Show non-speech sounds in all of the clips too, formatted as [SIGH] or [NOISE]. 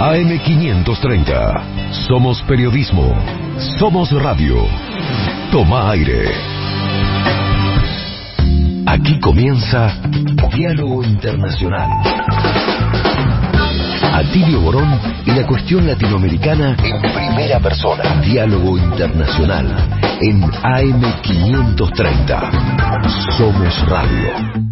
AM530. Somos periodismo. Somos radio. Toma aire. Aquí comienza Diálogo Internacional. Atilio Borón y la cuestión latinoamericana en primera persona. Diálogo Internacional en AM530. Somos radio.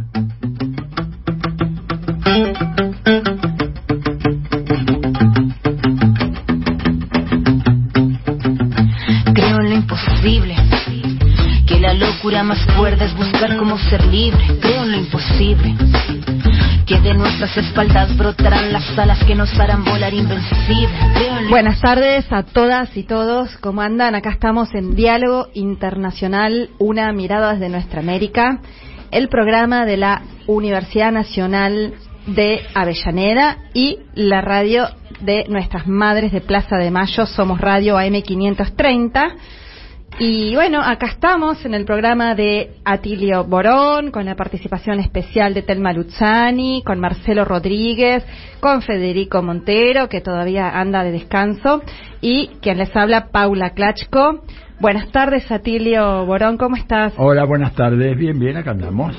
Más cuerda es buscar cómo ser libre, creo en lo imposible. Que de nuestras espaldas brotarán las alas que nos harán volar invencible. Buenas tardes a todas y todos, ¿cómo andan? Acá estamos en Diálogo Internacional, una mirada desde nuestra América, el programa de la Universidad Nacional de Avellaneda y la radio de nuestras madres de Plaza de Mayo, Somos Radio AM530 y bueno, acá estamos en el programa de Atilio Borón, con la participación especial de Telma Luzzani, con Marcelo Rodríguez, con Federico Montero, que todavía anda de descanso, y quien les habla, Paula Klachko. Buenas tardes, Atilio Borón, ¿cómo estás? Hola, buenas tardes, bien, bien, acá andamos.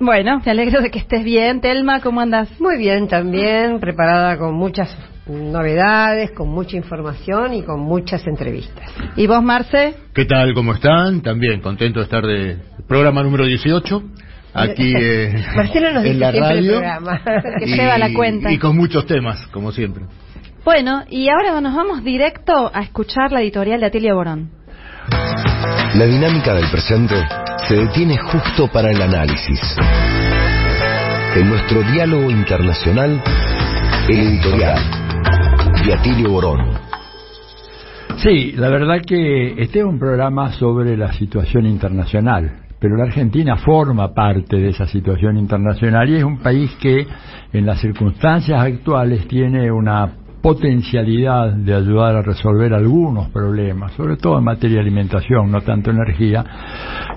Bueno, me alegro de que estés bien. Telma, ¿cómo andas? Muy bien, también, preparada con muchas novedades, con mucha información y con muchas entrevistas. ¿Y vos, Marce? ¿Qué tal? ¿Cómo están? También contento de estar de programa número 18 aquí [LAUGHS] eh, Marcelo nos en la radio que lleva la cuenta y con muchos temas como siempre bueno y ahora nos vamos directo a escuchar la editorial de Atilio Borón la dinámica del presente se detiene justo para el análisis en nuestro diálogo internacional el editorial de Atilio Borón. Sí, la verdad que este es un programa sobre la situación internacional, pero la Argentina forma parte de esa situación internacional y es un país que en las circunstancias actuales tiene una potencialidad de ayudar a resolver algunos problemas, sobre todo en materia de alimentación, no tanto energía,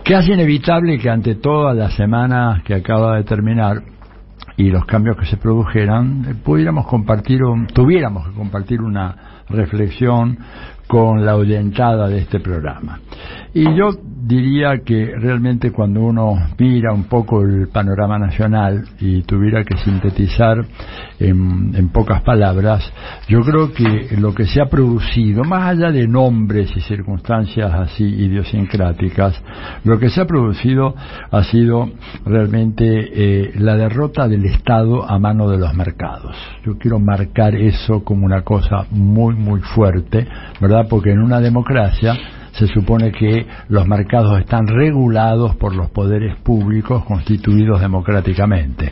que hace inevitable que ante toda la semana que acaba de terminar y los cambios que se produjeran, eh, pudiéramos compartir, un, tuviéramos que compartir una reflexión con la oyentada de este programa. Y yo diría que realmente cuando uno mira un poco el panorama nacional y tuviera que sintetizar en, pocas palabras, yo creo que lo que se ha producido, más allá de nombres y circunstancias así idiosincráticas, lo que se ha producido ha sido realmente eh, la derrota del Estado a mano de los mercados. Yo quiero marcar eso como una cosa muy, muy fuerte, ¿verdad? Porque en una democracia se supone que los mercados están regulados por los poderes públicos constituidos democráticamente.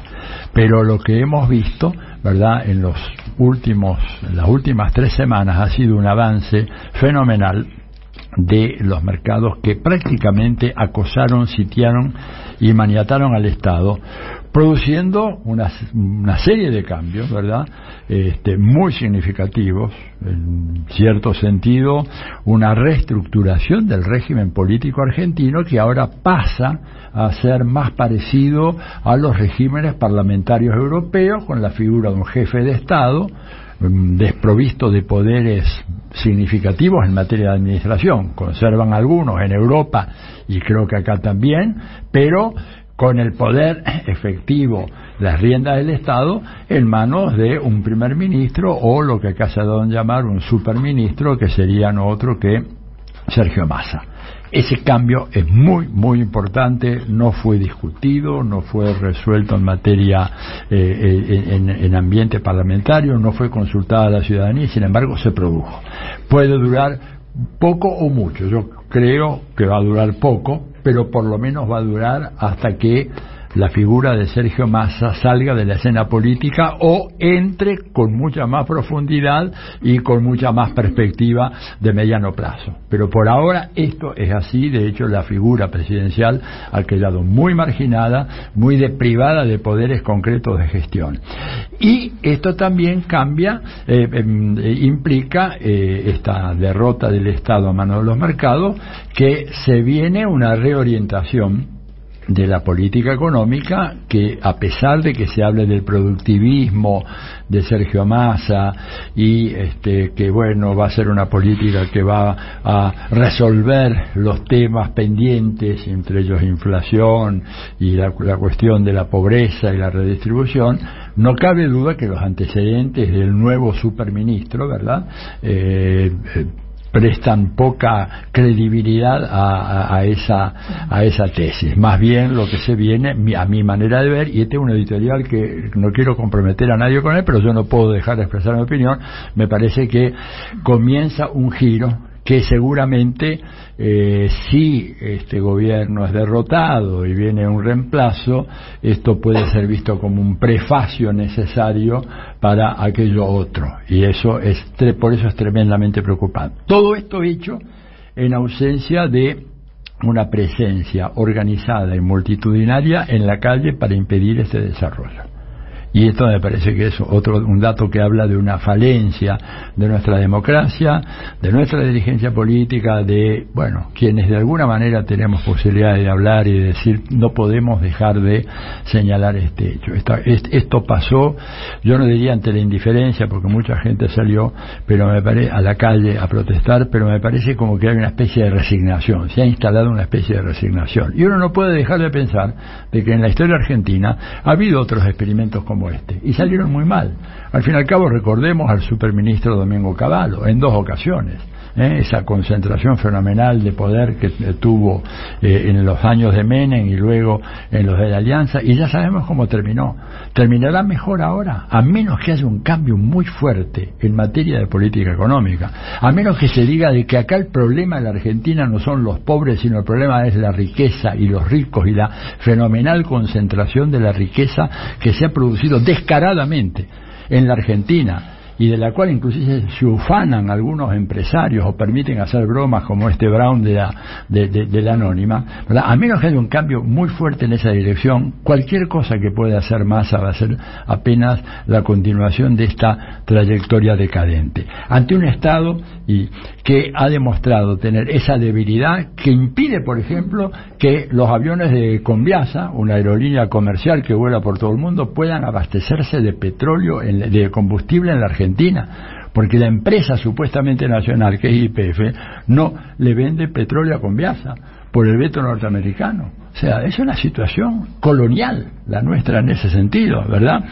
Pero lo que hemos visto, ¿verdad?, en los últimos, las últimas tres semanas ha sido un avance fenomenal de los mercados que prácticamente acosaron, sitiaron y maniataron al Estado produciendo una, una serie de cambios, ¿verdad? Este, muy significativos, en cierto sentido, una reestructuración del régimen político argentino que ahora pasa a ser más parecido a los regímenes parlamentarios europeos, con la figura de un jefe de Estado, mm, desprovisto de poderes significativos en materia de administración. Conservan algunos en Europa y creo que acá también, pero con el poder efectivo, las riendas del Estado en manos de un primer ministro o lo que acá se ha dado a llamar un superministro, que sería no otro que Sergio Massa. Ese cambio es muy, muy importante, no fue discutido, no fue resuelto en materia, eh, eh, en, en, ambiente parlamentario, no fue consultada la ciudadanía sin embargo se produjo. Puede durar poco o mucho, creo que va a durar poco, pero por lo menos va a durar hasta que la figura de Sergio Massa salga de la escena política o entre con mucha más profundidad y con mucha más perspectiva de mediano plazo. Pero por ahora esto es así, de hecho la figura presidencial ha quedado muy marginada, muy deprivada de poderes concretos de gestión. Y esto también cambia, eh, em, eh, implica eh, esta derrota del Estado a mano de los mercados, que se viene una reorientación de la política económica que a pesar de que se hable del productivismo de Sergio Massa y este que bueno va a ser una política que va a resolver los temas pendientes entre ellos inflación y la, cuestión de la pobreza y la redistribución no cabe duda que los antecedentes del nuevo superministro verdad eh, eh prestan poca credibilidad a, esa, a esa tesis. Más bien lo que se viene, a mi manera de ver, y este es un editorial que no quiero comprometer a nadie con él, pero yo no puedo dejar de expresar mi opinión, me parece que comienza un giro que seguramente eh, si este gobierno es derrotado y viene un reemplazo, esto puede ser visto como un prefacio necesario para aquello otro. Y eso es, por eso es tremendamente preocupante. Todo esto hecho en ausencia de una presencia organizada y multitudinaria en la calle para impedir este desarrollo. Y esto me parece que es otro un dato que habla de una falencia de nuestra democracia, de nuestra dirigencia política, de, bueno, quienes de alguna manera tenemos posibilidad de hablar y de decir no podemos dejar de señalar este hecho. esto pasó, yo no diría ante la indiferencia, porque mucha gente salió pero me parece a la calle a protestar, pero me parece como que hay una especie de resignación, se ha instalado una especie de resignación. Y uno no puede dejar de pensar de que en la historia argentina ha habido otros experimentos como este. Y salieron muy mal. Al fin y al cabo, recordemos al superministro Domingo Cavallo, en dos ocasiones. ¿Eh? esa concentración fenomenal de poder que tuvo eh, en los años de Menem y luego en los de la Alianza, y ya sabemos cómo terminó. Terminará mejor ahora, a menos que haya un cambio muy fuerte en materia de política económica, a menos que se diga de que acá el problema de la Argentina no son los pobres, sino el problema es la riqueza y los ricos y la fenomenal concentración de la riqueza que se ha producido descaradamente en la Argentina y de la cual inclusive se ufanan algunos empresarios o permiten hacer bromas como este Brown de la, de, la anónima, a menos que haya un cambio muy fuerte en esa dirección, cualquier cosa que pueda hacer Massa va a ser apenas la continuación de esta trayectoria decadente. Ante un Estado y, que ha demostrado tener esa debilidad que impide, por ejemplo, que los aviones de Conviasa, una aerolínea comercial que vuela por todo el mundo, puedan abastecerse de petróleo, de combustible en la Argentina Argentina, porque la empresa supuestamente nacional, que es IPF, no le vende petróleo a Conviasa por el veto norteamericano. O sea, es una situación colonial la nuestra en ese sentido, ¿verdad?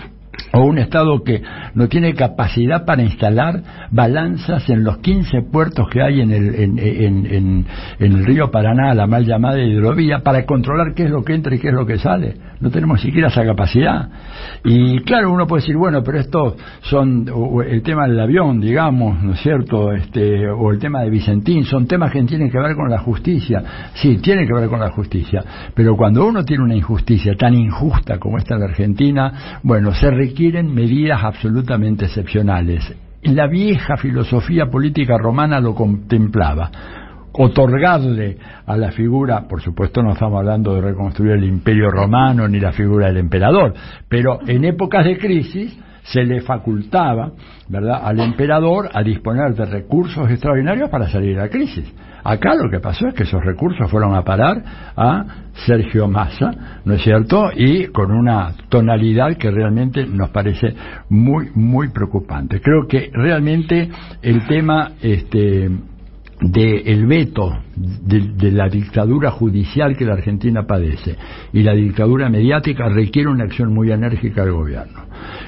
o un Estado que no tiene capacidad para instalar balanzas en los 15 puertos que hay en el, en, el río Paraná, la mal llamada hidrovía, para controlar qué es lo que entra y qué es lo que sale. No tenemos siquiera esa capacidad. Y claro, uno puede decir, bueno, pero esto son el tema del avión, digamos, ¿no es cierto? Este, o el tema de Vicentín, son temas que tienen que ver con la justicia. Sí, tienen que ver con la justicia. Pero cuando uno tiene una injusticia tan injusta como esta en la Argentina, bueno, se requieren medidas absolutamente excepcionales. La vieja filosofía política romana lo contemplaba otorgarle a la figura, por supuesto no estamos hablando de reconstruir el imperio romano ni la figura del emperador, pero en épocas de crisis se le facultaba, ¿verdad?, al emperador a disponer de recursos extraordinarios para salir de la crisis. Acá lo que pasó es que esos recursos fueron a parar a Sergio Massa, ¿no es cierto? Y con una tonalidad que realmente nos parece muy, muy preocupante. Creo que realmente el tema este, del veto de, la dictadura judicial que la Argentina padece y la dictadura mediática requiere una acción muy enérgica del gobierno.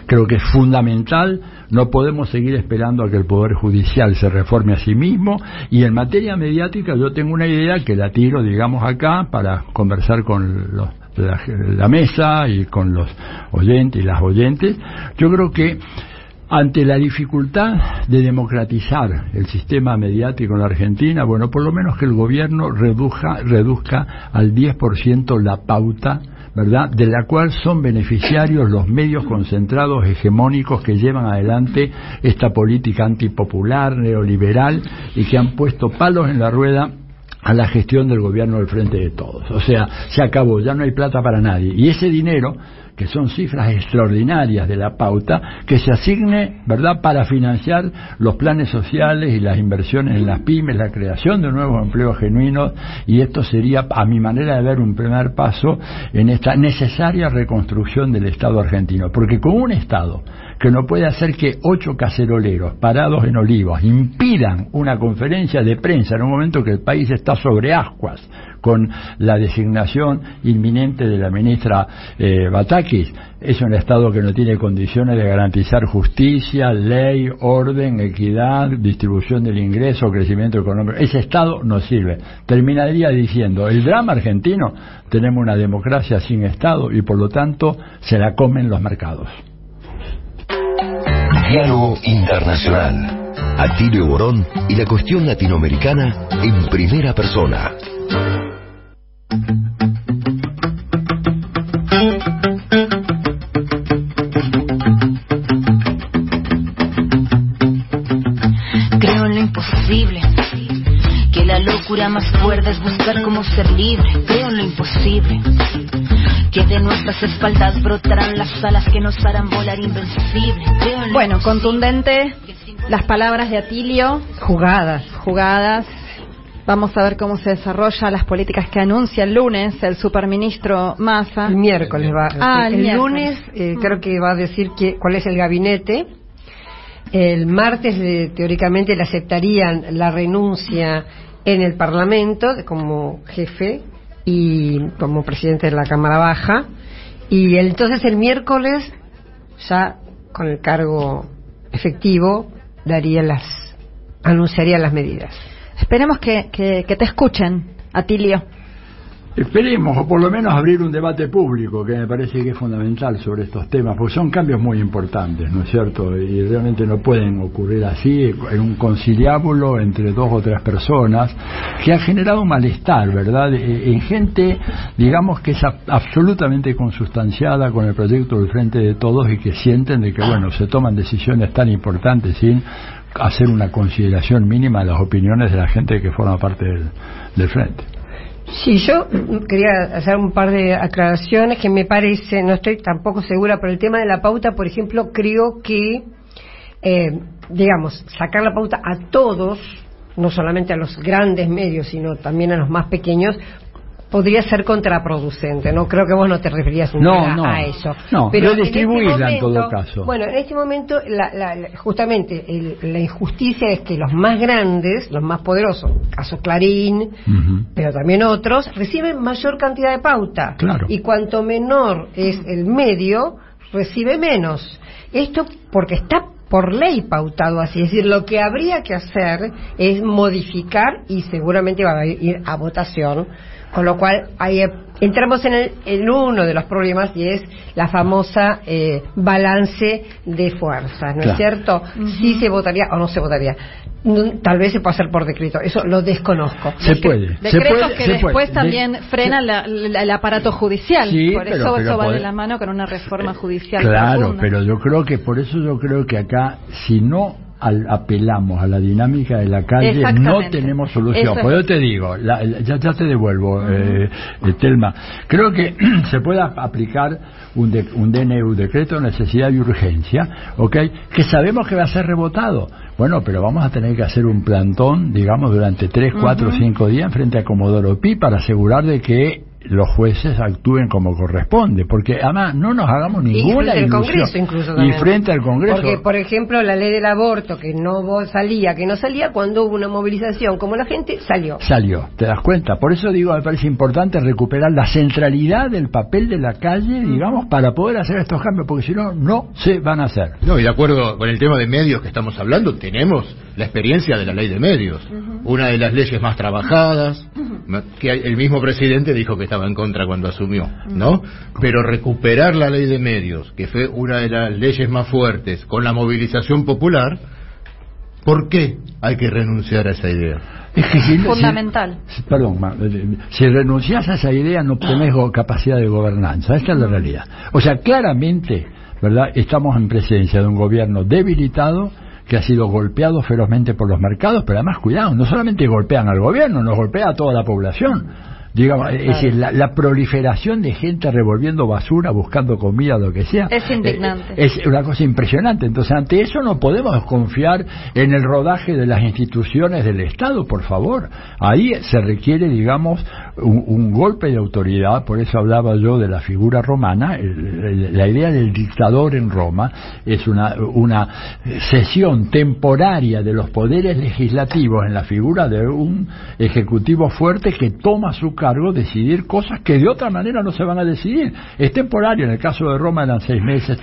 Creo que es fundamental, no podemos seguir esperando a que el Poder Judicial se reforme a sí mismo y en materia mediática yo tengo una idea que la tiro, digamos, acá para conversar con los, la, la mesa y con los oyentes y las oyentes. Yo creo que ante la dificultad de democratizar el sistema mediático en la Argentina, bueno, por lo menos que el gobierno reduzca, reduzca al 10% la pauta, ¿verdad?, de la cual son beneficiarios los medios concentrados hegemónicos que llevan adelante esta política antipopular, neoliberal y que han puesto palos en la rueda a la gestión del gobierno del frente de todos. O sea, se acabó, ya no hay plata para nadie. Y ese dinero que son cifras extraordinarias de la pauta, que se asigne, ¿verdad?, para financiar los planes sociales y las inversiones en las pymes, la creación de nuevos empleos genuinos, y esto sería, a mi manera de ver, un primer paso en esta necesaria reconstrucción del Estado argentino. Porque con un Estado que no puede hacer que ocho caceroleros parados en olivos impidan una conferencia de prensa en un momento que el país está sobre ascuas con la designación inminente de la ministra eh, Batakis, es un Estado que no tiene condiciones de garantizar justicia, ley, orden, equidad, distribución del ingreso, crecimiento económico. Ese Estado no sirve. Terminaría diciendo, el drama argentino, tenemos una democracia sin Estado y por lo tanto se la comen los mercados. Diálogo Internacional. Atilio Borón y la cuestión latinoamericana en primera persona. Locura más fuerte es buscar cómo ser libre. Creo en lo imposible. Que de nuestras espaldas brotarán las alas que nos harán volar invencible. Creo en Bueno, contundente las palabras de Atilio, Jugadas. jugadas. Vamos a ver cómo se desarrolla las políticas que anuncia el lunes el superministro Massa. El miércoles va. Ah, el el miércoles. lunes eh, creo que va a decir que, cuál es el gabinete. El martes, eh, teóricamente, le aceptarían la renuncia en el Parlamento como jefe y como presidente de la Cámara Baja. Y entonces el miércoles, ya con el cargo efectivo, daría las, anunciaría las medidas. Esperemos que, que, que te escuchen, Atilio. Esperemos, o por lo menos abrir un debate público, que me parece que es fundamental sobre estos temas, porque son cambios muy importantes, ¿no es cierto? Y realmente no pueden ocurrir así, en un conciliábulo entre dos o tres personas, que ha generado malestar, ¿verdad? Eh, En gente, digamos, que es absolutamente consustanciada con el proyecto del Frente de Todos y que sienten de que, bueno, se toman decisiones tan importantes sin hacer una consideración mínima de las opiniones de la gente que forma parte del Frente. Sí, yo quería hacer un par de aclaraciones que me parece, no estoy tampoco segura, pero el tema de la pauta, por ejemplo, creo que, eh, digamos, sacar la pauta a todos, no solamente a los grandes medios, sino también a los más pequeños, podría ser contraproducente. No creo que vos no te referías No, a, no. a eso. No, pero distribuirla en todo caso. Bueno, en este momento, la- la- justamente el- la injusticia es que los más grandes, los más poderosos, caso Clarín, pero también otros, reciben mayor cantidad de pauta. Claro. Y cuanto menor es el medio, recibe menos. Esto porque está por ley pautado así. Es decir, lo que habría que hacer es modificar y seguramente va a ir a votación. Con lo cual, ahí eh, entramos en, el- en uno de los problemas y es la famosa eh, balance de fuerzas, ¿no Claro. es cierto? Si se votaría o no se votaría. Tal vez se puede hacer por decreto. Eso lo desconozco. Se puede. se Decretos puede, que se después puede. también De- frenan la- la- el aparato judicial. Sí, por pero- eso pero eso va de la mano con una reforma judicial. Claro, profunda. pero yo creo que por eso yo creo que acá, si no al- apelamos a la dinámica de la calle, no tenemos solución. Pues yo te digo, la- ya, ya te devuelvo, eh, eh, Telma. Creo que [CLEARS THROAT] se puede ap- aplicar un, de- un DNU, decreto de necesidad y urgencia, ¿ok? Que sabemos que va a ser rebotado. Bueno, pero vamos a tener que hacer un plantón, digamos, durante tres, cuatro, cinco días frente a Comodoro Pi para asegurar de que los jueces actúen como corresponde, porque además no nos hagamos Y ninguna frente al ilusión. Congreso incluso y también. frente al Congreso. Porque, por ejemplo, la ley del aborto, que no salía, que no salía, cuando hubo una movilización como la gente, salió. salió, ¿te das cuenta? Por eso digo, me parece importante recuperar la centralidad del papel de la calle, digamos, para poder hacer estos cambios, porque si no, no se van a hacer. No, y de acuerdo con el tema de medios que estamos hablando, tenemos la experiencia de la ley de medios, una de las leyes más trabajadas, [LAUGHS] que el mismo presidente dijo que estaba en contra cuando asumió, ¿no? Pero recuperar la ley de medios, que fue una de las leyes más fuertes, con la movilización popular, ¿por qué hay que renunciar a esa idea? Es que si- Fundamental. si- perdón, si renuncias a esa idea no tenés capacidad de gobernanza, esta es la realidad. O sea, claramente, ¿verdad? Estamos en presencia de un gobierno debilitado que ha sido golpeado ferozmente por los mercados, pero además, cuidado, no solamente golpean al gobierno, nos golpea a toda la población. Digamos, es decir, la, proliferación de gente revolviendo basura, buscando comida, lo que sea. Es indignante. Eh, es una cosa impresionante. Entonces, ante eso no podemos confiar en el rodaje de las instituciones del Estado, por favor. Ahí se requiere, digamos, un, golpe de autoridad, por eso hablaba yo de la figura romana, la idea del dictador en Roma es una, una sesión temporaria de los poderes legislativos en la figura de un ejecutivo fuerte que toma su cargo decidir cosas que de otra manera no se van a decidir. Es temporario, en el caso de Roma eran seis meses,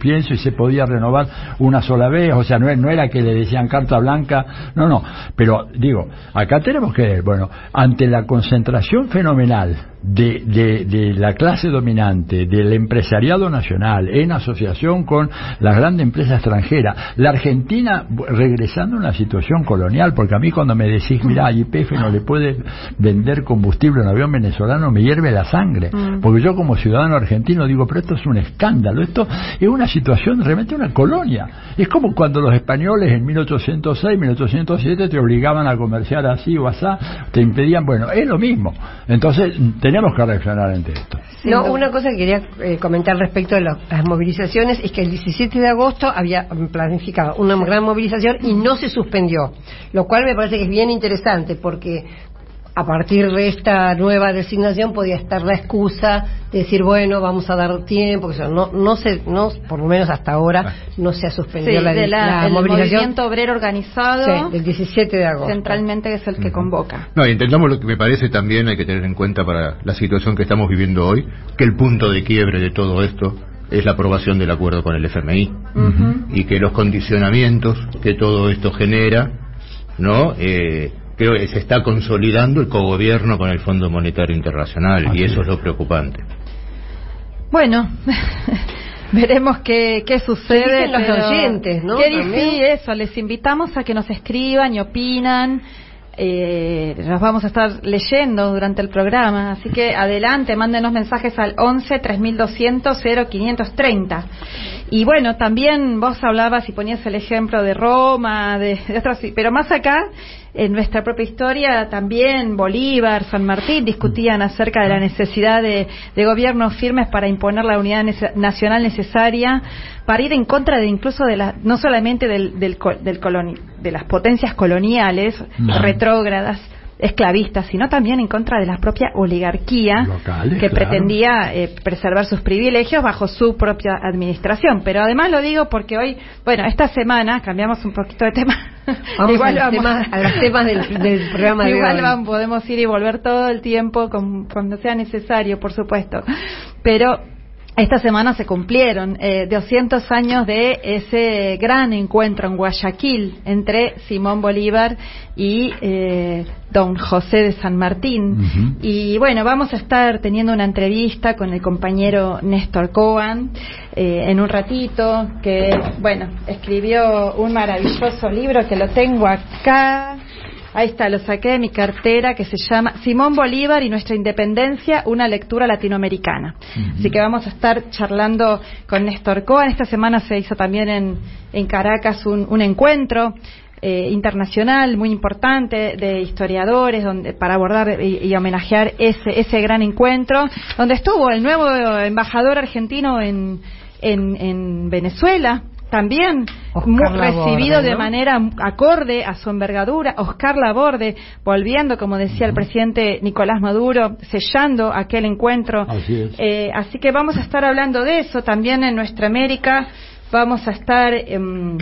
pienso, y se podía renovar una sola vez, o sea, no, no era que le decían carta blanca, no, no, pero digo, acá tenemos que ver, bueno, ante la concentración fenomenal de, de, la clase dominante, del empresariado nacional, en asociación con la gran empresa extranjera, la Argentina regresando a una situación colonial, porque a mí cuando me decís, mira, YPF no le puede vender combustible a un avión venezolano, me hierve la sangre, mm. porque yo como ciudadano argentino digo, pero esto es un escándalo, esto es una situación realmente una colonia. Es como cuando los españoles en 1806, 1807 te obligaban a comerciar así o así, te impedían, bueno, es lo mismo. Entonces, tenemos que reaccionar ante esto. no, una cosa que quería eh, comentar respecto de las movilizaciones es que el 17 de agosto había planificado una gran movilización y no se suspendió, lo cual me parece que es bien interesante porque a partir de esta nueva designación podía estar la excusa de decir bueno vamos a dar tiempo que no no se no por lo menos hasta ahora ah. no se ha suspendido la, la, el movimiento obrero organizado del 17 de agosto. centralmente es el que convoca. No y entendamos lo que me parece también hay que tener en cuenta para la situación que estamos viviendo hoy que el punto de quiebre de todo esto es la aprobación del acuerdo con el FMI y que los condicionamientos que todo esto genera no eh, creo que se está consolidando el cogobierno con el Fondo Monetario Internacional y eso es lo preocupante. Bueno, [LAUGHS] veremos qué, qué sucede. los oyentes, ¿no? Qué difícil eso. Les invitamos a que nos escriban y opinan. Eh, los vamos a estar leyendo durante el programa, así que adelante, mándenos mensajes al 11 3200 0530. Y bueno, también vos hablabas y ponías el ejemplo de Roma, de, de otras, pero más acá en nuestra propia historia también Bolívar, San Martín discutían acerca de la necesidad de, gobiernos firmes para imponer la unidad nacional necesaria para ir en contra de incluso de la, no solamente del, del, de las potencias coloniales retrógradas esclavistas, sino también en contra de la propia oligarquía que pretendía eh, preservar sus privilegios bajo su propia administración. Pero además lo digo porque hoy, bueno, esta semana cambiamos un poquito de tema. [LAUGHS] igual a, los temas del, programa de Igual podemos ir y volver todo el tiempo cuando sea necesario, por supuesto. Pero esta semana se cumplieron eh, 200 años de ese gran encuentro en Guayaquil entre Simón Bolívar y eh, don José de San Martín. Y bueno, vamos a estar teniendo una entrevista con el compañero Néstor Coan eh, en un ratito, que bueno, escribió un maravilloso libro que lo tengo acá. Ahí está, lo saqué de mi cartera que se llama Simón Bolívar y nuestra independencia, una lectura latinoamericana. Así que vamos a estar charlando con Néstor Coan. Esta semana se hizo también en, en Caracas un, encuentro eh, internacional muy importante de historiadores donde para abordar y, homenajear ese, ese gran encuentro, donde estuvo el nuevo embajador argentino en, en, en Venezuela, también recibido de manera acorde a su envergadura, Oscar Laborde, volviendo, como decía el presidente Nicolás Maduro, sellando aquel encuentro. Así, eh, así que vamos a estar hablando de eso también en nuestra América. Vamos a estar em,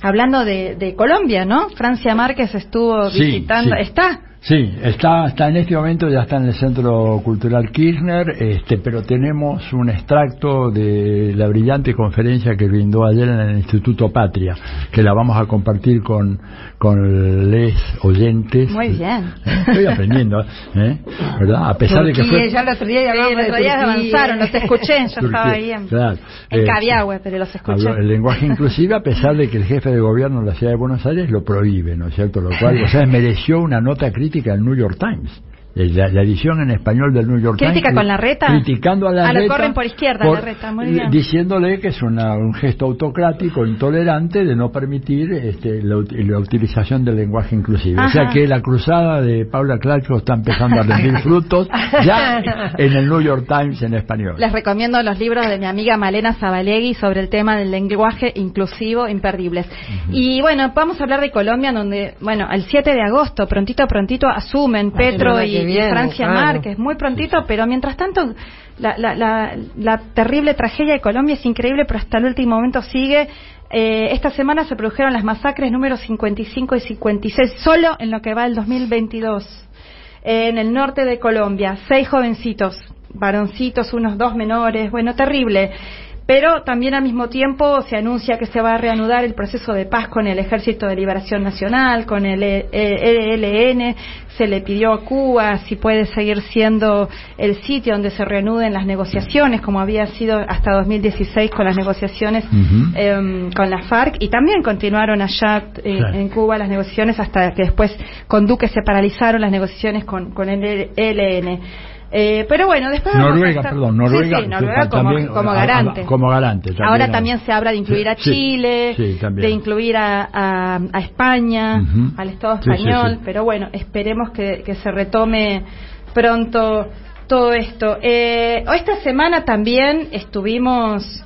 hablando de, Colombia, ¿no? Francia Márquez estuvo visitando, está Sí, está, está en este momento, ya está en el Centro Cultural Kirchner, este, pero tenemos un extracto de la brillante conferencia que brindó ayer en el Instituto Patria, que la vamos a compartir con, con les oyentes. Muy bien. Estoy aprendiendo, ¿eh? ¿verdad? A pesar de que fue... ya el otro día ya sí, el día avanzaron, los escuché, yo estaba ahí en, claro, en eh, pero los escuché. El lenguaje inclusive, a pesar de que el jefe de gobierno de la ciudad de Buenos Aires lo prohíbe, ¿no es cierto? Lo cual, o sea, mereció una nota crítica al New York Times. Eh, la, la edición en español del New York Times. ¿Crítica con Larreta? Criticando a la Ah, lo corren por izquierda, Larreta, muy bien. Diciéndole que es una- un gesto autocrático, intolerante, de no permitir este, la, la utilización del lenguaje inclusivo. O sea Ajá. que la cruzada de Paula Clacho está empezando a rendir [LAUGHS] frutos ya [LAUGHS] en el New York Times en español. Les recomiendo los libros de mi amiga Malena Zabalegui sobre el tema del lenguaje inclusivo, imperdibles. Y bueno, vamos a hablar de Colombia, donde, bueno, el 7 de agosto, prontito, prontito, asumen Petro semana y, y Francia claro. Márquez, muy prontito, pero mientras tanto, la, la, la, la terrible tragedia de Colombia es increíble, pero hasta el último momento sigue. Eh, esta semana se produjeron las masacres número 55 y 56, solo en lo que va el 2022 en el norte de Colombia, seis jovencitos, varoncitos, unos dos menores, bueno, terrible. Pero también al mismo tiempo se anuncia que se va a reanudar el proceso de paz con el Ejército de Liberación Nacional, con el E- E- ELN. Se le pidió a Cuba si puede seguir siendo el sitio donde se reanuden las negociaciones, como había sido hasta 2016 con las negociaciones em, con la FARC. Y también continuaron allá eh, en Cuba las negociaciones hasta que después con Duque se paralizaron las negociaciones con, con el ELN. Eh, pero bueno, después vamos a Noruega, estar- perdón, Noruega, Sí, sí, Noruega como, también- como a- a- garante. como garante, también Ahora también se habla de incluir a Chile, sí, de incluir a, a- a España, al Estado español, pero bueno, esperemos que, que se retome pronto todo esto. Eh, esta semana también estuvimos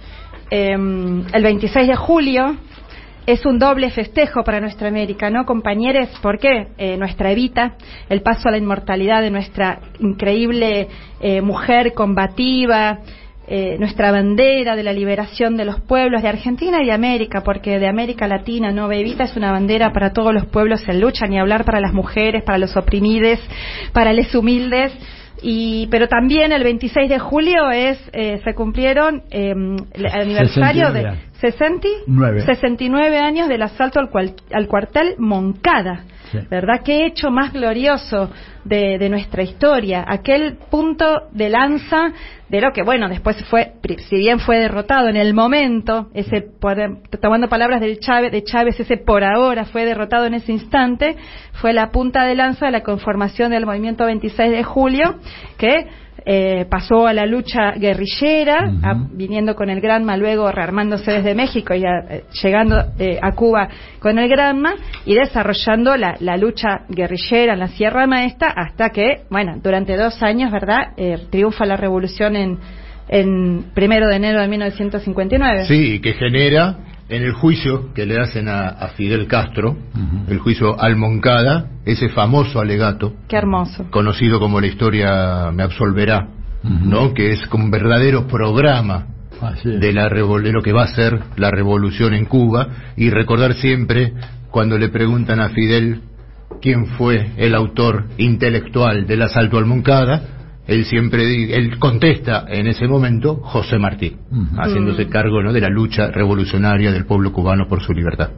em, el 26 de julio. Es un doble festejo para nuestra América, ¿no, compañeros? ¿Por qué? Eh, nuestra Evita, el paso a la inmortalidad de nuestra increíble eh, mujer combativa, eh, nuestra bandera de la liberación de los pueblos de Argentina y de América, porque de América Latina, ¿no? Evita es una bandera para todos los pueblos en lucha, ni hablar para las mujeres, para los oprimidos, para los humildes. Y, pero también el 26 de julio es eh, se cumplieron eh, el aniversario 69 de años. 69, 69 años del asalto al, cual- al cuartel Moncada. Sí. ¿Verdad? Qué hecho más glorioso de, de nuestra historia. Aquel punto de lanza de lo que, bueno, después fue, si bien fue derrotado en el momento, ese, por- tomando palabras del Chávez, de Chávez, ese por ahora fue derrotado en ese instante, fue la punta de lanza de la conformación del movimiento 26 de julio, que eh, pasó a la lucha guerrillera, a- viniendo con el Granma, luego rearmándose desde México y a- eh, llegando eh, a Cuba con el Granma y desarrollando la, la lucha guerrillera en la Sierra Maestra hasta que, bueno, durante dos años, ¿verdad?, Eh, triunfa la revolución en, en primero de enero de 1959. Sí, que genera en el juicio que le hacen a, a Fidel Castro, el juicio al Moncada, ese famoso alegato, Qué hermoso. conocido como la historia me absolverá. ¿no? Que es como un verdadero programa de, la revol- de lo que va a ser la revolución en Cuba y recordar siempre cuando le preguntan a Fidel quién fue el autor intelectual del asalto al Moncada, él siempre él contesta en ese momento José Martí, haciéndose cargo ¿no? de la lucha revolucionaria del pueblo cubano por su libertad.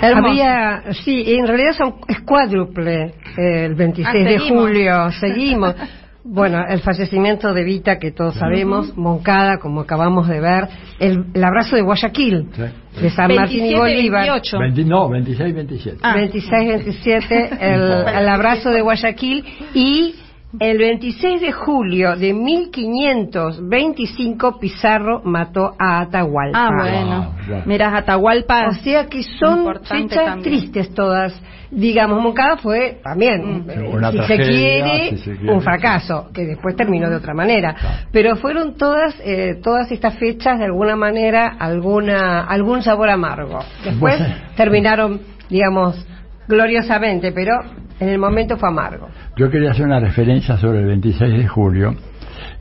Hermoso. Había, sí, en realidad son, es cuádruple eh, el 26 Ah, de seguimos. julio, seguimos. Bueno, el fallecimiento de Vita, que todos sabemos, Moncada, como acabamos de ver, el, el abrazo de Guayaquil, Sí. de San Martín y 27, Bolívar. 28. 20 no, 26, 27. Ah. 26-27, el, el abrazo de Guayaquil y el 26 de julio de 1525 Pizarro mató a Atahualpa. Ah, bueno. wow. Mira, Atahualpa. O sea que son fechas también. tristes todas. Digamos, Moncada fue también, Mm. eh, Una si, se quiere, si se quiere, un fracaso, que después terminó de otra manera. Pero fueron todas eh, todas estas fechas, de alguna manera, alguna algún sabor amargo. Después terminaron, digamos, gloriosamente, pero en el momento fue amargo. Yo quería hacer una referencia sobre el 26 de julio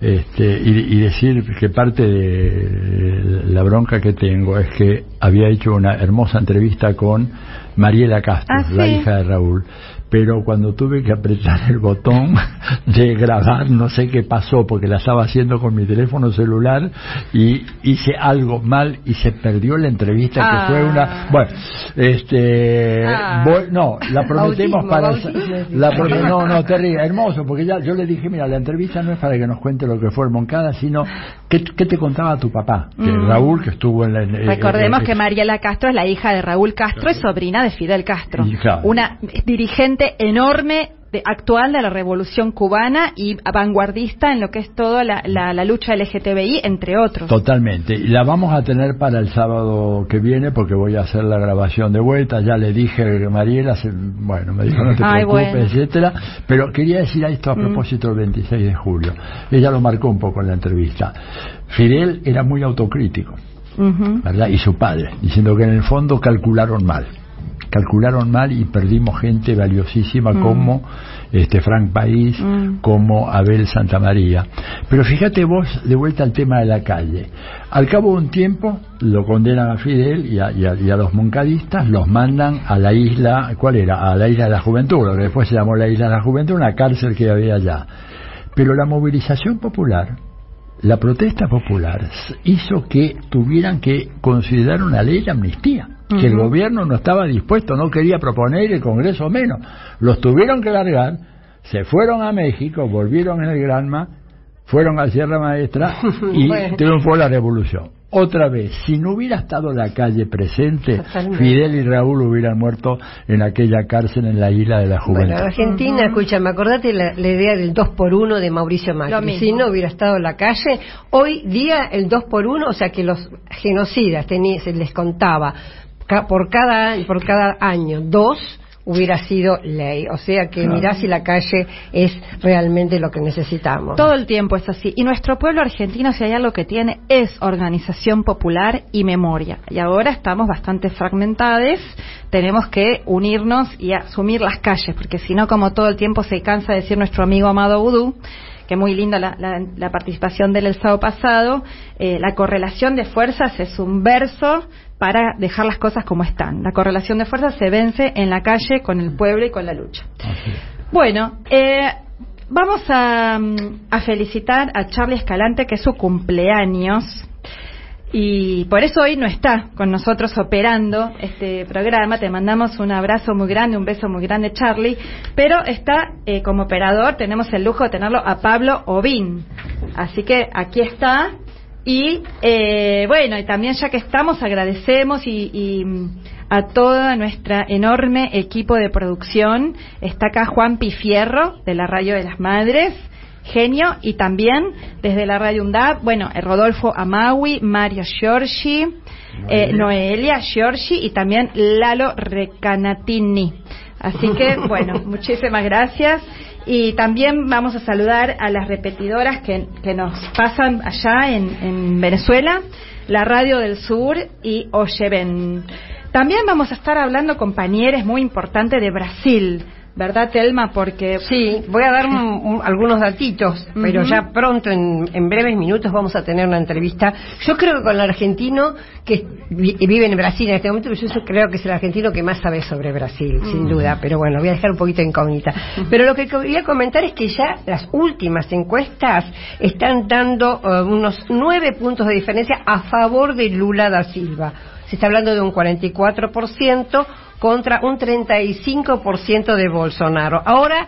este, y, y decir que parte de la bronca que tengo es que había hecho una hermosa entrevista con Mariela Castro, Ah, la hija de Raúl, pero cuando tuve que apretar el botón [LAUGHS] de grabar, no sé qué pasó, porque la estaba haciendo con mi teléfono celular y hice algo mal y se perdió la entrevista, Ah. que fue una... Bueno, este... Ah. voy- no, la [LAUGHS] prometemos Bautismo, para... bautismo. La no, no, terrible, hermoso, porque ya yo le dije, mira, la entrevista no es para que nos cuente lo que fue el Moncada, sino qué, qué te contaba tu papá, que Mm. Raúl, que estuvo en la... en- Recordemos en- que Mariela Castro es la hija de Raúl Castro y sobrina de Fidel Castro. Y claro. Una dirigente enorme de- actual de la revolución cubana y vanguardista en lo que es toda la, la- la lucha LGTBI, entre otros. Totalmente. Y la vamos a tener para el sábado que viene porque voy a hacer la grabación de vuelta. Ya le dije a Mariela, bueno, me dijo no te Ay, preocupes, bueno. etcétera. Pero quería decir esto a Mm. propósito del 26 de julio. Ella lo marcó un poco en la entrevista. Fidel era muy autocrítico. ¿verdad? Y su padre, diciendo que en el fondo calcularon mal. Calcularon mal y perdimos gente valiosísima Mm. como este Frank País, Mm. como Abel Santamaría. Pero fíjate vos, de vuelta al tema de la calle. Al cabo de un tiempo lo condenan a Fidel y a, y a- y a los moncadistas, los mandan a la isla, ¿cuál era? A la isla de la Juventud, lo que después se llamó la isla de la Juventud, una cárcel que había allá. Pero la movilización popular la protesta popular hizo que tuvieran que considerar una ley de amnistía, que el gobierno no estaba dispuesto, no quería proponer y el Congreso menos. Los tuvieron que largar, se fueron a México, volvieron en el Granma, fueron a Sierra Maestra [LAUGHS] y Bueno. triunfó la revolución. Otra vez, si no hubiera estado la calle presente, Totalmente. Fidel y Raúl hubieran muerto en aquella cárcel en la isla de la Juventud. Bueno, Argentina, escúchame, acordate la, la idea del 2 por 1 de Mauricio Macri. Si no hubiera estado en la calle, hoy día el 2 por 1, o sea que los genocidas tení- se les contaba ca- por cada por cada año dos hubiera sido ley. O sea que mirá si la calle es realmente lo que necesitamos. Todo el tiempo es así. Y nuestro pueblo argentino, si hay algo que tiene, es organización popular y memoria. Y ahora estamos bastante fragmentados. Tenemos que unirnos y asumir las calles, porque si no, como todo el tiempo se cansa de decir nuestro amigo Amado Vudú, que muy linda la, la- la participación del el sábado pasado, eh, la correlación de fuerzas es un verso para dejar las cosas como están. La correlación de fuerzas se vence en la calle con el pueblo y con la lucha. Bueno, eh, vamos a, mm, a felicitar a Charlie Escalante, que es su cumpleaños. Y por eso hoy no está con nosotros operando este programa. Te mandamos un abrazo muy grande, un beso muy grande, Charlie. Pero está eh, como operador, tenemos el lujo de tenerlo a Pablo Obín. Así que aquí está. Y eh, bueno, y también ya que estamos, agradecemos y, y, mm, a toda nuestra enorme equipo de producción. Está acá Juan Pifierro, de la Radio de las Madres, genio, y también desde la Radio UNDAP, bueno, eh, Rodolfo Amawi, Mario Giorgi, eh, Noelia Giorgi y también Lalo Recanatini. Así que, [LAUGHS] bueno, muchísimas gracias. Y también vamos a saludar a las repetidoras que, nos pasan allá en, en Venezuela, la Radio del Sur y Oyeven. También vamos a estar hablando, compañeros, muy importante de Brasil, ¿verdad, Telma? Porque Sí, voy a dar un- un- algunos datitos, pero ya pronto, en, en breves minutos, vamos a tener una entrevista. Yo creo que con el argentino que vi- vive en Brasil en este momento, yo creo que es el argentino que más sabe sobre Brasil, sin duda, pero bueno, voy a dejar un poquito incógnita. Pero lo que quería comentar es que ya las últimas encuestas están dando eh, unos nueve puntos de diferencia a favor de Lula da Silva. Se está hablando de un 44% contra un 35% de Bolsonaro. Ahora,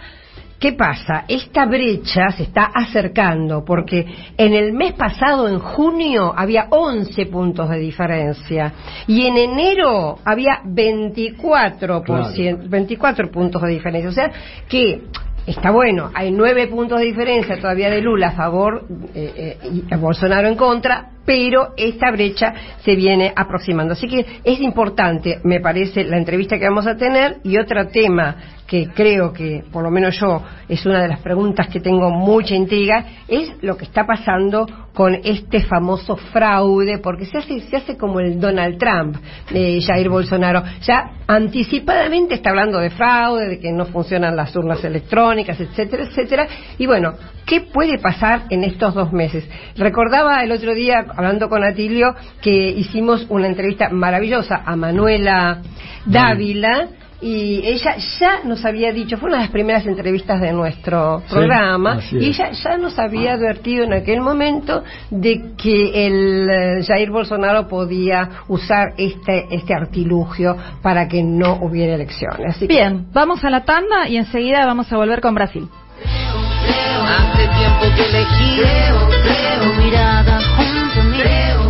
¿qué pasa? Esta brecha se está acercando porque en el mes pasado, en junio, había 11 puntos de diferencia y en enero había 24, Claro. 24 puntos de diferencia. O sea que está bueno, hay 9 puntos de diferencia todavía de Lula a favor eh, eh, y a Bolsonaro en contra, pero esta brecha se viene aproximando. Así que es importante, me parece, la entrevista que vamos a tener y otro tema que creo que, por lo menos yo, es una de las preguntas que tengo mucha intriga, es lo que está pasando con este famoso fraude, porque se hace, se hace como el Donald Trump, eh, Jair Bolsonaro. Ya anticipadamente está hablando de fraude, de que no funcionan las urnas electrónicas, etcétera, etcétera. Y bueno, ¿qué puede pasar en estos dos meses? Recordaba el otro día, hablando con Atilio, que hicimos una entrevista maravillosa a Manuela Dávila. Y ella ya nos había dicho, fue una de las primeras entrevistas de nuestro programa, y ella ya nos había advertido en aquel momento de que el eh, Jair Bolsonaro podía usar este, este artilugio para que no hubiera elecciones. Así que- Bien, vamos a la tanda y enseguida vamos a volver con Brasil. Hace tiempo que elegí. Creo, creo, mirada junto a mí.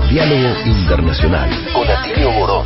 Diálogo Internacional con Atilio Borón.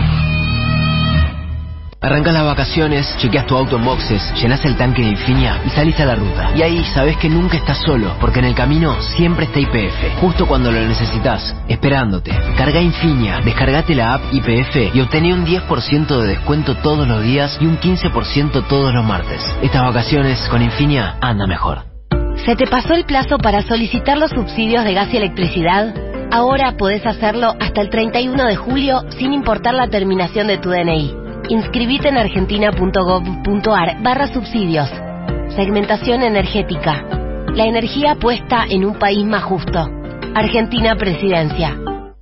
Arrancas las vacaciones, chequeas tu auto en boxes, llenas el tanque de Infinia y salís a la ruta. Y ahí sabes que nunca estás solo, porque en el camino siempre está IPF, justo cuando lo necesitas, esperándote. Carga Infinia, descargate la app IPF y obtené un 10% de descuento todos los días y un 15% todos los martes. Estas vacaciones con Infinia anda mejor. ¿Se te pasó el plazo para solicitar los subsidios de gas y electricidad? Ahora podés hacerlo hasta el 31 de julio sin importar la terminación de tu DNI. Inscribite en argentina.gov.ar barra subsidios. Segmentación energética. La energía puesta en un país más justo. Argentina Presidencia.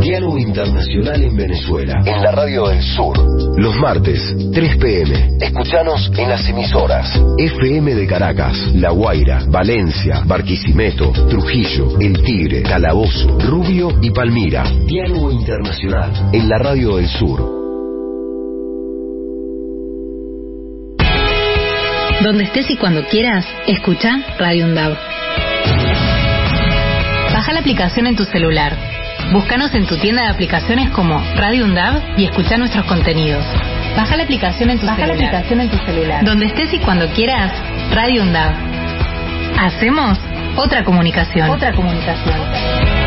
Diálogo Internacional en Venezuela. En la Radio del Sur. Los martes, 3 pm. Escuchanos en las emisoras. FM de Caracas, La Guaira, Valencia, Barquisimeto, Trujillo, El Tigre, Calabozo, Rubio y Palmira. Diálogo Internacional. En la Radio del Sur. Donde estés y cuando quieras, escucha Radio UNDAV. Baja la aplicación en tu celular. Búscanos en tu tienda de aplicaciones como Radio UNDAV y escucha nuestros contenidos. Baja la aplicación en tu Baja la celular. aplicación en tu celular. Donde estés y cuando quieras, Radio UNDAV. Hacemos otra comunicación. Otra comunicación.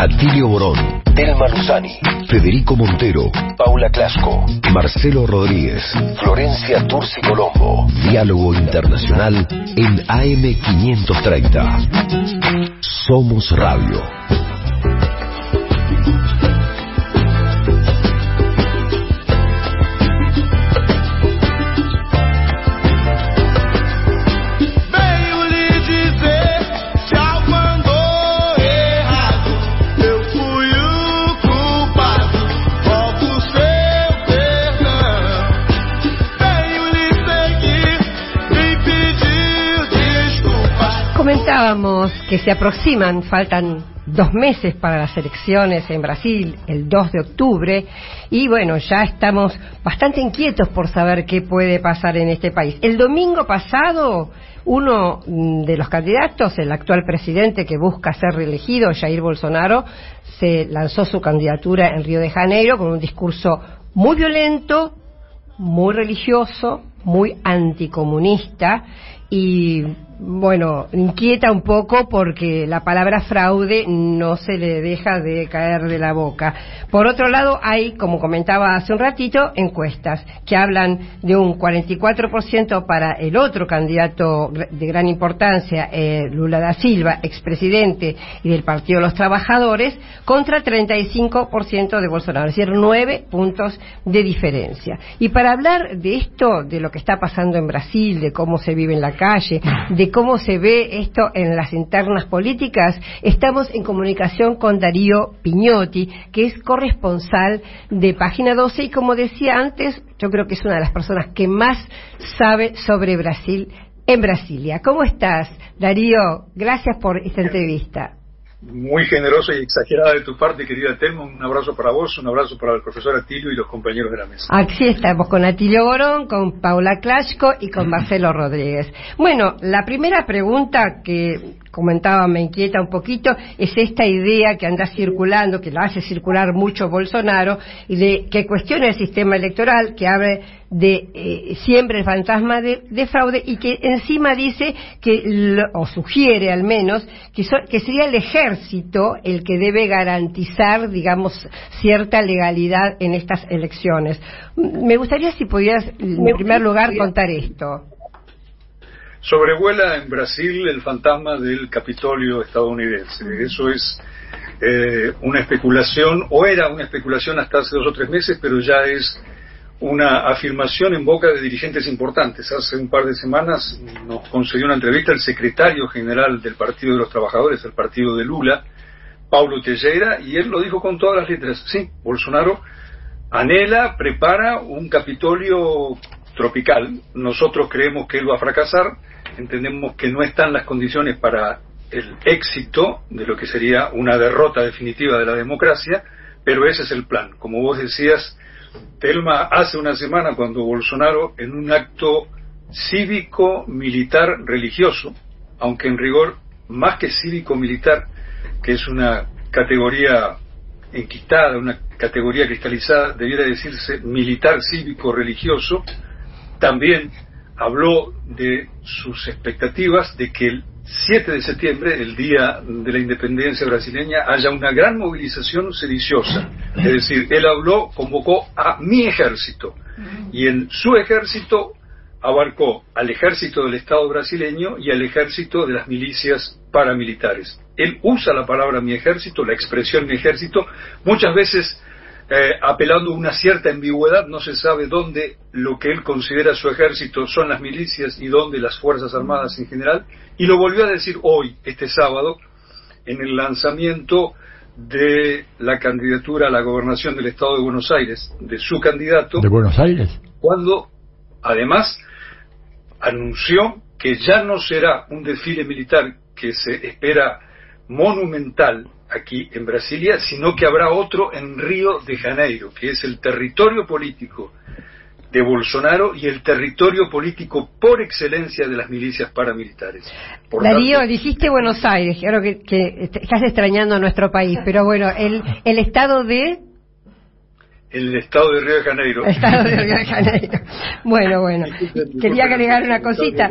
Atilio Borón, Telma Luzani, Federico Montero, Paula Clasco, Marcelo Rodríguez, Florencia Turci Colombo. Diálogo Internacional en AM530. Somos Radio. Que se aproximan, faltan dos meses para las elecciones en Brasil, el 2 de octubre, y bueno, ya estamos bastante inquietos por saber qué puede pasar en este país. El domingo pasado, uno mm, de los candidatos, el actual presidente que busca ser reelegido, Jair Bolsonaro, se lanzó su candidatura en Río de Janeiro con un discurso muy violento, muy religioso, muy anticomunista y bueno, inquieta un poco porque la palabra fraude no se le deja de caer de la boca. Por otro lado, hay, como comentaba hace un ratito, encuestas que hablan de un 44% para el otro candidato de gran importancia, eh, Lula da Silva, expresidente y del Partido de los Trabajadores, contra 35% de Bolsonaro, es decir, nueve puntos de diferencia. Y para hablar de esto, de lo que está pasando en Brasil, de cómo se vive en la calle, de cómo se ve esto en las internas políticas, estamos en comunicación con Darío Piñotti, que es corresponsal de Página 12 y como decía antes, yo creo que es una de las personas que más sabe sobre Brasil en Brasilia. ¿Cómo estás, Darío? Gracias por esta entrevista. Muy generosa y exagerada de tu parte, querida Telmo. Un abrazo para vos, un abrazo para el profesor Atilio y los compañeros de la mesa. Aquí estamos con Atilio Gorón, con Paula Clashco y con [LAUGHS] Marcelo Rodríguez. Bueno, la primera pregunta que comentaba, me inquieta un poquito, es esta idea que anda circulando, que la hace circular mucho Bolsonaro, y de que cuestiona el sistema electoral, que abre de eh, siempre el fantasma de, de, fraude y que encima dice que, lo, o sugiere al menos, que, so, que sería el ejército el que debe garantizar, digamos, cierta legalidad en estas elecciones. Me gustaría si pudieras, en primer lugar, contar esto. Sobrevuela en Brasil el fantasma del Capitolio estadounidense. Eso es eh, una especulación, o era una especulación hasta hace dos o tres meses, pero ya es una afirmación en boca de dirigentes importantes. Hace un par de semanas nos concedió una entrevista el secretario general del Partido de los Trabajadores, el partido de Lula, Paulo Teixeira, y él lo dijo con todas las letras. Sí, Bolsonaro anhela, prepara un Capitolio tropical. Nosotros creemos que él va a fracasar, entendemos que no están las condiciones para el éxito de lo que sería una derrota definitiva de la democracia, pero ese es el plan. Como vos decías, Telma, hace una semana cuando Bolsonaro, en un acto cívico-militar religioso, aunque en rigor más que cívico-militar, que es una categoría enquistada, una categoría cristalizada, debiera decirse militar cívico-religioso, también habló de sus expectativas de que el 7 de septiembre, el día de la independencia brasileña, haya una gran movilización sediciosa. Es decir, él habló, convocó a mi ejército y en su ejército abarcó al ejército del Estado brasileño y al ejército de las milicias paramilitares. Él usa la palabra mi ejército, la expresión mi ejército, muchas veces eh, apelando a una cierta ambigüedad, no se sabe dónde lo que él considera su ejército son las milicias y dónde las Fuerzas Armadas en general, y lo volvió a decir hoy, este sábado, en el lanzamiento de la candidatura a la gobernación del Estado de Buenos Aires, de su candidato. ¿De Buenos Aires? Cuando, además, anunció que ya no será un desfile militar que se espera monumental aquí en Brasilia, sino que habrá otro en Río de Janeiro, que es el territorio político de Bolsonaro y el territorio político por excelencia de las milicias paramilitares. Darío, dijiste Buenos Aires, claro que, que, estás extrañando a nuestro país, pero bueno, el, el estado de el estado de Río de Janeiro. Estado de Río de Janeiro. Bueno, bueno. Quería agregar una cosita,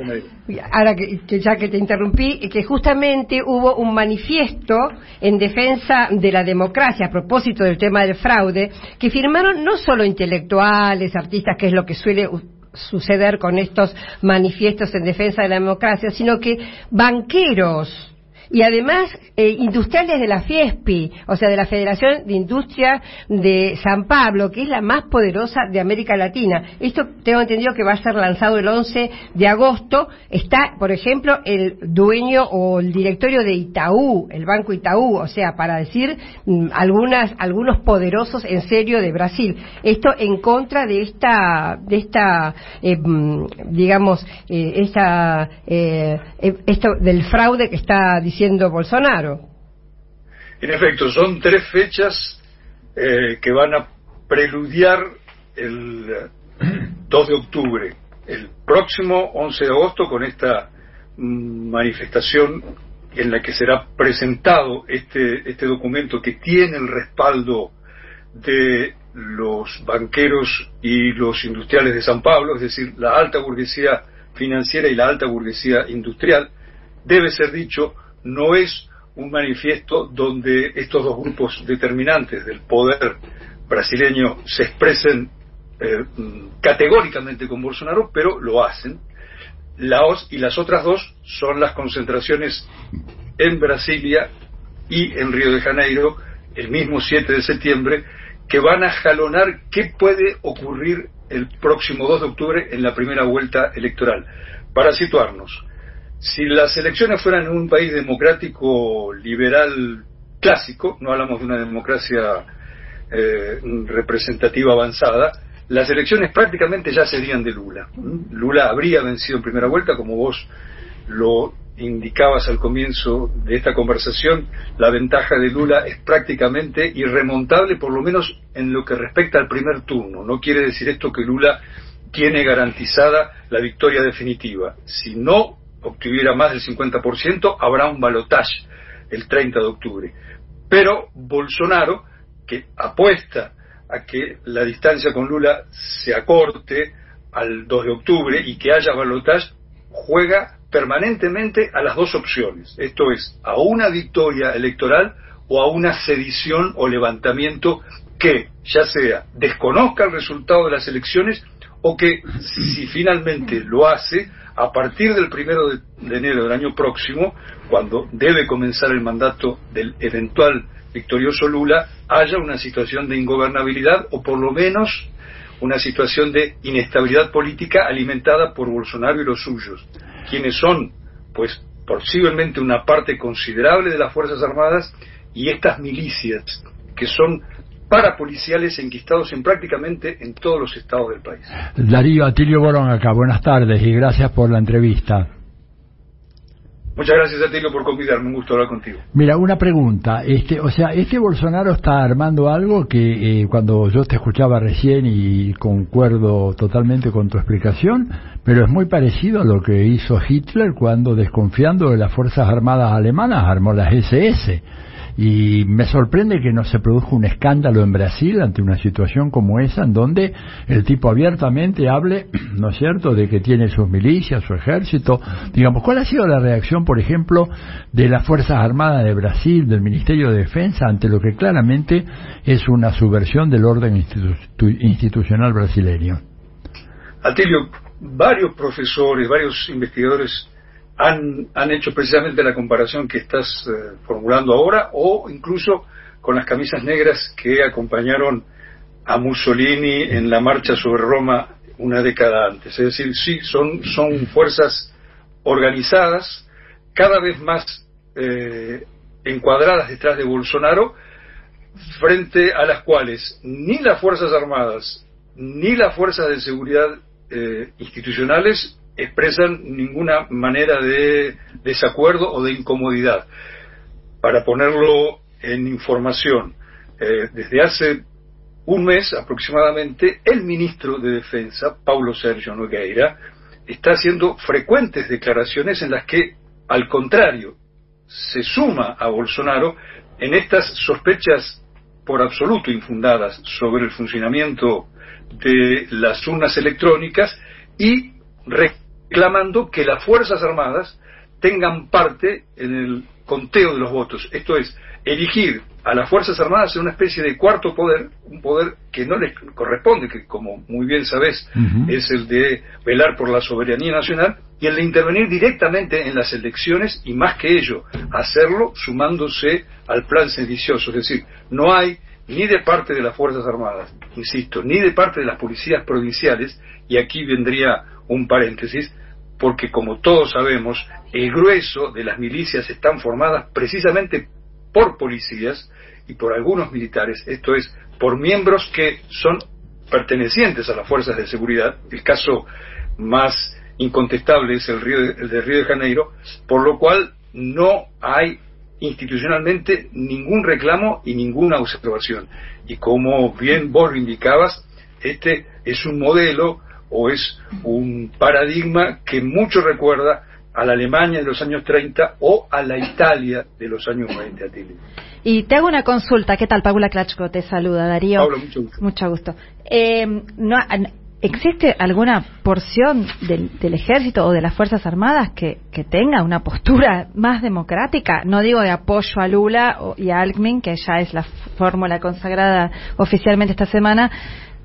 ahora que, que, ya que te interrumpí, que justamente hubo un manifiesto en defensa de la democracia a propósito del tema del fraude, que firmaron no solo intelectuales, artistas, que es lo que suele suceder con estos manifiestos en defensa de la democracia, sino que banqueros, y además eh, industriales de la FIESPI, o sea, de la Federación de Industria de San Pablo, que es la más poderosa de América Latina. Esto tengo entendido que va a ser lanzado el 11 de agosto. Está, por ejemplo, el dueño o el directorio de Itaú, el Banco Itaú, o sea, para decir mm, algunas, algunos poderosos en serio de Brasil. Esto en contra de esta, de esta, eh, digamos, eh, esta, eh, esto del fraude que está diciendo Bolsonaro. En efecto, son tres fechas eh, que van a preludiar el 2 de octubre, el próximo 11 de agosto, con esta mm, manifestación en la que será presentado este, este documento que tiene el respaldo de los banqueros y los industriales de San Pablo, es decir, la alta burguesía financiera y la alta burguesía industrial, debe ser dicho, no es un manifiesto donde estos dos grupos determinantes del poder brasileño se expresen eh, mm, categóricamente con Bolsonaro, pero lo hacen. Laos y las otras dos son las concentraciones en Brasilia y en Río de Janeiro el mismo 7 de septiembre que van a jalonar qué puede ocurrir el próximo 2 de octubre en la primera vuelta electoral. Para situarnos, si las elecciones fueran en un país democrático liberal clásico, no hablamos de una democracia eh, representativa avanzada, las elecciones prácticamente ya serían de Lula. Lula habría vencido en primera vuelta, como vos lo indicabas al comienzo de esta conversación, la ventaja de Lula es prácticamente irremontable, por lo menos en lo que respecta al primer turno. No quiere decir esto que Lula tiene garantizada la victoria definitiva. Si no obtuviera más del 50%, habrá un balotaje el 30 de octubre. Pero Bolsonaro, que apuesta a que la distancia con Lula se acorte al 2 de octubre y que haya balotaje, juega permanentemente a las dos opciones. Esto es, a una victoria electoral o a una sedición o levantamiento que, ya sea, desconozca el resultado de las elecciones o que, si finalmente lo hace, a partir del primero de, enero del año próximo, cuando debe comenzar el mandato del eventual victorioso Lula, haya una situación de ingobernabilidad o por lo menos una situación de inestabilidad política alimentada por Bolsonaro y los suyos, quienes son, pues, posiblemente una parte considerable de las Fuerzas Armadas y estas milicias que son parapoliciales enquistados en prácticamente en todos los estados del país. Darío Atilio Borón acá, buenas tardes y gracias por la entrevista. Muchas gracias Atilio por convidarme, un gusto hablar contigo. Mira, una pregunta, este, o sea, este Bolsonaro está armando algo que eh, cuando yo te escuchaba recién y concuerdo totalmente con tu explicación, pero es muy parecido a lo que hizo Hitler cuando desconfiando de las Fuerzas Armadas alemanas armó las SS. Y me sorprende que no se produzca un escándalo en Brasil ante una situación como esa, en donde el tipo abiertamente hable, [CLEARS THROAT] ¿no es cierto?, de que tiene sus milicias, su ejército. Digamos, ¿cuál ha sido la reacción, por ejemplo, de las Fuerzas Armadas de Brasil, del Ministerio de Defensa, ante lo que claramente es una subversión del orden institu- institucional brasileño? Atilio, varios profesores, varios investigadores han, han hecho precisamente la comparación que estás eh, formulando ahora o incluso con las camisas negras que acompañaron a Mussolini en la marcha sobre Roma una década antes. Es decir, sí, son, son fuerzas organizadas, cada vez más eh, encuadradas detrás de Bolsonaro, frente a las cuales ni las Fuerzas Armadas ni las fuerzas de seguridad eh, institucionales expresan ninguna manera de desacuerdo o de incomodidad. Para ponerlo en información, eh, desde hace un mes aproximadamente, el ministro de Defensa, Paulo Sergio Nogueira, está haciendo frecuentes declaraciones en las que, al contrario, se suma a Bolsonaro en estas sospechas por absoluto infundadas sobre el funcionamiento de las urnas electrónicas y reclamando que las Fuerzas Armadas tengan parte en el conteo de los votos. Esto es, elegir a las Fuerzas Armadas en una especie de cuarto poder, un poder que no les corresponde, que como muy bien sabes Ujú. es el de velar por la soberanía nacional y el de intervenir directamente en las elecciones y más que ello, hacerlo sumándose al plan sedicioso. Es decir, no hay ni de parte de las Fuerzas Armadas, insisto, ni de parte de las policías provinciales, y aquí vendría un paréntesis, porque como todos sabemos, el grueso de las milicias están formadas precisamente por policías y por algunos militares, esto es, por miembros que son pertenecientes a las fuerzas de seguridad. El caso más incontestable es el, Río de, el de Río de Janeiro, por lo cual no hay institucionalmente ningún reclamo y ninguna observación. Y como bien vos lo indicabas, este es un modelo o es un paradigma que mucho recuerda a la Alemania de los años 30 o a la Italia de los años 20, Atilio. Y te hago una consulta. ¿Qué tal? Paula Klachko te saluda, Darío. Paula, mucho gusto. Mucho gusto. Eh, no, ¿existe alguna porción del, del ejército o de las Fuerzas Armadas que, que tenga una postura más democrática? No digo de apoyo a Lula y a Alckmin, que ya es la fórmula consagrada oficialmente esta semana,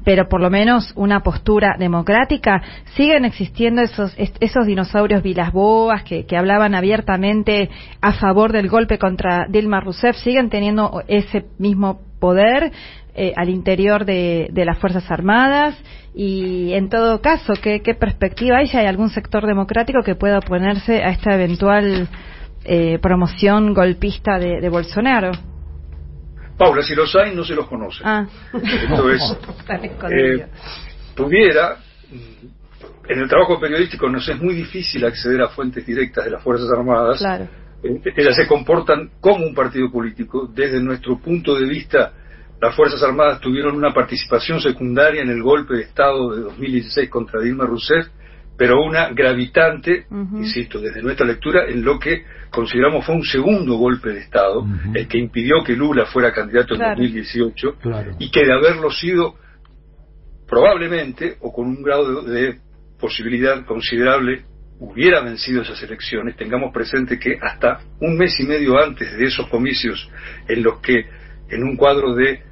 pero por lo menos una postura democrática. Siguen existiendo esos, esos dinosaurios Vilas Boas que, que hablaban abiertamente a favor del golpe contra Dilma Rousseff. Siguen teniendo ese mismo poder eh, al interior de, las Fuerzas Armadas. Y en todo caso, ¿qué, perspectiva hay? Si hay algún sector democrático que pueda oponerse a esta eventual eh, promoción golpista de Bolsonaro. Paula, si los hay, no se los conoce. Ah. Esto es, [LAUGHS] Están escondidos. eh, pudiera, en el trabajo periodístico nos es muy difícil acceder a fuentes directas de las Fuerzas Armadas. Claro. Eh, Ellas se comportan como un partido político. Desde nuestro punto de vista, las Fuerzas Armadas tuvieron una participación secundaria en el golpe de Estado de 2016 contra Dilma Rousseff, pero una gravitante, insisto, desde nuestra lectura, en lo que consideramos fue un segundo golpe de Estado, el que impidió que Lula fuera candidato en Claro. 2018, y que de haberlo sido, probablemente, o con un grado de, de posibilidad considerable, hubiera vencido esas elecciones, tengamos presente que hasta un mes y medio antes de esos comicios, en los que en un cuadro de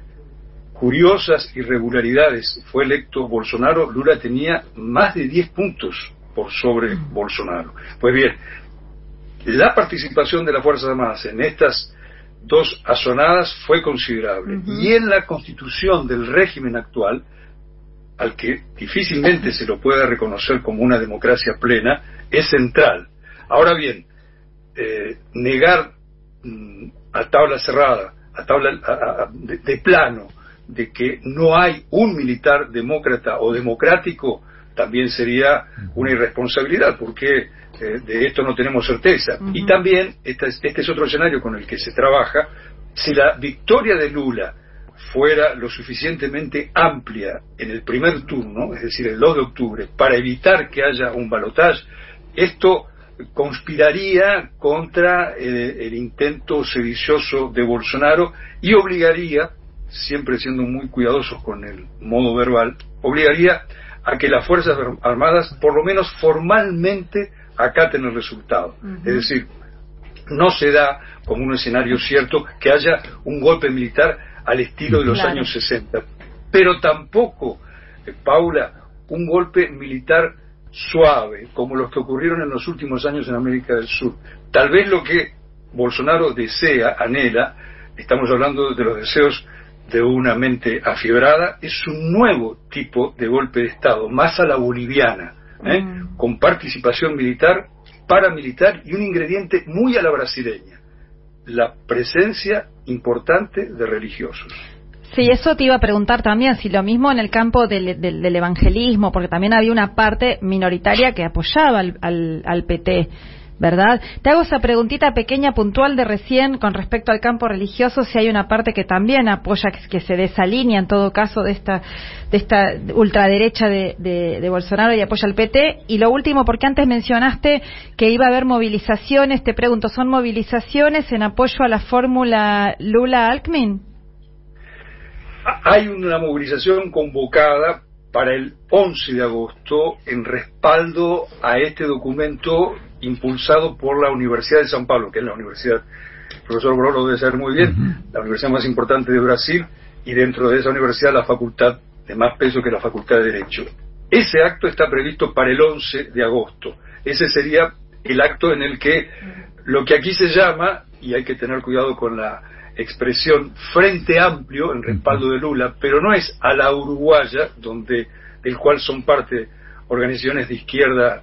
curiosas irregularidades fue electo Bolsonaro, Lula tenía más de 10 puntos por sobre Bolsonaro. Pues bien, la participación de las Fuerzas Armadas en estas dos azonadas fue considerable. Y en la constitución del régimen actual, al que difícilmente se lo pueda reconocer como una democracia plena, es central. Ahora bien, eh, negar mm, a tabla cerrada, a tabla a- a- a- de, de plano, de que no hay un militar demócrata o democrático, también sería una irresponsabilidad, porque eh, de esto no tenemos certeza. Y también, este es, este es otro escenario con el que se trabaja, si la victoria de Lula fuera lo suficientemente amplia en el primer turno, es decir, el 2 de octubre, para evitar que haya un balotaje, esto conspiraría contra eh, el intento sedicioso de Bolsonaro y obligaría, siempre siendo muy cuidadosos con el modo verbal, obligaría a que las Fuerzas Armadas, por lo menos formalmente, acaten el resultado. Es decir, no se da como un escenario cierto que haya un golpe militar al estilo de los Claro. años 60, pero tampoco, eh, Paula, un golpe militar suave, como los que ocurrieron en los últimos años en América del Sur. Tal vez lo que Bolsonaro desea, anhela, estamos hablando de los deseos de una mente afibrada, es un nuevo tipo de golpe de Estado, más a la boliviana, ¿eh? con participación militar, paramilitar y un ingrediente muy a la brasileña, la presencia importante de religiosos. Sí, eso te iba a preguntar también, si lo mismo en el campo del, del- del evangelismo, porque también había una parte minoritaria que apoyaba al, al- al PT, ¿verdad? Te hago esa preguntita pequeña, puntual de recién con respecto al campo religioso, si hay una parte que también apoya que, se desalinea en todo caso de esta, de esta ultraderecha de, de, de Bolsonaro y apoya al PT. Y lo último, porque antes mencionaste que iba a haber movilizaciones, te pregunto, ¿son movilizaciones en apoyo a la fórmula Lula-Alckmin? Hay una movilización convocada para el 11 de agosto en respaldo a este documento impulsado por la Universidad de San Pablo, que es la universidad, el profesor Bro lo debe saber muy bien, la universidad más importante de Brasil, y dentro de esa universidad la facultad de más peso que la facultad de Derecho. Ese acto está previsto para el 11 de agosto. Ese sería el acto en el que lo que aquí se llama, y hay que tener cuidado con la expresión frente amplio en respaldo de Lula, pero no es a la uruguaya, donde del cual son parte organizaciones de izquierda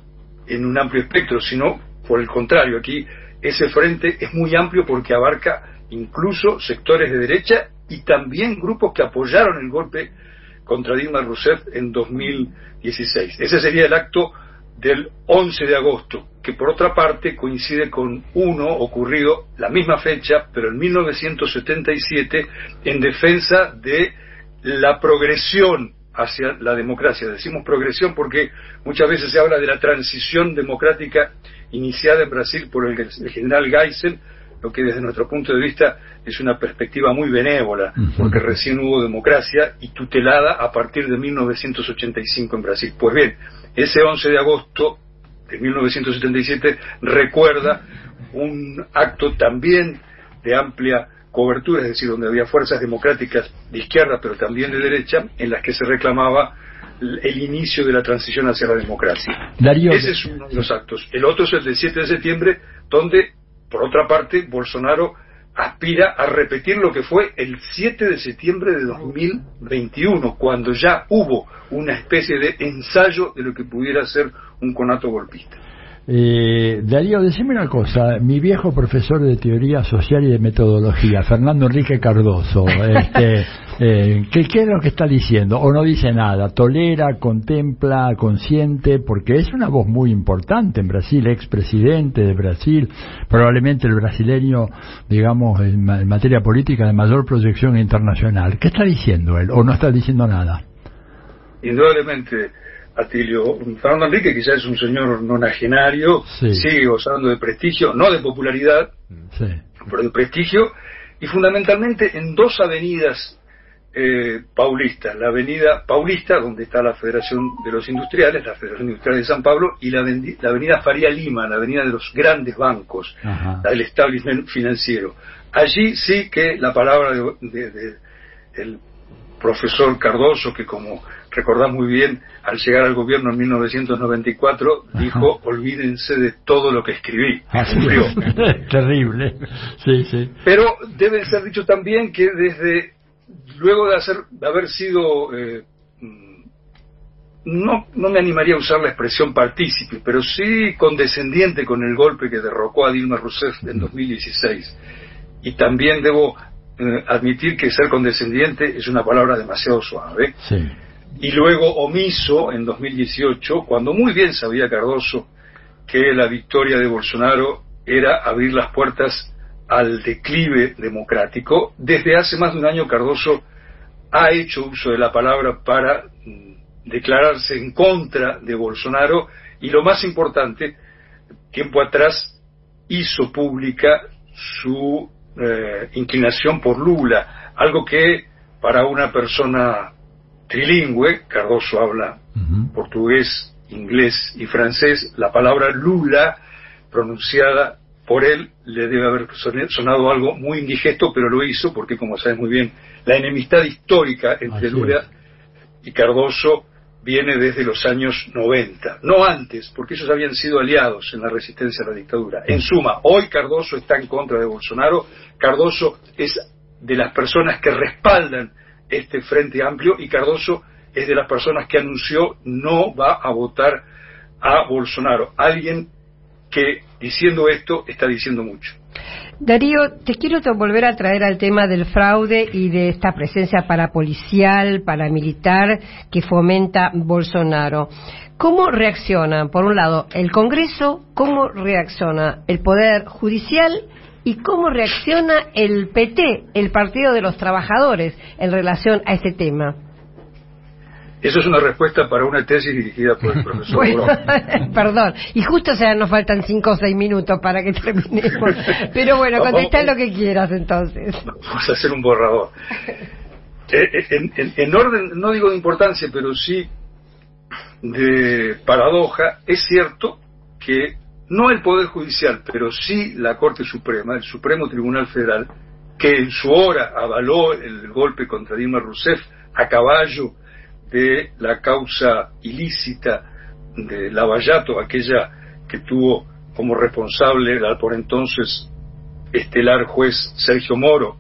en un amplio espectro, sino por el contrario, aquí ese frente es muy amplio porque abarca incluso sectores de derecha y también grupos que apoyaron el golpe contra Dilma Rousseff en 2016. Ese sería el acto del 11 de agosto, que por otra parte coincide con uno ocurrido la misma fecha, pero en 1977, en defensa de la progresión hacia la democracia. Decimos progresión porque muchas veces se habla de la transición democrática iniciada en Brasil por el, el general Geisel, lo que desde nuestro punto de vista es una perspectiva muy benévola, porque recién hubo democracia y tutelada a partir de 1985 en Brasil. Pues bien, ese 11 de agosto de 1977 recuerda un acto también de amplia cobertura, es decir, donde había fuerzas democráticas de izquierda, pero también de derecha, en las que se reclamaba el inicio de la transición hacia la democracia. Darío, Ese es uno de los actos. El otro es el del 7 de septiembre, donde, por otra parte, Bolsonaro aspira a repetir lo que fue el 7 de septiembre de 2021, cuando ya hubo una especie de ensayo de lo que pudiera ser un conato golpista. Eh, Darío, decime una cosa. Mi viejo profesor de teoría social y de metodología, Fernando Enrique Cardoso, [LAUGHS] este, eh, ¿qué, ¿qué es lo que está diciendo? ¿O no dice nada? ¿Tolera, contempla, consciente? Porque es una voz muy importante en Brasil, expresidente de Brasil, probablemente el brasileño, digamos, en, ma- en materia política de mayor proyección internacional. ¿Qué está diciendo él? ¿O no está diciendo nada? Indudablemente, Atilio, Fernando Enrique quizás es un señor nonagenario, Sí. sigue gozando de prestigio, no de popularidad, Sí. pero de prestigio, y fundamentalmente en dos avenidas eh, paulistas, la avenida Paulista, donde está la Federación de los Industriales, la Federación Industrial de San Pablo, y la, avenida Faría Lima, la avenida de los grandes bancos, Ajá. la del establishment financiero. Allí sí que la palabra de, de- de- del profesor Cardoso, que como recordás muy bien, al llegar al gobierno en 1994, dijo, olvídense de todo lo que escribí. Así es. [LAUGHS] Terrible. Sí, sí. Pero debe ser dicho también que desde luego de, hacer, de haber sido, eh, mm, no, no me animaría a usar la expresión partícipe, pero sí condescendiente con el golpe que derrocó a Dilma Rousseff en 2016. Y también debo eh, admitir que ser condescendiente es una palabra demasiado suave. Sí. Y luego omiso en 2018, cuando muy bien sabía Cardoso que la victoria de Bolsonaro era abrir las puertas al declive democrático. Desde hace más de un año Cardoso ha hecho uso de la palabra para mm, declararse en contra de Bolsonaro y lo más importante, tiempo atrás hizo pública su eh, inclinación por Lula, algo que para una persona trilingüe, Cardoso habla portugués, inglés y francés, la palabra Lula pronunciada por él le debe haber son- sonado algo muy indigesto, pero lo hizo porque, como sabes muy bien, la enemistad histórica entre Así Lula y Cardoso viene desde los años 90, no antes, porque ellos habían sido aliados en la resistencia a la dictadura. En suma, hoy Cardoso está en contra de Bolsonaro, Cardoso es de las personas que respaldan este Frente Amplio y Cardoso es de las personas que anunció no va a votar a Bolsonaro. Alguien que diciendo esto está diciendo mucho. Darío, te quiero volver a traer al tema del fraude y de esta presencia parapolicial, paramilitar que fomenta Bolsonaro. ¿Cómo reacciona, por un lado, el Congreso? ¿Cómo reacciona el Poder Judicial? ¿Y cómo reacciona el PT, el Partido de los Trabajadores, en relación a este tema? Eso es una respuesta para una tesis dirigida por el [LAUGHS] profesor Bueno, [LAUGHS] perdón. Y justo o sea, nos faltan cinco o seis minutos para que terminemos. Pero bueno, contesta lo que quieras entonces. Vamos a hacer un borrador. Eh, eh, En, en- en orden, no digo de importancia, pero sí de paradoja, es cierto que no el Poder Judicial, pero sí la Corte Suprema, el Supremo Tribunal Federal, que en su hora avaló el golpe contra Dilma Rousseff a caballo de la causa ilícita de Lavallato, aquella que tuvo como responsable al por entonces estelar juez Sergio Moro,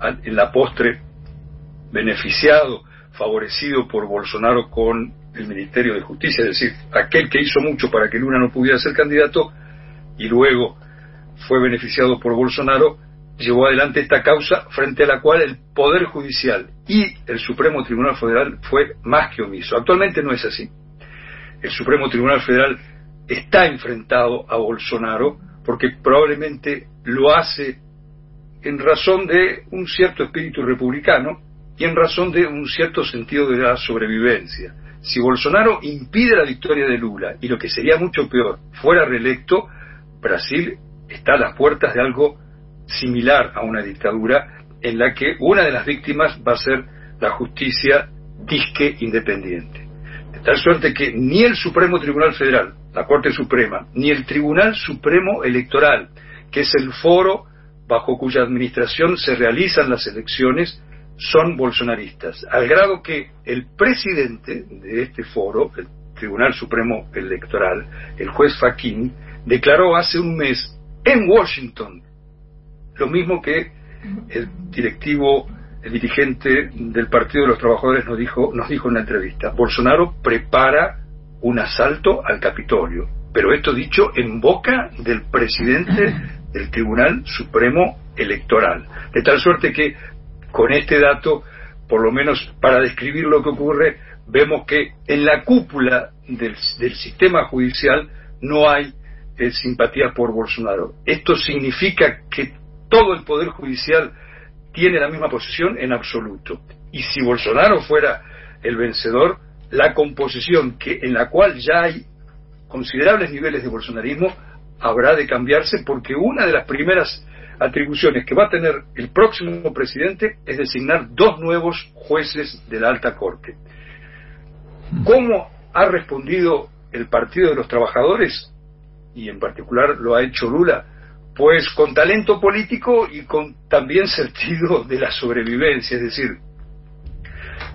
en la postre beneficiado, favorecido por Bolsonaro con el Ministerio de Justicia, es decir, aquel que hizo mucho para que Luna no pudiera ser candidato y luego fue beneficiado por Bolsonaro, llevó adelante esta causa frente a la cual el Poder Judicial y el Supremo Tribunal Federal fue más que omiso. Actualmente no es así. El Supremo Tribunal Federal está enfrentado a Bolsonaro porque probablemente lo hace en razón de un cierto espíritu republicano y en razón de un cierto sentido de la sobrevivencia. Si Bolsonaro impide la victoria de Lula y lo que sería mucho peor, fuera reelecto, Brasil está a las puertas de algo similar a una dictadura en la que una de las víctimas va a ser la justicia disque independiente. De tal suerte que ni el Supremo Tribunal Federal, la Corte Suprema, ni el Tribunal Supremo Electoral, que es el foro bajo cuya administración se realizan las elecciones, son bolsonaristas, al grado que el presidente de este foro, el Tribunal Supremo Electoral, el juez Faquín, declaró hace un mes en Washington lo mismo que el directivo, el dirigente del Partido de los Trabajadores nos dijo, nos dijo en una entrevista. Bolsonaro prepara un asalto al Capitolio, pero esto dicho en boca del presidente del Tribunal Supremo Electoral. De tal suerte que con este dato, por lo menos para describir lo que ocurre, vemos que en la cúpula del, del sistema judicial no hay eh, simpatía por Bolsonaro. Esto significa que todo el poder judicial tiene la misma posición en absoluto. Y si Bolsonaro fuera el vencedor, la composición que en la cual ya hay considerables niveles de bolsonarismo habrá de cambiarse porque una de las primeras atribuciones que va a tener el próximo presidente es designar dos nuevos jueces de la alta corte. ¿Cómo ha respondido el Partido de los Trabajadores? Y en particular lo ha hecho Lula, pues con talento político y con también sentido de la sobrevivencia, es decir,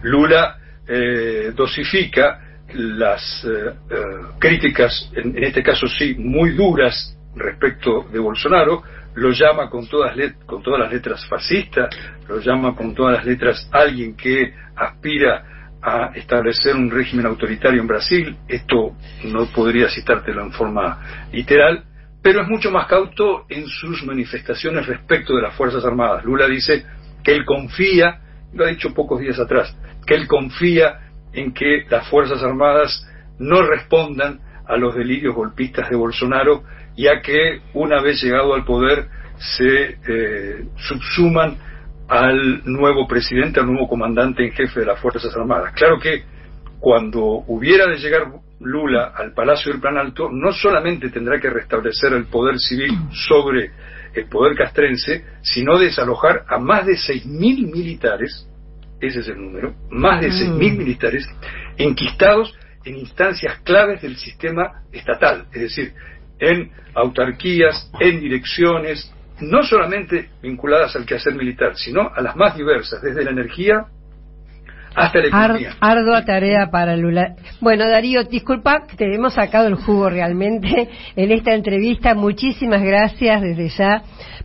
Lula eh, dosifica las eh, eh, críticas, en, en, este caso sí, muy duras respecto de Bolsonaro, lo llama con todas, con todas las letras fascista, lo llama con todas las letras alguien que aspira a establecer un régimen autoritario en Brasil, esto no podría citártelo en forma literal, pero es mucho más cauto en sus manifestaciones respecto de las Fuerzas Armadas. Lula dice que él confía, lo ha dicho pocos días atrás, que él confía en que las Fuerzas Armadas no respondan a los delirios golpistas de Bolsonaro, ya que una vez llegado al poder se eh, subsuman al nuevo presidente, al nuevo comandante en jefe de las Fuerzas Armadas. Claro que cuando hubiera de llegar Lula al Palacio del Plan Alto, no solamente tendrá que restablecer el poder civil sobre el poder castrense, sino desalojar a más de 6.000 militares, ese es el número, más de 6.000 militares enquistados en instancias claves del sistema estatal, es decir, en autarquías, en direcciones, no solamente vinculadas al quehacer militar, sino a las más diversas, desde la energía hasta la economía. Ar, ardua tarea para Lula. Bueno, Darío, disculpa, te hemos sacado el jugo realmente en esta entrevista. Muchísimas gracias desde ya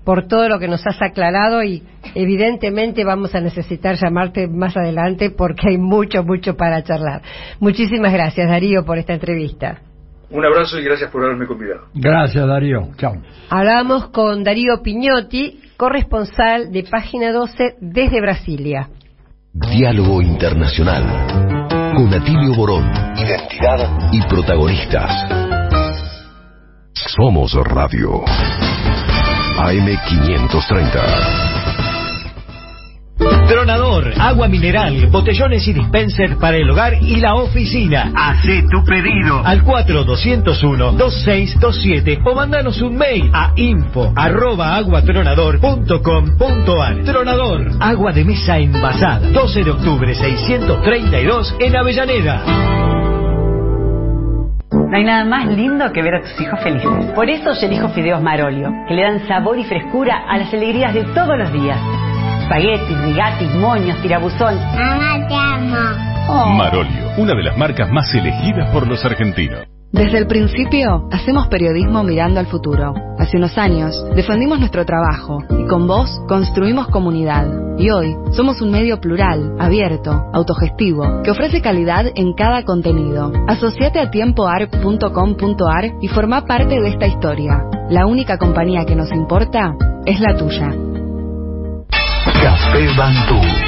por todo lo que nos has aclarado y evidentemente vamos a necesitar llamarte más adelante porque hay mucho, mucho para charlar. Muchísimas gracias, Darío, por esta entrevista. Un abrazo y gracias por haberme convidado. Gracias, Darío. Chao. Hablamos con Darío Piñotti, corresponsal de Página 12 desde Brasilia. Diálogo Internacional con Atilio Borón. Identidad y protagonistas. Somos Radio. AM530. Tronador, agua mineral, botellones y dispensers para el hogar y la oficina. Hacé tu pedido al 4201-2627 o mandanos un mail a info arroba aguatronador.com.ar. Tronador, agua de mesa envasada. 12 de octubre 632 en Avellaneda. No hay nada más lindo que ver a tus hijos felices. Por eso yo elijo fideos Marolio, que le dan sabor y frescura a las alegrías de todos los días. Espaguetis, rigatis, moños, tirabuzón. Mamá, te amo. Oh. Marolio, una de las marcas más elegidas por los argentinos. Desde el principio, hacemos periodismo mirando al futuro. Hace unos años, defendimos nuestro trabajo y con vos construimos comunidad. Y hoy, somos un medio plural, abierto, autogestivo, que ofrece calidad en cada contenido. Asociate a tiempoarc.com.ar y forma parte de esta historia. La única compañía que nos importa es la tuya. Café Bantú.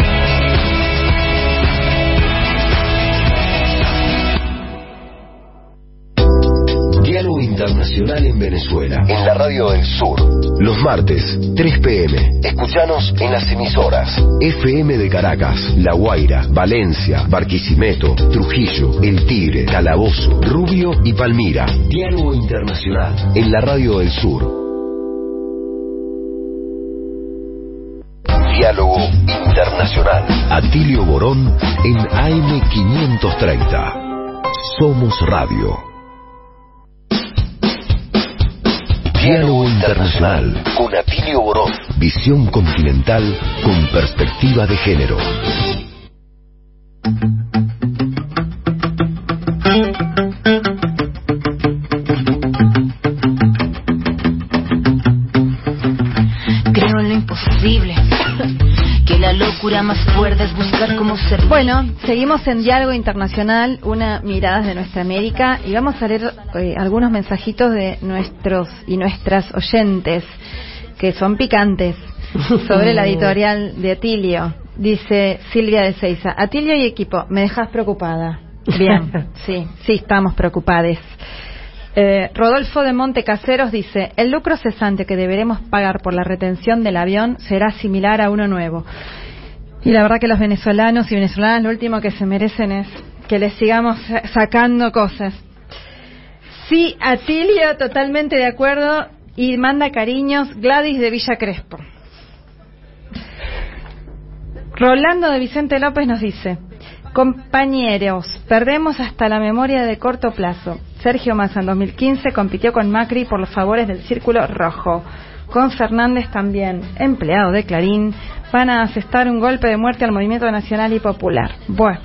Internacional en Venezuela. En la Radio del Sur. Los martes, 3 pm. Escuchanos en las emisoras. FM de Caracas, La Guaira, Valencia, Barquisimeto, Trujillo, El Tigre, Calabozo, Rubio y Palmira. Diálogo Internacional en la Radio del Sur. Diálogo Internacional. Atilio Borón en AM530. Somos Radio. Diálogo Internacional con Atilio. Visión continental con perspectiva de género. Locura más es buscar cómo ser. Bueno, seguimos en Diálogo Internacional, una mirada de nuestra América, y vamos a leer eh, algunos mensajitos de nuestros y nuestras oyentes, que son picantes, [LAUGHS] sobre la editorial de Atilio. Dice Silvia de Seiza, Atilio y equipo, me dejas preocupada. Bien, [LAUGHS] sí, sí, estamos preocupados. Eh, Rodolfo de Monte Caseros dice, el lucro cesante que deberemos pagar por la retención del avión será similar a uno nuevo. Y la verdad que los venezolanos y venezolanas lo último que se merecen es que les sigamos sa- sacando cosas. Sí, Atilio, totalmente de acuerdo y manda cariños Gladys de Villa Crespo. Rolando de Vicente López nos dice, compañeros, perdemos hasta la memoria de corto plazo. Sergio Massa en 2015 compitió con Macri por los favores del Círculo Rojo. Con Fernández también, empleado de Clarín, van a asestar un golpe de muerte al movimiento nacional y popular. Bueno.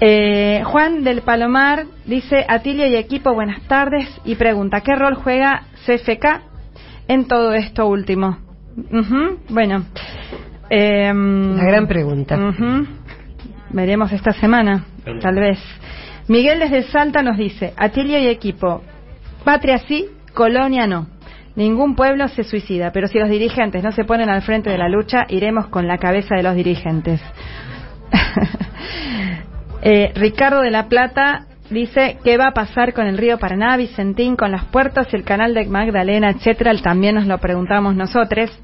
Eh, Juan del Palomar dice, Atilio y equipo, buenas tardes, y pregunta, ¿qué rol juega CFK en todo esto último? Ujú, Bueno. La gran pregunta. Veremos esta semana, tal vez. Miguel desde Salta nos dice, Atilio y equipo, patria sí, colonia no. Ningún pueblo se suicida, pero si los dirigentes no se ponen al frente de la lucha, iremos con la cabeza de los dirigentes. [LAUGHS] Eh, Ricardo de la Plata dice qué va a pasar con el río Paraná, Vicentín, con las puertas y el canal de Magdalena, etcétera. También nos lo preguntamos nosotros.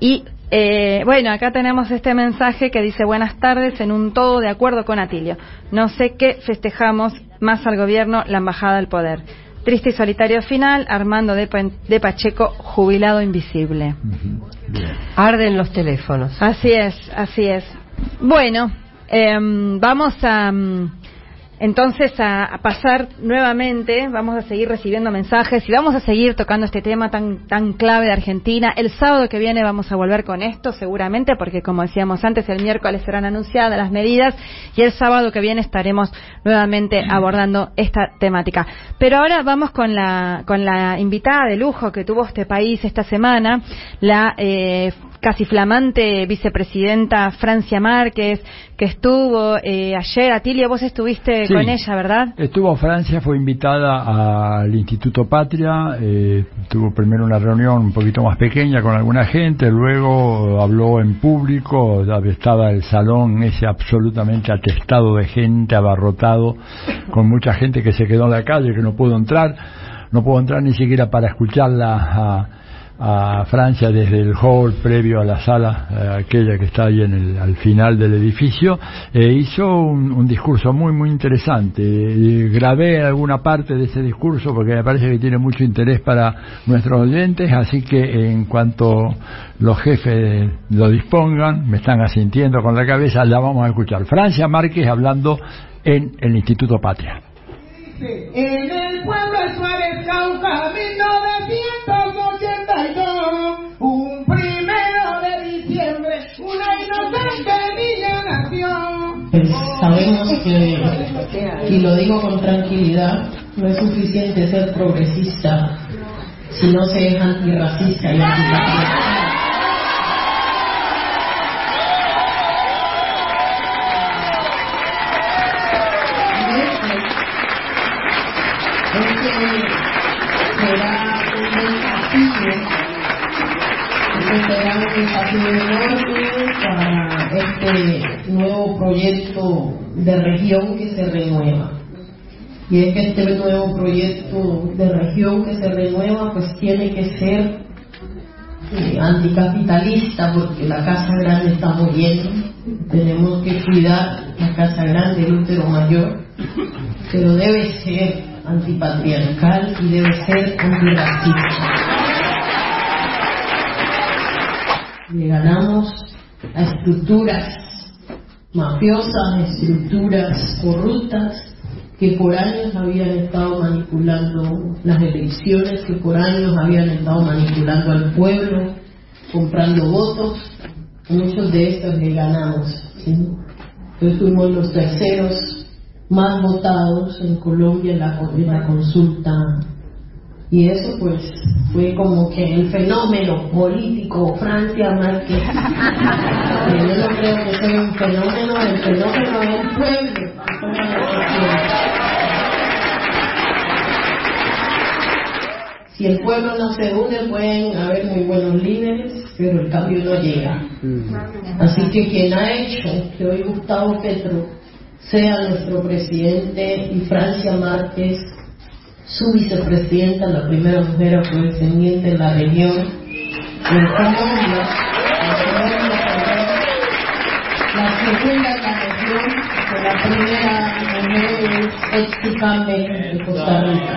Y eh, bueno, acá tenemos este mensaje que dice buenas tardes en un todo de acuerdo con Atilio. No sé qué festejamos más al gobierno, la embajada al poder. Triste y solitario final, Armando de, de Pacheco, jubilado invisible. Arden los teléfonos. Así es, así es. Bueno, em, vamos a mm, entonces a, pasar nuevamente, vamos a seguir recibiendo mensajes y vamos a seguir tocando este tema tan tan clave de Argentina. El sábado que viene vamos a volver con esto seguramente porque como decíamos antes el miércoles serán anunciadas las medidas y el sábado que viene estaremos nuevamente abordando esta temática. Pero ahora vamos con la con la invitada de lujo que tuvo este país esta semana, la eh, casi flamante vicepresidenta Francia Márquez, que estuvo eh, ayer. Atilio, vos estuviste Sí. con ella, ¿verdad? Estuvo Francia, fue invitada al Instituto Patria, eh, tuvo primero una reunión un poquito más pequeña con alguna gente, luego habló en público, estaba el salón ese absolutamente atestado de gente, abarrotado, con mucha gente que se quedó en la calle, que no pudo entrar, no pudo entrar ni siquiera para escucharla a, a Francia desde el hall previo a la sala, eh, aquella que está ahí en el, al final del edificio, eh, hizo un, un discurso muy, muy interesante. Eh, grabé alguna parte de ese discurso porque me parece que tiene mucho interés para nuestros oyentes, así que en cuanto los jefes lo dispongan, me están asintiendo con la cabeza, la vamos a escuchar. Francia Márquez hablando en el Instituto Patria. En el pueblo Pues sabemos que, y lo digo con tranquilidad, no es suficiente ser progresista si no se es antirracista y desafío, desafío enorme para este nuevo proyecto de región que se renueva. Y es que este nuevo proyecto de región que se renueva pues tiene que ser eh, anticapitalista porque la casa grande está muriendo. Tenemos que cuidar la casa grande, el útero mayor, pero debe ser antipatriarcal y debe ser antirracista. Le ganamos a estructuras mafiosas, estructuras corruptas que por años habían estado manipulando las elecciones, que por años habían estado manipulando al pueblo, comprando votos. Muchos de estos le ganamos. Entonces fuimos los terceros más votados en Colombia en la consulta. Y eso pues fue como que el fenómeno político Francia Márquez. Que [LAUGHS] yo no creo que sea un fenómeno, el fenómeno es el pueblo. Si el pueblo no se une, pueden haber muy buenos líderes, pero el cambio no llega. Así que quien ha hecho que hoy Gustavo Petro sea nuestro presidente y Francia Márquez, su vicepresidenta, la primera mujer afrodescendiente de la región, en Colombia, en la segunda en la región, la primera mujer Campbell de Costa Rica.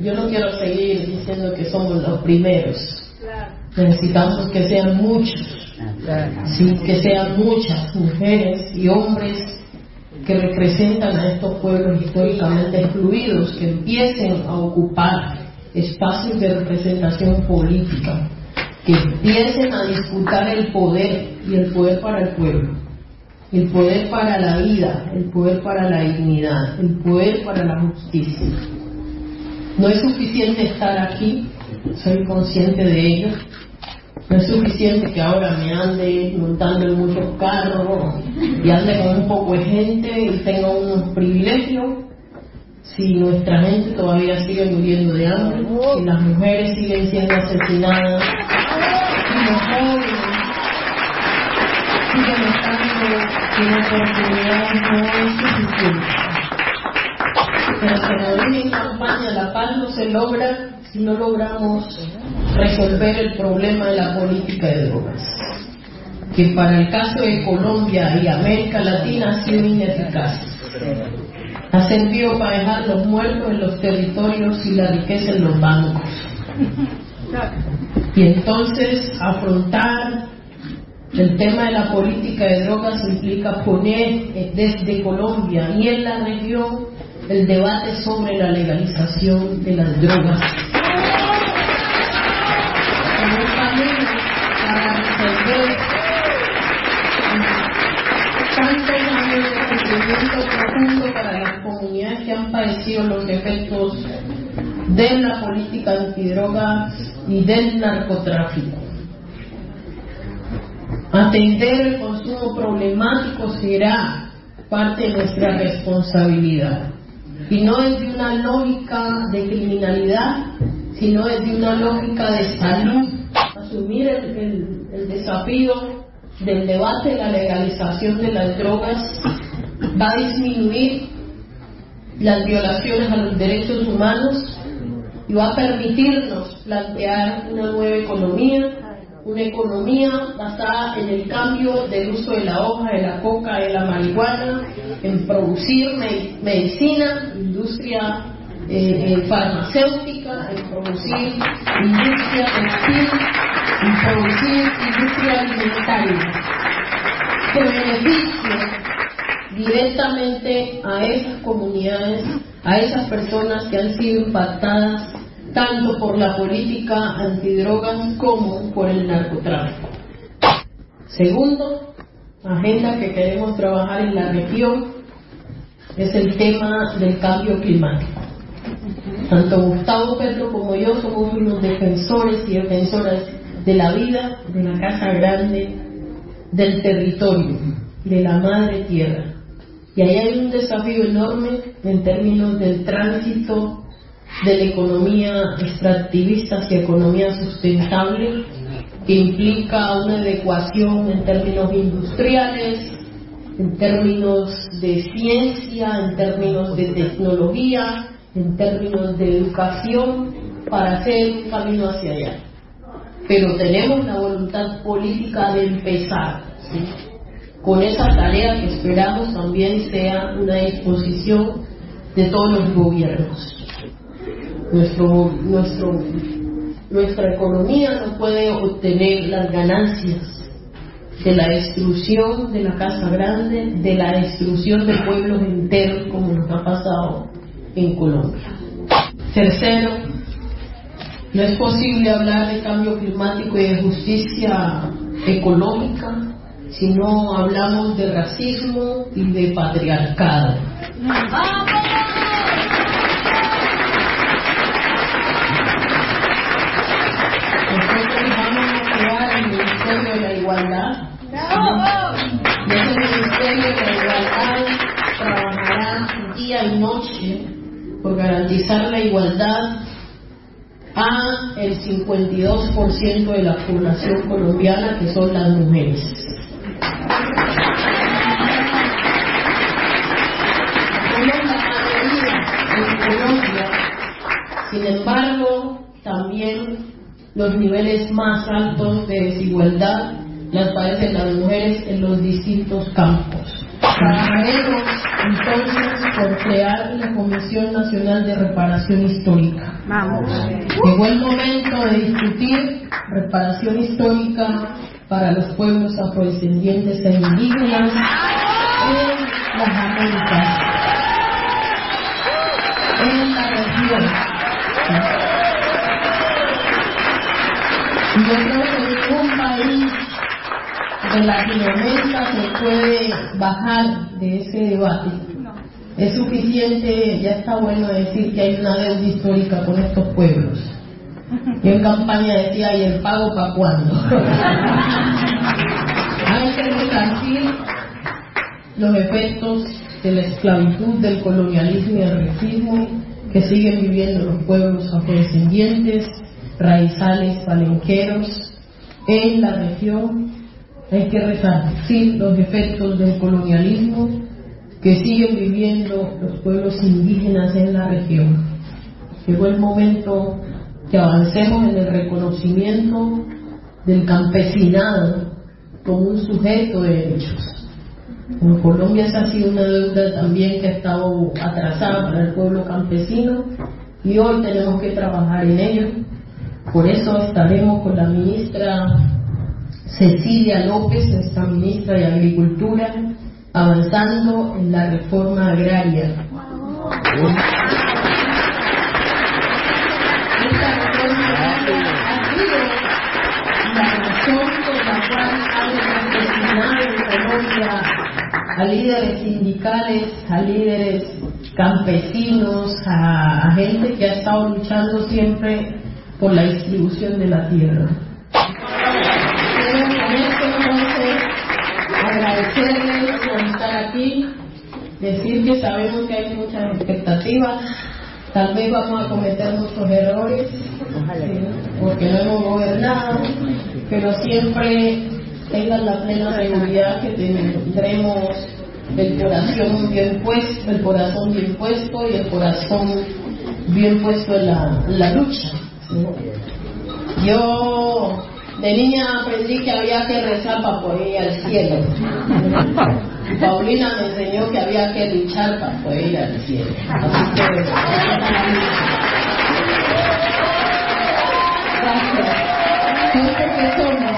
Yo no quiero seguir diciendo que somos los primeros. Necesitamos que sean muchos, sí, que sean muchas mujeres y hombres que representan a estos pueblos históricamente excluidos, que empiecen a ocupar espacios de representación política, que empiecen a disputar el poder y el poder para el pueblo, el poder para la vida, el poder para la dignidad, el poder para la justicia. No es suficiente estar aquí, soy consciente de ello. No es suficiente que ahora me ande montando en muchos carros y ande con un poco de gente y tenga unos privilegios. Si nuestra gente todavía sigue muriendo de hambre, si las mujeres siguen siendo asesinadas, si los jóvenes siguen estando sin oportunidades, no es suficiente. Pero se en campaña, la paz no se logra si no logramos resolver el problema de la política de drogas, que para el caso de Colombia y América Latina ha sido ineficaz. Ha servido para dejar los muertos en los territorios y la riqueza en los bancos. Y entonces afrontar el tema de la política de drogas implica poner desde Colombia y en la región el debate sobre la legalización de las drogas. Como un camino tantos años de sufrimiento profundo para las comunidades que han padecido los efectos de la política antidrogas y del narcotráfico. Atender el consumo problemático será parte de nuestra responsabilidad. Y no es de una lógica de criminalidad, sino es de una lógica de salud. Asumir el, el desafío del debate de la legalización de las drogas va a disminuir las violaciones a los derechos humanos y va a permitirnos plantear una nueva economía, una economía basada en el cambio del uso de la hoja, de la coca, de la marihuana, en producir medicina, industria eh, eh, farmacéutica, en producir industria textil, en producir industria alimentaria, que beneficie directamente a esas comunidades, a esas personas que han sido impactadas tanto por la política antidrogas como por el narcotráfico. Segundo, agenda que queremos trabajar en la región es el tema del cambio climático. Tanto Gustavo Petro como yo somos unos defensores y defensoras de la vida, de la casa grande, del territorio, de la madre tierra. Y ahí hay un desafío enorme en términos del tránsito de la economía extractivista hacia economía sustentable, que implica una adecuación en términos industriales, en términos de ciencia, en términos de tecnología, en términos de educación, para hacer un camino hacia allá. Pero tenemos la voluntad política de empezar con esa tarea que esperamos también sea una disposición de todos los gobiernos nuestro, nuestro, nuestra economía no puede obtener las ganancias de la destrucción de la Casa Grande, de la destrucción de pueblos enteros como nos ha pasado en Colombia. Tercero, no es posible hablar de cambio climático y de justicia económica si no hablamos de racismo y de patriarcado. de Igualdad. Ese Ministerio de la Igualdad trabajará día y noche por garantizar la igualdad a el 52% de la población colombiana, que son las mujeres. Sin embargo, también los niveles más altos de desigualdad las padecen las mujeres en los distintos campos. Trabajaremos entonces por crear la Comisión Nacional de Reparación Histórica. Vamos. Llegó el momento de discutir reparación histórica para los pueblos afrodescendientes e indígenas en las Américas, en la región. Yo creo que ningún país de Latinoamérica se puede bajar de ese debate. Es suficiente, ya está bueno decir que hay una deuda histórica con estos pueblos. Yo [LAUGHS] en campaña decía, ¿y el pago para cuándo? [LAUGHS] hay que resarcir los efectos de la esclavitud, del colonialismo y el racismo que siguen viviendo los pueblos afrodescendientes raizales palenqueros en la región. Hay que resarcir los efectos del colonialismo que siguen viviendo los pueblos indígenas en la región. Llegó el momento que avancemos en el reconocimiento del campesinado como un sujeto de derechos. En Colombia esa ha sido una deuda también que ha estado atrasada para el pueblo campesino y hoy tenemos que trabajar en ello por eso estaremos con la ministra Cecilia López, nuestra ministra de Agricultura, avanzando en la reforma agraria. Esta reforma agraria ha sido la razón por la cual han asesinado en Colombia a líderes sindicales, a líderes campesinos, a, a gente que ha estado luchando siempre por la distribución de la tierra. Quiero con esto entonces agradecerles por estar aquí, decir que sabemos que hay muchas expectativas, tal vez vamos a cometer muchos errores, sí, porque no hemos gobernado, pero siempre tengan la plena seguridad que tendremos el corazón bien puesto, el corazón bien puesto y el corazón bien puesto en la, en la lucha. ¿sí? Yo de niña aprendí que había que rezar para poder ir al cielo. [LAUGHS] Paulina me enseñó que había que luchar para poder ir al cielo. Así que, gracias. Siempre que somos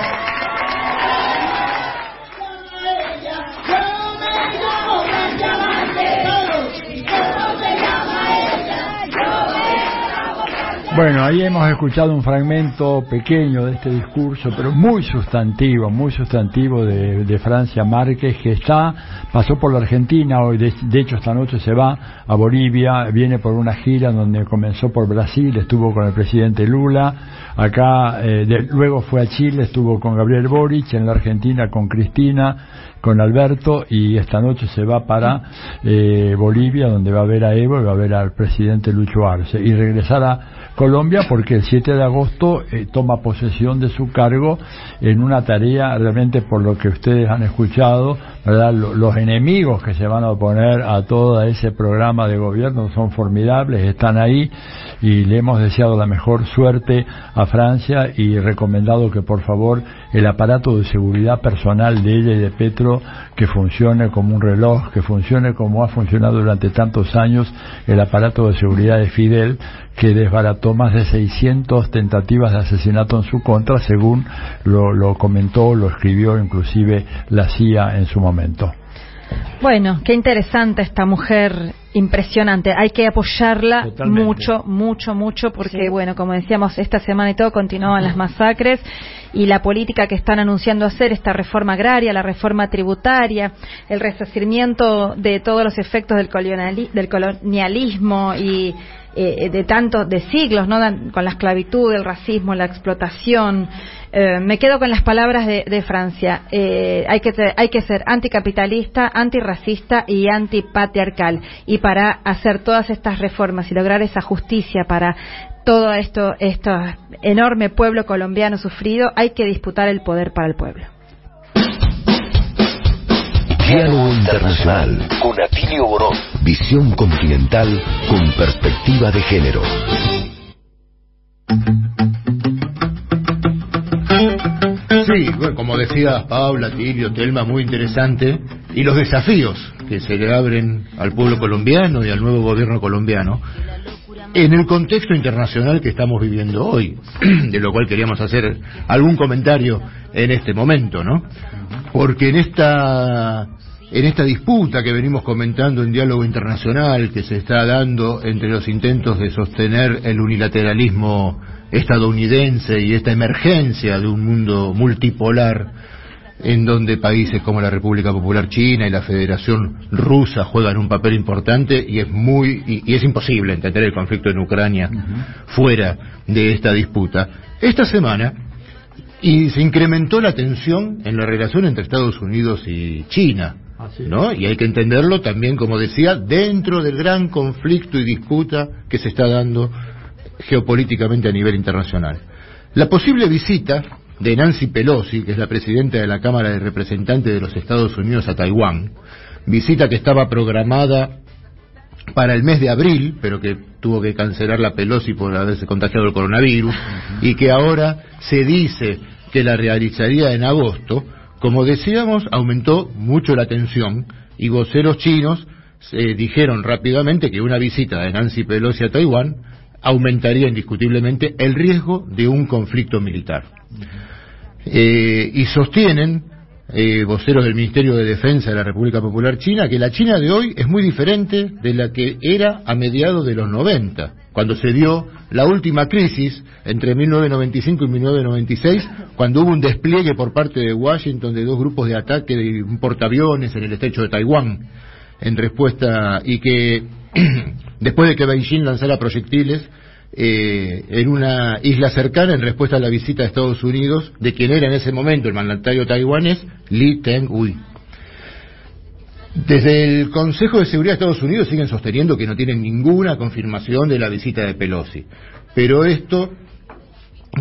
Bueno, ahí hemos escuchado un fragmento pequeño de este discurso, pero muy sustantivo, muy sustantivo de, de Francia Márquez, que está, pasó por la Argentina hoy, de, de, hecho esta noche se va a Bolivia, viene por una gira donde comenzó por Brasil, estuvo con el presidente Lula, acá eh, de, luego fue a Chile, estuvo con Gabriel Boric, en la Argentina con Cristina, con Alberto y esta noche se va para eh, Bolivia donde va a ver a Evo y va a ver al presidente Lucho Arce y regresar a Colombia porque el 7 de agosto eh, toma posesión de su cargo en una tarea realmente por lo que ustedes han escuchado, ¿verdad? Los enemigos que se van a oponer a todo ese programa de gobierno son formidables, están ahí y le hemos deseado la mejor suerte a Francia y recomendado que por favor el aparato de seguridad personal de ella y de Petro que funcione como un reloj, que funcione como ha funcionado durante tantos años el aparato de seguridad de Fidel, que desbarató más de 600 tentativas de asesinato en su contra, según lo, lo comentó, lo escribió inclusive la CIA en su momento. Bueno, qué interesante esta mujer, impresionante. Hay que apoyarla Totalmente. mucho, mucho, mucho, porque, sí. bueno, como decíamos, esta semana y todo continuaban las masacres y la política que están anunciando hacer, esta reforma agraria, la reforma tributaria, el resarcimiento de todos los efectos del, del colonialismo y eh, de tantos, de siglos, ¿no? Con la esclavitud, el racismo, la explotación. Eh, me quedo con las palabras de, de Francia. Eh, hay, que ser, hay que ser anticapitalista, antirracista y antipatriarcal. Y para hacer todas estas reformas y lograr esa justicia para todo esto, este enorme pueblo colombiano sufrido, hay que disputar el poder para el pueblo. Diálogo Internacional con Atilio Borón. Visión continental con perspectiva de género. Sí, bueno, como decía Paula, Atilio, Telma, muy interesante. Y los desafíos que se le abren al pueblo colombiano y al nuevo gobierno colombiano en el contexto internacional que estamos viviendo hoy, [CLEARS THROAT] de lo cual queríamos hacer algún comentario en este momento, ¿no? Porque en esta en esta disputa que venimos comentando en diálogo internacional que se está dando entre los intentos de sostener el unilateralismo estadounidense y esta emergencia de un mundo multipolar en donde países como la República Popular China y la Federación Rusa juegan un papel importante y es muy y, y es imposible entender el conflicto en Ucrania uh -huh. fuera de esta disputa. Esta semana y se incrementó la tensión en la relación entre Estados Unidos y China. ¿No? Y hay que entenderlo también, como decía, dentro del gran conflicto y disputa que se está dando geopolíticamente a nivel internacional. La posible visita de Nancy Pelosi, que es la presidenta de la Cámara de Representantes de los Estados Unidos a Taiwán, visita que estaba programada para el mes de abril, pero que tuvo que cancelar la Pelosi por haberse contagiado el coronavirus, y que ahora se dice que la realizaría en agosto, como decíamos, aumentó mucho la tensión y voceros chinos eh, dijeron rápidamente que una visita de Nancy Pelosi a Taiwán aumentaría indiscutiblemente el riesgo de un conflicto militar. Eh, y sostienen eh, voceros del Ministerio de Defensa de la República Popular China que la China de hoy es muy diferente de la que era a mediados de los 90, cuando se dio la última crisis entre 1995 y 1996, cuando hubo un despliegue por parte de Washington de dos grupos de ataque de un portaaviones en el estrecho de Taiwán, en respuesta y que [CLEARS THROAT] después de que Beijing lanzara proyectiles eh, en una isla cercana en respuesta a la visita de Estados Unidos de quien era en ese momento el mandatario taiwanés Lee Teng-hui. Desde el Consejo de Seguridad de Estados Unidos siguen sosteniendo que no tienen ninguna confirmación de la visita de Pelosi. Pero esto,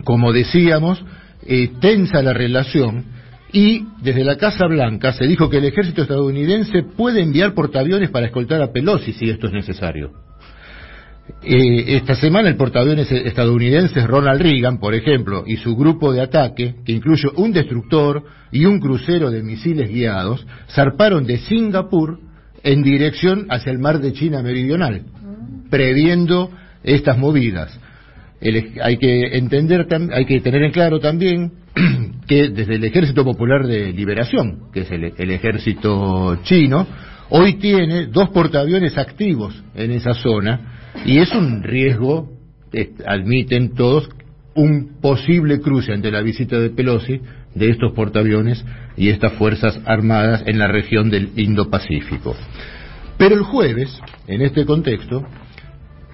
como decíamos, eh, tensa la relación y desde la Casa Blanca se dijo que el ejército estadounidense puede enviar portaaviones para escoltar a Pelosi si esto es necesario. Eh, esta semana el portaaviones estadounidense Ronald Reagan, por ejemplo, y su grupo de ataque, que incluye un destructor y un crucero de misiles guiados, zarparon de Singapur en dirección hacia el mar de China meridional, previendo estas movidas. hay que entender, hay que tener en claro también [CLEARS THROAT] que desde el Ejército Popular de Liberación, que es el ejército chino, hoy tiene dos portaaviones activos en esa zona y es un riesgo, admiten todos, un posible cruce ante la visita de Pelosi de estos portaaviones y estas fuerzas armadas en la región del Indo-Pacífico. Pero el jueves, en este contexto,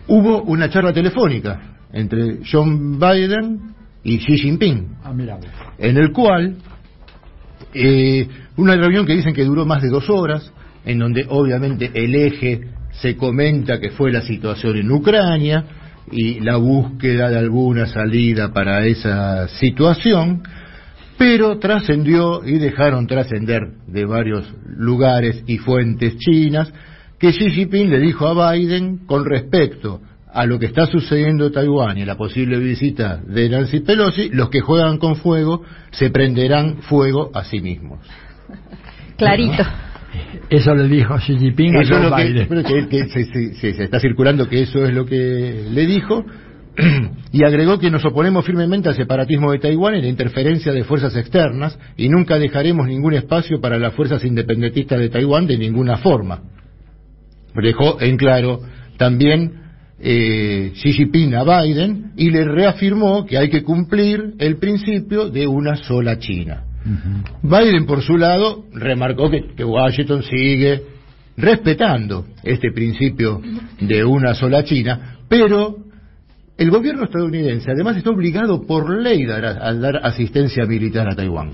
hubo una charla telefónica entre John Biden y Xi Jinping, ah, en el cual eh, una reunión que dicen que duró más de dos horas, en donde obviamente el eje se comenta que fue la situación en Ucrania y la búsqueda de alguna salida para esa situación, pero trascendió y dejaron trascender de varios lugares y fuentes chinas que Xi Jinping le dijo a Biden con respecto a lo que está sucediendo en Taiwán y la posible visita de Nancy Pelosi, los que juegan con fuego se prenderán fuego a sí mismos. Clarito. Eso le dijo Xi Jinping a Que, se, está circulando que eso es lo que le dijo. Y agregó que nos oponemos firmemente al separatismo de Taiwán y la interferencia de fuerzas externas y nunca dejaremos ningún espacio para las fuerzas independentistas de Taiwán de ninguna forma. Dejó en claro también eh, Xi Jinping a Biden y le reafirmó que hay que cumplir el principio de una sola China. Biden, por su lado, remarcó que, Washington sigue respetando este principio de una sola China, pero el gobierno estadounidense además está obligado por ley a, dar asistencia militar a Taiwán.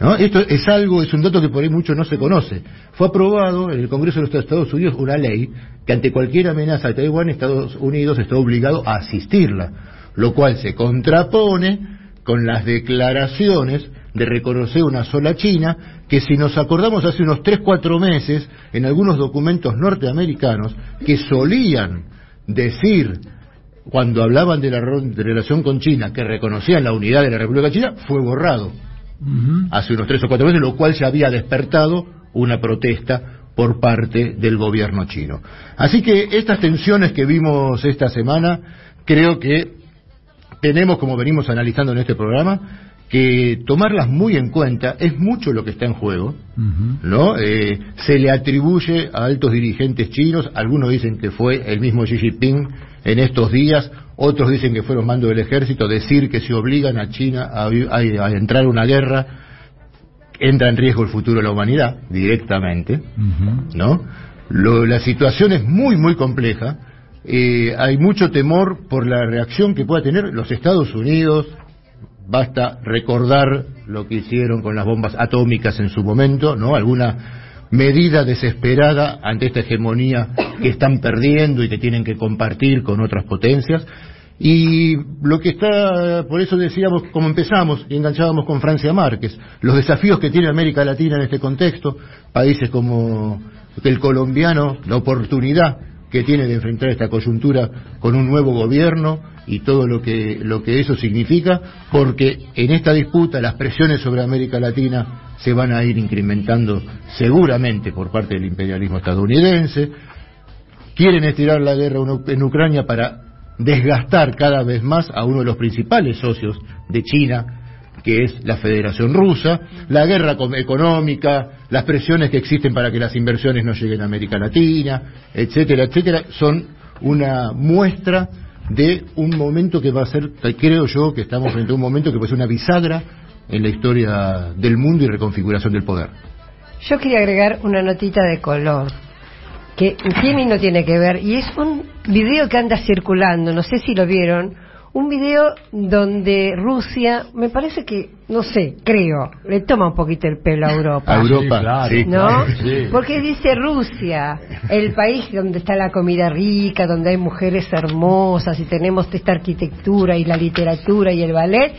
¿No? Esto es algo, es un dato que por ahí mucho no se conoce. Fue aprobado en el Congreso de los Estados Unidos una ley que ante cualquier amenaza a Taiwán Estados Unidos está obligado a asistirla, lo cual se contrapone con las declaraciones de reconocer una sola China, que si nos acordamos hace unos 3-4 meses, en algunos documentos norteamericanos, que solían decir, cuando hablaban de la relación con China, que reconocían la unidad de la República China, fue borrado. Hace unos 3 o 4 meses, lo cual se había despertado una protesta por parte del gobierno chino. Así que estas tensiones que vimos esta semana, creo que tenemos, como venimos analizando en este programa, que tomarlas muy en cuenta, es mucho lo que está en juego, ¿no? Eh, se le atribuye a altos dirigentes chinos, algunos dicen que fue el mismo Xi Jinping en estos días, otros dicen que fueron mandos del ejército, decir que si obligan a China a, entrar a una guerra, entra en riesgo el futuro de la humanidad, directamente, ¿no? la situación es muy, muy compleja, eh, hay mucho temor por la reacción que pueda tener los Estados Unidos. Basta recordar lo que hicieron con las bombas atómicas en su momento, ¿no? Alguna medida desesperada ante esta hegemonía que están perdiendo y que tienen que compartir con otras potencias. Y lo que está, por eso decíamos, como empezamos y enganchábamos con Francia Márquez, los desafíos que tiene América Latina en este contexto, países como el colombiano, la oportunidad que tiene de enfrentar esta coyuntura con un nuevo gobierno y todo lo que, lo que eso significa, porque en esta disputa las presiones sobre América Latina se van a ir incrementando seguramente por parte del imperialismo estadounidense. Quieren estirar la guerra en Ucrania para desgastar cada vez más a uno de los principales socios de China, que es la Federación Rusa, la guerra económica, las presiones que existen para que las inversiones no lleguen a América Latina, etcétera, etcétera, son una muestra de un momento que va a ser, creo yo, que estamos frente a un momento que puede ser una bisagra en la historia del mundo y reconfiguración del poder. Yo quería agregar una notita de color. que tiene y no tiene que ver, y es un video que anda circulando, no sé si lo vieron, un video donde Rusia, me parece que, no sé, creo, le toma un poquito el pelo a Europa. A Europa, sí, ¿No? claro, sí. Porque dice Rusia, el país donde está la comida rica, donde hay mujeres hermosas y tenemos esta arquitectura y la literatura y el ballet.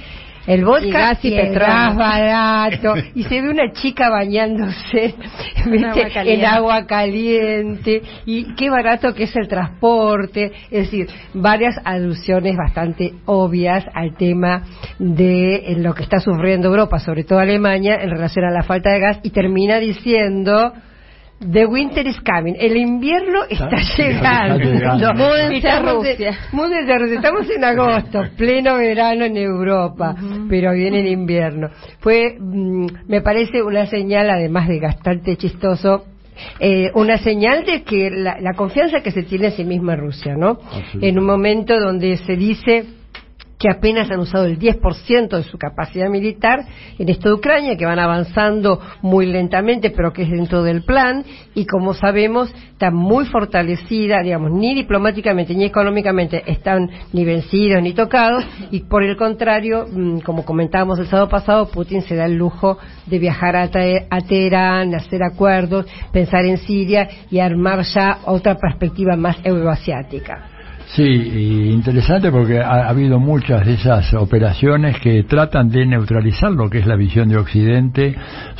El vodka Y gas y gas barato. Y se ve una chica bañándose [LAUGHS] agua en agua caliente. Y qué barato que es el transporte. Es decir, varias alusiones bastante obvias al tema de eh, lo que está sufriendo Europa, sobre todo Alemania, en relación a la falta de gas. Y termina diciendo... The winter is coming. El invierno está llegando. llegando. Múdense a Estamos en- Rusia. múdense a Rusia. Estamos en agosto, [LAUGHS] pleno verano en Europa, pero viene el invierno. Fue, mm, me parece una señal, además de bastante chistoso, eh, una señal de que la, la confianza que se tiene en sí misma Rusia, ¿no? En un momento donde se dice que apenas han usado el 10% de su capacidad militar en esto de Ucrania, que van avanzando muy lentamente, pero que es dentro del plan, y como sabemos, está muy fortalecida, digamos, ni diplomáticamente ni económicamente están ni vencidos ni tocados, y por el contrario, mm, como comentábamos el sábado pasado, Putin se da el lujo de viajar a, Te- a Teherán, hacer acuerdos, pensar en Siria y armar ya otra perspectiva más euroasiática. Sí, interesante porque ha, ha habido muchas de esas operaciones que tratan de neutralizar lo que es la visión de Occidente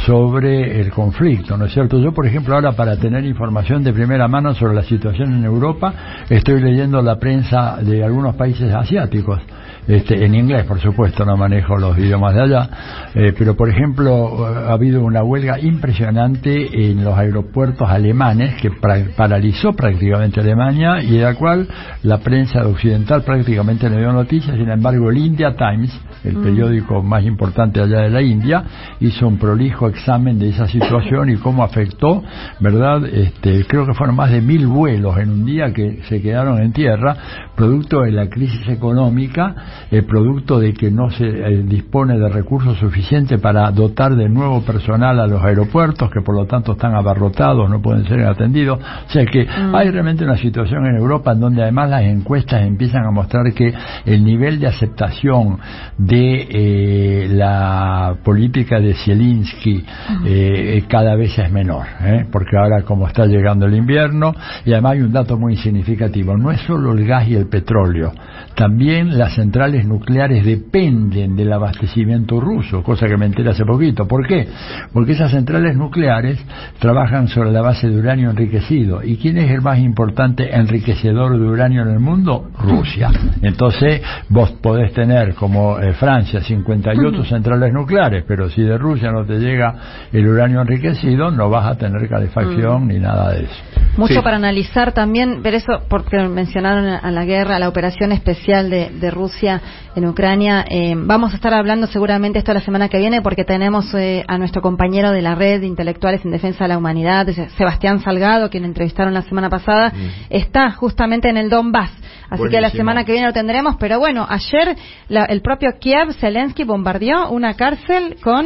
sobre el conflicto, ¿no es cierto? Yo, por ejemplo, ahora para tener información de primera mano sobre la situación en Europa, estoy leyendo la prensa de algunos países asiáticos. Este, en inglés, por supuesto, no manejo los idiomas de allá, eh, pero por ejemplo ha habido una huelga impresionante en los aeropuertos alemanes que pra- paralizó prácticamente Alemania y de la cual la prensa occidental prácticamente no dio noticias, sin embargo el India Times, el Mm. periódico más importante allá de la India, hizo un prolijo examen de esa situación y cómo afectó, ¿verdad? Este, creo que fueron más de mil vuelos en un día que se quedaron en tierra, producto de la crisis económica, el producto de que no se eh, dispone de recursos suficientes para dotar de nuevo personal a los aeropuertos, que por lo tanto están abarrotados, no pueden ser atendidos. O sea que Mm. hay realmente una situación en Europa en donde además las encuestas empiezan a mostrar que el nivel de aceptación de eh, la política de Zelensky eh, cada vez es menor, ¿eh? porque ahora como está llegando el invierno, y además hay un dato muy significativo, no es solo el gas y el petróleo, también las centrales nucleares dependen del abastecimiento ruso, cosa que me enteré hace poquito. ¿Por qué? Porque esas centrales nucleares trabajan sobre la base de uranio enriquecido. ¿Y quién es el más importante enriquecedor de uranio en el mundo? Rusia. Entonces, vos podés tener, como eh, Francia, 58 centrales nucleares, pero si de Rusia no te llega el uranio enriquecido, no vas a tener calefacción ni nada de eso. Mucho Sí. para analizar también, ver eso, porque mencionaron a a la guerra, a la operación especial de, de Rusia en Ucrania. Eh, vamos a estar hablando seguramente esto la semana que viene, porque tenemos eh, a nuestro compañero de la red de intelectuales en defensa de la humanidad, Se- Sebastián Salgado, quien entrevistaron la semana pasada, está justamente en el Donbass. Así que la semana que viene lo tendremos. Pero bueno, ayer la- el propio Kiev, Zelensky, bombardeó una cárcel con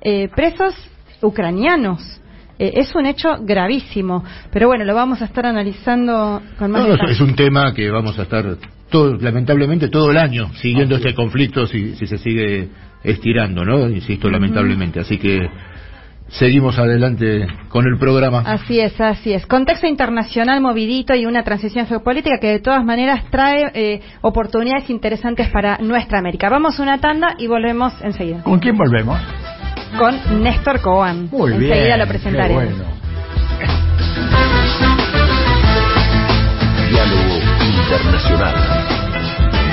eh, presos ucranianos. Eh, es un hecho gravísimo, pero bueno, lo vamos a estar analizando con más No, es un tema que vamos a estar, todo, lamentablemente, todo el año siguiendo este conflicto si, si se sigue estirando, ¿no? Insisto, lamentablemente. Así que seguimos adelante con el programa. Así es, así es. Contexto internacional movidito y una transición geopolítica que de todas maneras trae eh, oportunidades interesantes para nuestra América. Vamos a una tanda y volvemos enseguida. ¿Con quién volvemos? Con Néstor Coan. Muy enseguida bien, lo presentaremos. qué bueno. Diálogo Internacional.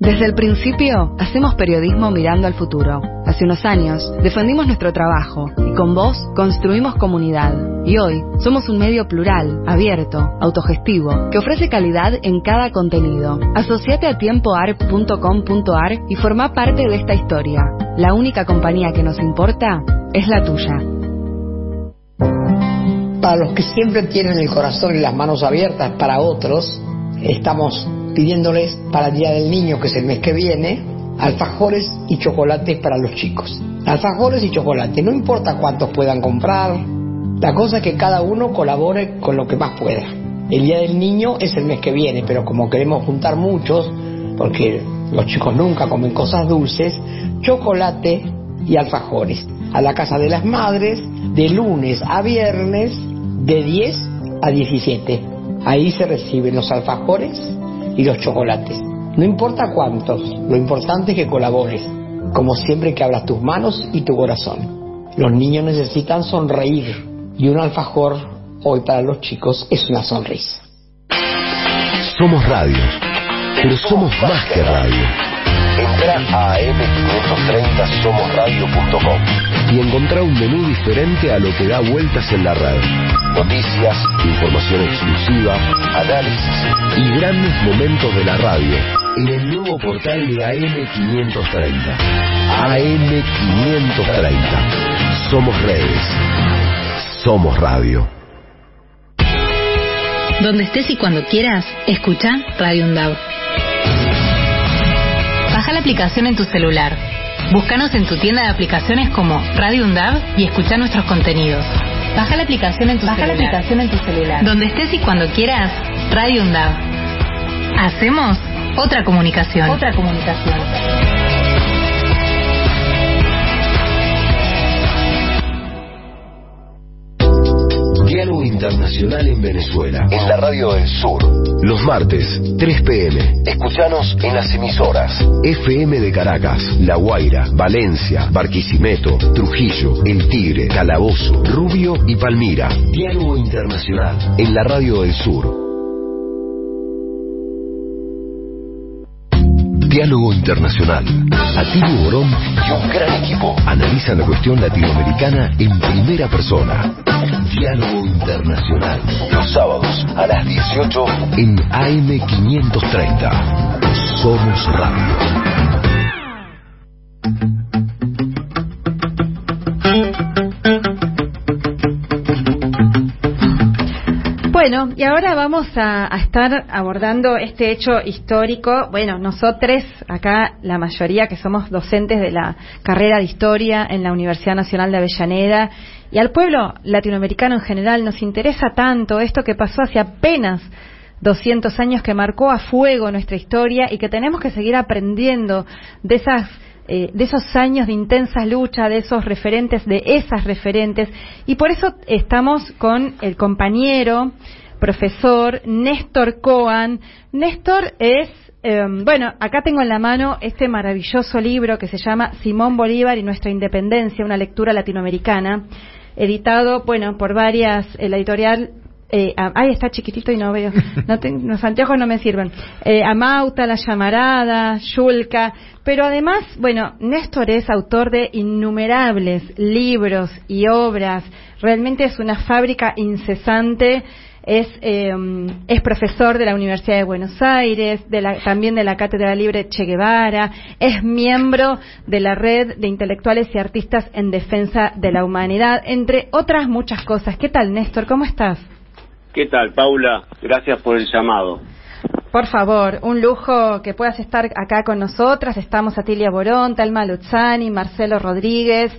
Desde el principio, hacemos periodismo mirando al futuro. Hace unos años, defendimos nuestro trabajo y con vos construimos comunidad. Y hoy, somos un medio plural, abierto, autogestivo, que ofrece calidad en cada contenido. Asociate a tiempoarp.com.ar y forma parte de esta historia. La única compañía que nos importa es la tuya. Para los que siempre tienen el corazón y las manos abiertas para otros, estamos pidiéndoles para el Día del Niño, que es el mes que viene, alfajores y chocolates para los chicos. Alfajores y chocolate, no importa cuántos puedan comprar, la cosa es que cada uno colabore con lo que más pueda. El Día del Niño es el mes que viene, pero como queremos juntar muchos, porque los chicos nunca comen cosas dulces, chocolate y alfajores. A la casa de las madres, de lunes a viernes, de 10 a 17. Ahí se reciben los alfajores y los chocolates. No importa cuántos, lo importante es que colabores, como siempre que abras tus manos y tu corazón. Los niños necesitan sonreír y un alfajor hoy para los chicos es una sonrisa. Somos radio, pero somos más que radio. Entra a am530somosradio.com y encontrá un menú diferente a lo que da vueltas en la red. Noticias, información exclusiva, análisis y grandes momentos de la radio en el nuevo portal de AM530. AM530. Somos redes. Somos radio. Donde estés y cuando quieras, escucha Radio UNDAV. Baja la aplicación en tu celular. Búscanos en tu tienda de aplicaciones como Radio UNDAV y escucha nuestros contenidos. Baja la aplicación en tu Baja la celular. aplicación en tu celular. Donde estés y cuando quieras, Radio UNDAV. Hacemos otra comunicación. Otra comunicación. Internacional en Venezuela. En la Radio del Sur. Los martes, 3 pm. Escuchanos en las emisoras. FM de Caracas, La Guaira, Valencia, Barquisimeto, Trujillo, El Tigre, Calabozo, Rubio y Palmira. Diálogo Internacional. En la Radio del Sur. Diálogo Internacional. Atilio Borón y un gran equipo analizan la cuestión latinoamericana en primera persona. Diálogo Internacional. Los sábados a las 18 en AM530. Somos Radio. Bueno, y ahora vamos a, estar abordando este hecho histórico. Bueno, nosotros, acá la mayoría que somos docentes de la carrera de historia en la Universidad Nacional de Avellaneda, y al pueblo latinoamericano en general nos interesa tanto esto que pasó hace apenas 200 años que marcó a fuego nuestra historia y que tenemos que seguir aprendiendo de esas eh, de esos años de intensa lucha, de esos referentes, de esas referentes, y por eso estamos con el compañero, profesor Néstor Coan. Néstor es, eh, bueno, acá tengo en la mano este maravilloso libro que se llama Simón Bolívar y nuestra independencia, una lectura latinoamericana, editado, bueno, por varias, la editorial eh, está chiquitito y no veo, no los anteojos no me sirven. Eh, Amauta, La Llamarada, Yulka, pero además, bueno, Néstor es autor de innumerables libros y obras, realmente es una fábrica incesante. Es, eh, es profesor de la Universidad de Buenos Aires, de la, también de la Cátedra Libre Che Guevara, es miembro de la Red de Intelectuales y Artistas en Defensa de la Humanidad, entre otras muchas cosas. ¿Qué tal, Néstor? ¿Cómo estás? ¿Qué tal, Paula? Gracias por el llamado. Por favor, un lujo que puedas estar acá con nosotras. Estamos Atilia Borón, Talma Luzzani, Marcelo Rodríguez.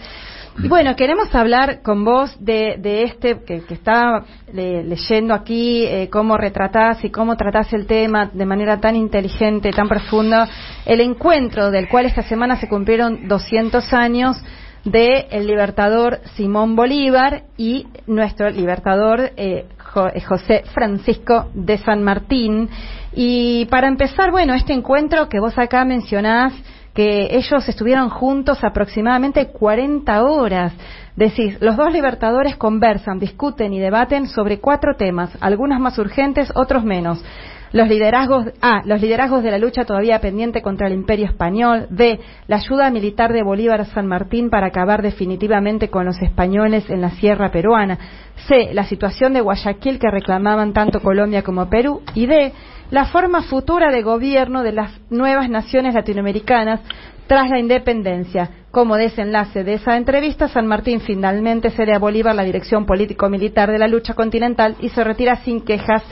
Y bueno, queremos hablar con vos de, de este que, está le- leyendo aquí, eh, cómo retratás y cómo tratás el tema de manera tan inteligente, tan profunda. El encuentro del cual esta semana se cumplieron 200 años de el libertador Simón Bolívar y nuestro libertador eh, eh, José Francisco de San Martín. Y para empezar, bueno, este encuentro que vos acá mencionás, que ellos estuvieron juntos aproximadamente 40 horas. Decís, los dos libertadores conversan, discuten y debaten sobre cuatro temas, algunos más urgentes, otros menos. Los liderazgos, A. Los liderazgos de la lucha todavía pendiente contra el imperio español. B. La ayuda militar de Bolívar a San Martín para acabar definitivamente con los españoles en la sierra peruana. C. La situación de Guayaquil que reclamaban tanto Colombia como Perú. Y D. La forma futura de gobierno de las nuevas naciones latinoamericanas tras la independencia. Como desenlace de esa entrevista, San Martín finalmente cede a Bolívar la dirección político-militar de la lucha continental y se retira sin quejas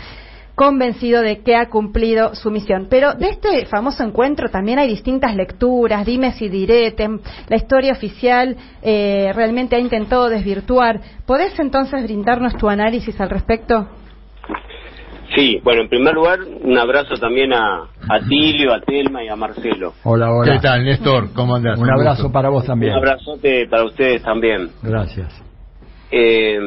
convencido de que ha cumplido su misión. Pero de este famoso encuentro también hay distintas lecturas, dimes y diretes. La historia oficial eh, realmente ha intentado desvirtuar. ¿Podés entonces brindarnos tu análisis al respecto? Sí, bueno, en primer lugar, un abrazo también a, a Tilio, a Telma y a Marcelo. Hola, hola. ¿Qué tal, Néstor? ¿Cómo andás? Un abrazo para vos también. Un abrazote para ustedes también. Gracias. Eh,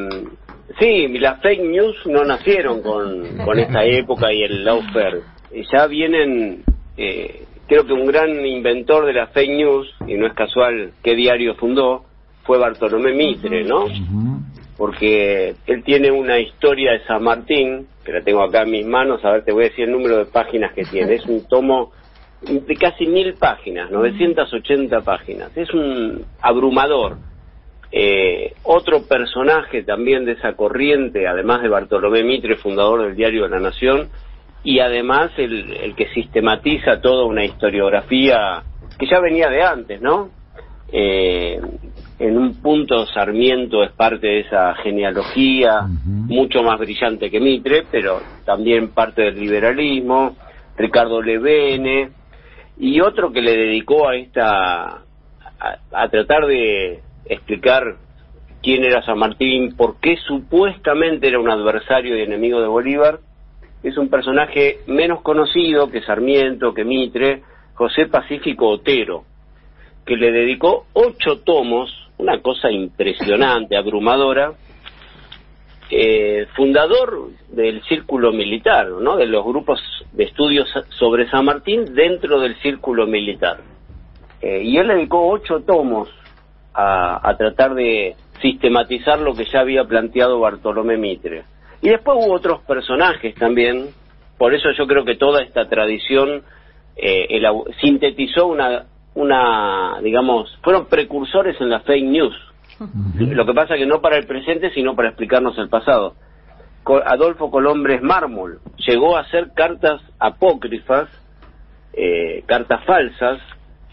sí, las fake news no nacieron con, con esta época y el lawfare. Ya vienen, eh, creo que un gran inventor de las fake news, y no es casual qué diario fundó, fue Bartolomé Mitre, ¿no? Porque él tiene una historia de San Martín, que la tengo acá en mis manos, a ver, te voy a decir el número de páginas que tiene. Es un tomo de casi mil páginas, 980 páginas. Es un abrumador. Eh, otro personaje también de esa corriente, además de Bartolomé Mitre, fundador del Diario de la Nación, y además el, el que sistematiza toda una historiografía que ya venía de antes, ¿no? Eh, en un punto Sarmiento es parte de esa genealogía, mucho más brillante que Mitre, pero también parte del liberalismo, Ricardo Levene, y otro que le dedicó a esta, a, a tratar de explicar quién era San Martín, por qué supuestamente era un adversario y enemigo de Bolívar, es un personaje menos conocido que Sarmiento, que Mitre, José Pacífico Otero, que le dedicó ocho tomos, una cosa impresionante, abrumadora, eh, fundador del círculo militar, ¿no? de los grupos de estudios sobre San Martín dentro del círculo militar. Eh, y él dedicó ocho tomos a, a tratar de sistematizar lo que ya había planteado Bartolomé Mitre. Y después hubo otros personajes también, por eso yo creo que toda esta tradición eh, sintetizó una, una, digamos, fueron precursores en la fake news. Lo que pasa que no para el presente, sino para explicarnos el pasado. Adolfo Colombres Mármol llegó a hacer cartas apócrifas, eh, cartas falsas,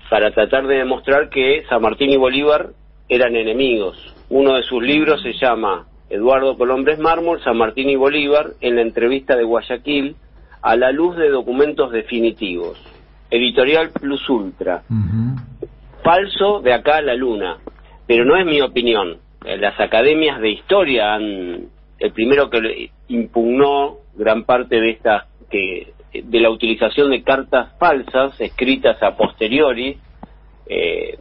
para tratar de demostrar que San Martín y Bolívar eran enemigos. Uno de sus libros se llama Eduardo Colombres Mármol, San Martín y Bolívar, en la entrevista de Guayaquil, a la luz de documentos definitivos. Editorial Plus Ultra. Falso de acá a la luna. Pero no es mi opinión. Eh, Las academias de historia han. El primero que le impugnó gran parte de esta. que de la utilización de cartas falsas escritas a posteriori, eh,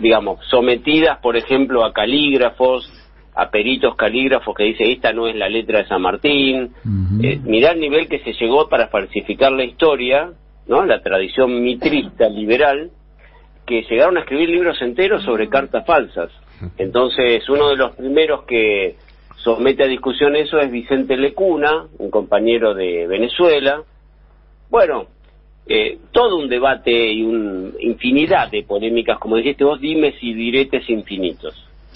digamos, sometidas, por ejemplo, a calígrafos, a peritos calígrafos que dice esta no es la letra de San Martín. Eh, mirá el nivel que se llegó para falsificar la historia, ¿no? La tradición mitrista liberal, que llegaron a escribir libros enteros sobre cartas falsas. Entonces, uno de los primeros que somete a discusión eso es Vicente Lecuna, un compañero de Venezuela. Bueno, eh, todo un debate y una infinidad de polémicas, como dijiste vos, dimes y diretes infinitos.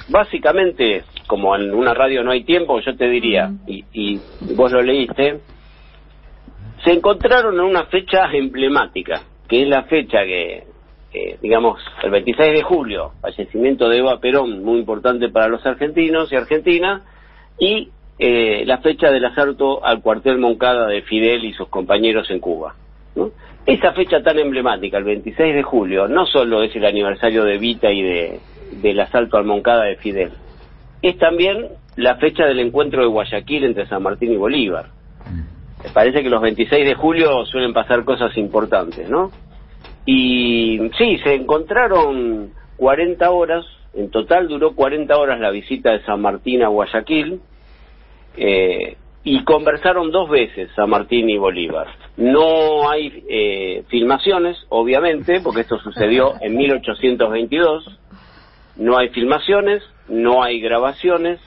Básicamente, como en una radio no hay tiempo, yo te diría, y, y vos lo leíste, se encontraron en una fecha emblemática, que es la fecha que, eh, digamos, el 26 de julio, fallecimiento de Eva Perón, muy importante para los argentinos y argentinas, y eh, la fecha del asalto al cuartel Moncada de Fidel y sus compañeros en Cuba. ¿no? Esa fecha tan emblemática, el 26 de julio, no solo es el aniversario de Vita y de, del asalto al Moncada de Fidel, es también la fecha del encuentro de Guayaquil entre San Martín y Bolívar. Me parece que los 26 de julio suelen pasar cosas importantes, ¿no? Y sí, se encontraron 40 horas, en total duró 40 horas la visita de San Martín a Guayaquil, eh, y conversaron dos veces San Martín y Bolívar. No hay eh, filmaciones, obviamente, porque esto sucedió en 1822, no hay filmaciones, no hay grabaciones,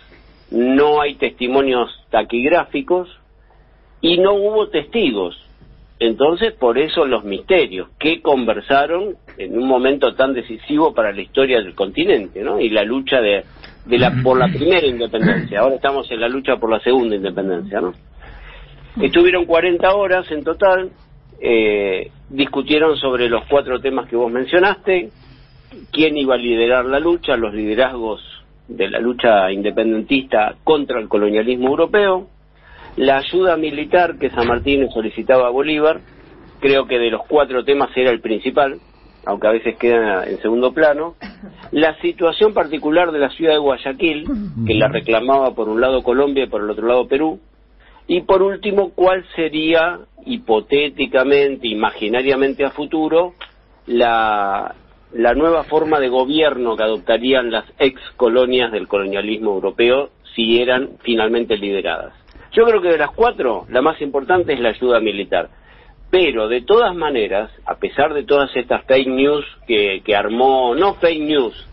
no hay testimonios taquigráficos y no hubo testigos. Entonces, por eso los misterios, que conversaron en un momento tan decisivo para la historia del continente, ¿no? Y la lucha de, de la, por la primera independencia. Ahora estamos en la lucha por la segunda independencia, ¿no? Estuvieron 40 horas en total, eh, discutieron sobre los cuatro temas que vos mencionaste, quién iba a liderar la lucha, los liderazgos de la lucha independentista contra el colonialismo europeo, la ayuda militar que San Martín solicitaba a Bolívar, creo que de los cuatro temas era el principal, aunque a veces queda en segundo plano, la situación particular de la ciudad de Guayaquil, que la reclamaba por un lado Colombia y por el otro lado Perú, y por último, cuál sería hipotéticamente, imaginariamente a futuro, la, la nueva forma de gobierno que adoptarían las ex colonias del colonialismo europeo si eran finalmente lideradas. Yo creo que de las cuatro, la más importante es la ayuda militar. Pero de todas maneras, a pesar de todas estas fake news que, que armó, no fake news,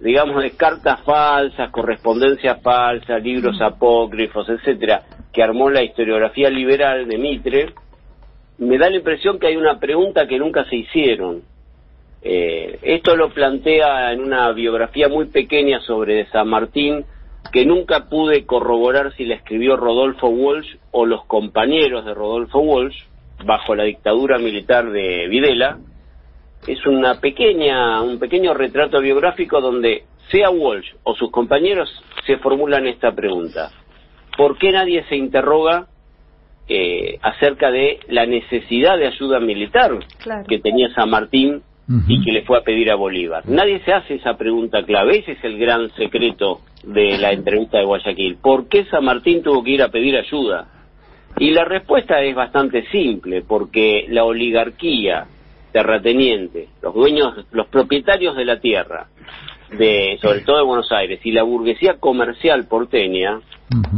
digamos de cartas falsas, correspondencia falsa, libros apócrifos, etcétera, que armó la historiografía liberal de Mitre, me da la impresión que hay una pregunta que nunca se hicieron. Eh, esto lo plantea en una biografía muy pequeña sobre San Martín, que nunca pude corroborar si la escribió Rodolfo Walsh o los compañeros de Rodolfo Walsh, bajo la dictadura militar de Videla. Es una pequeña, un pequeño retrato biográfico donde sea Walsh o sus compañeros se formulan esta pregunta. ¿por qué nadie se interroga eh, acerca de la necesidad de ayuda militar que tenía San Martín y que le fue a pedir a Bolívar? Nadie se hace esa pregunta clave, ese es el gran secreto de la entrevista de Guayaquil. ¿Por qué San Martín tuvo que ir a pedir ayuda? Y la respuesta es bastante simple, porque la oligarquía terrateniente, los dueños, los propietarios de la tierra, de, sobre todo de Buenos Aires, y la burguesía comercial porteña,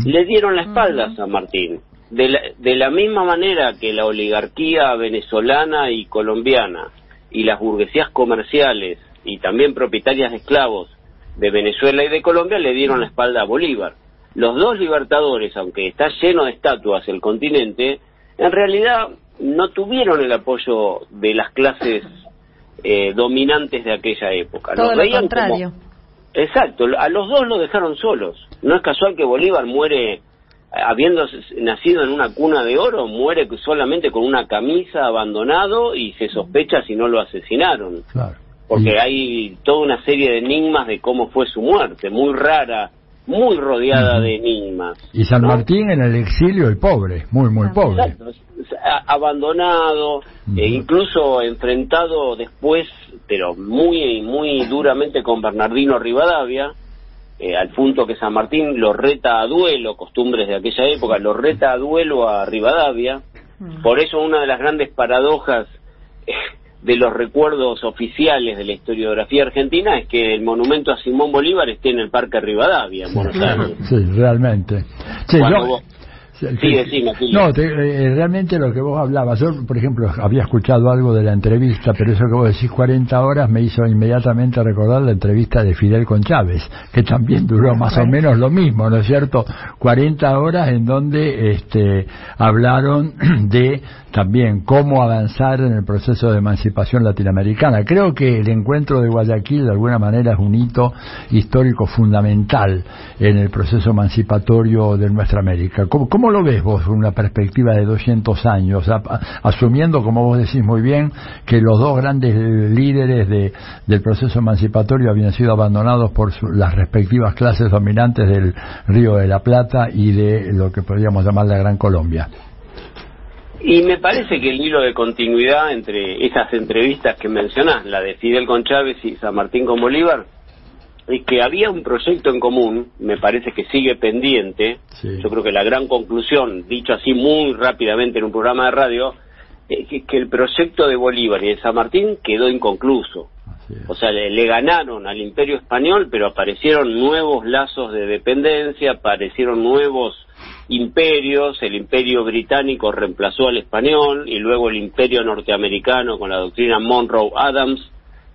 le dieron la espalda a San Martín. De la, de la misma manera que la oligarquía venezolana y colombiana y las burguesías comerciales y también propietarias de esclavos de Venezuela y de Colombia le dieron la espalda a Bolívar. Los dos libertadores, aunque está lleno de estatuas el continente, en realidad no tuvieron el apoyo de las clases eh, dominantes de aquella época. Todo lo contrario. Exacto, a los dos lo dejaron solos. No es casual que Bolívar muere, habiendo nacido en una cuna de oro, muere solamente con una camisa abandonado y se sospecha si no lo asesinaron. Porque hay toda una serie de enigmas de cómo fue su muerte, muy rara, muy rodeada de enigmas. Y San Martín en el exilio y pobre, muy, muy pobre. abandonado, e incluso enfrentado después, pero muy, muy duramente con Bernardino Rivadavia, eh, al punto que San Martín lo reta a duelo, costumbres de aquella época, lo reta a duelo a Rivadavia. Por eso una de las grandes paradojas eh, de los recuerdos oficiales de la historiografía argentina es que el monumento a Simón Bolívar esté en el Parque Rivadavia, en Buenos Aires. Sí, realmente. Sí, Sí, No, eh, realmente lo que vos hablabas, yo por ejemplo había escuchado algo de la entrevista, pero eso que vos decís 40 horas me hizo inmediatamente recordar la entrevista de Fidel con Chávez, que también duró más o menos lo mismo, ¿no es cierto? 40 horas en donde este, hablaron [CLEARS THROAT] de también cómo avanzar en el proceso de emancipación latinoamericana. Creo que el encuentro de Guayaquil de alguna manera es un hito histórico fundamental en el proceso emancipatorio de nuestra América. ¿Cómo, cómo lo ves vos una perspectiva de 200 años, asumiendo, como vos decís muy bien, que los dos grandes líderes de, del proceso emancipatorio habían sido abandonados por las respectivas clases dominantes del Río de la Plata y de lo que podríamos llamar la Gran Colombia? Y me parece que el hilo de continuidad entre esas entrevistas que mencionás, la de Fidel con Chávez y San Martín con Bolívar, es que había un proyecto en común, me parece que sigue pendiente. Yo creo que la gran conclusión, dicho así muy rápidamente en un programa de radio, es que, el proyecto de Bolívar y de San Martín quedó inconcluso. O sea, le, ganaron al imperio español, pero aparecieron nuevos lazos de dependencia, aparecieron nuevos imperios, el imperio británico reemplazó al español y luego el imperio norteamericano con la doctrina Monroe Adams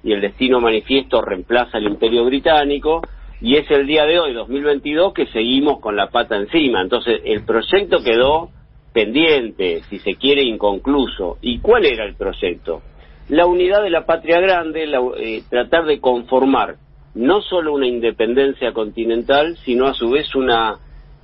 y el destino manifiesto reemplaza al imperio británico y es el día de hoy, 2022, que seguimos con la pata encima. Entonces el proyecto quedó pendiente, si se quiere, inconcluso. ¿Y cuál era el proyecto? La unidad de la patria grande, la, eh, tratar de conformar no solo una independencia continental, sino a su vez una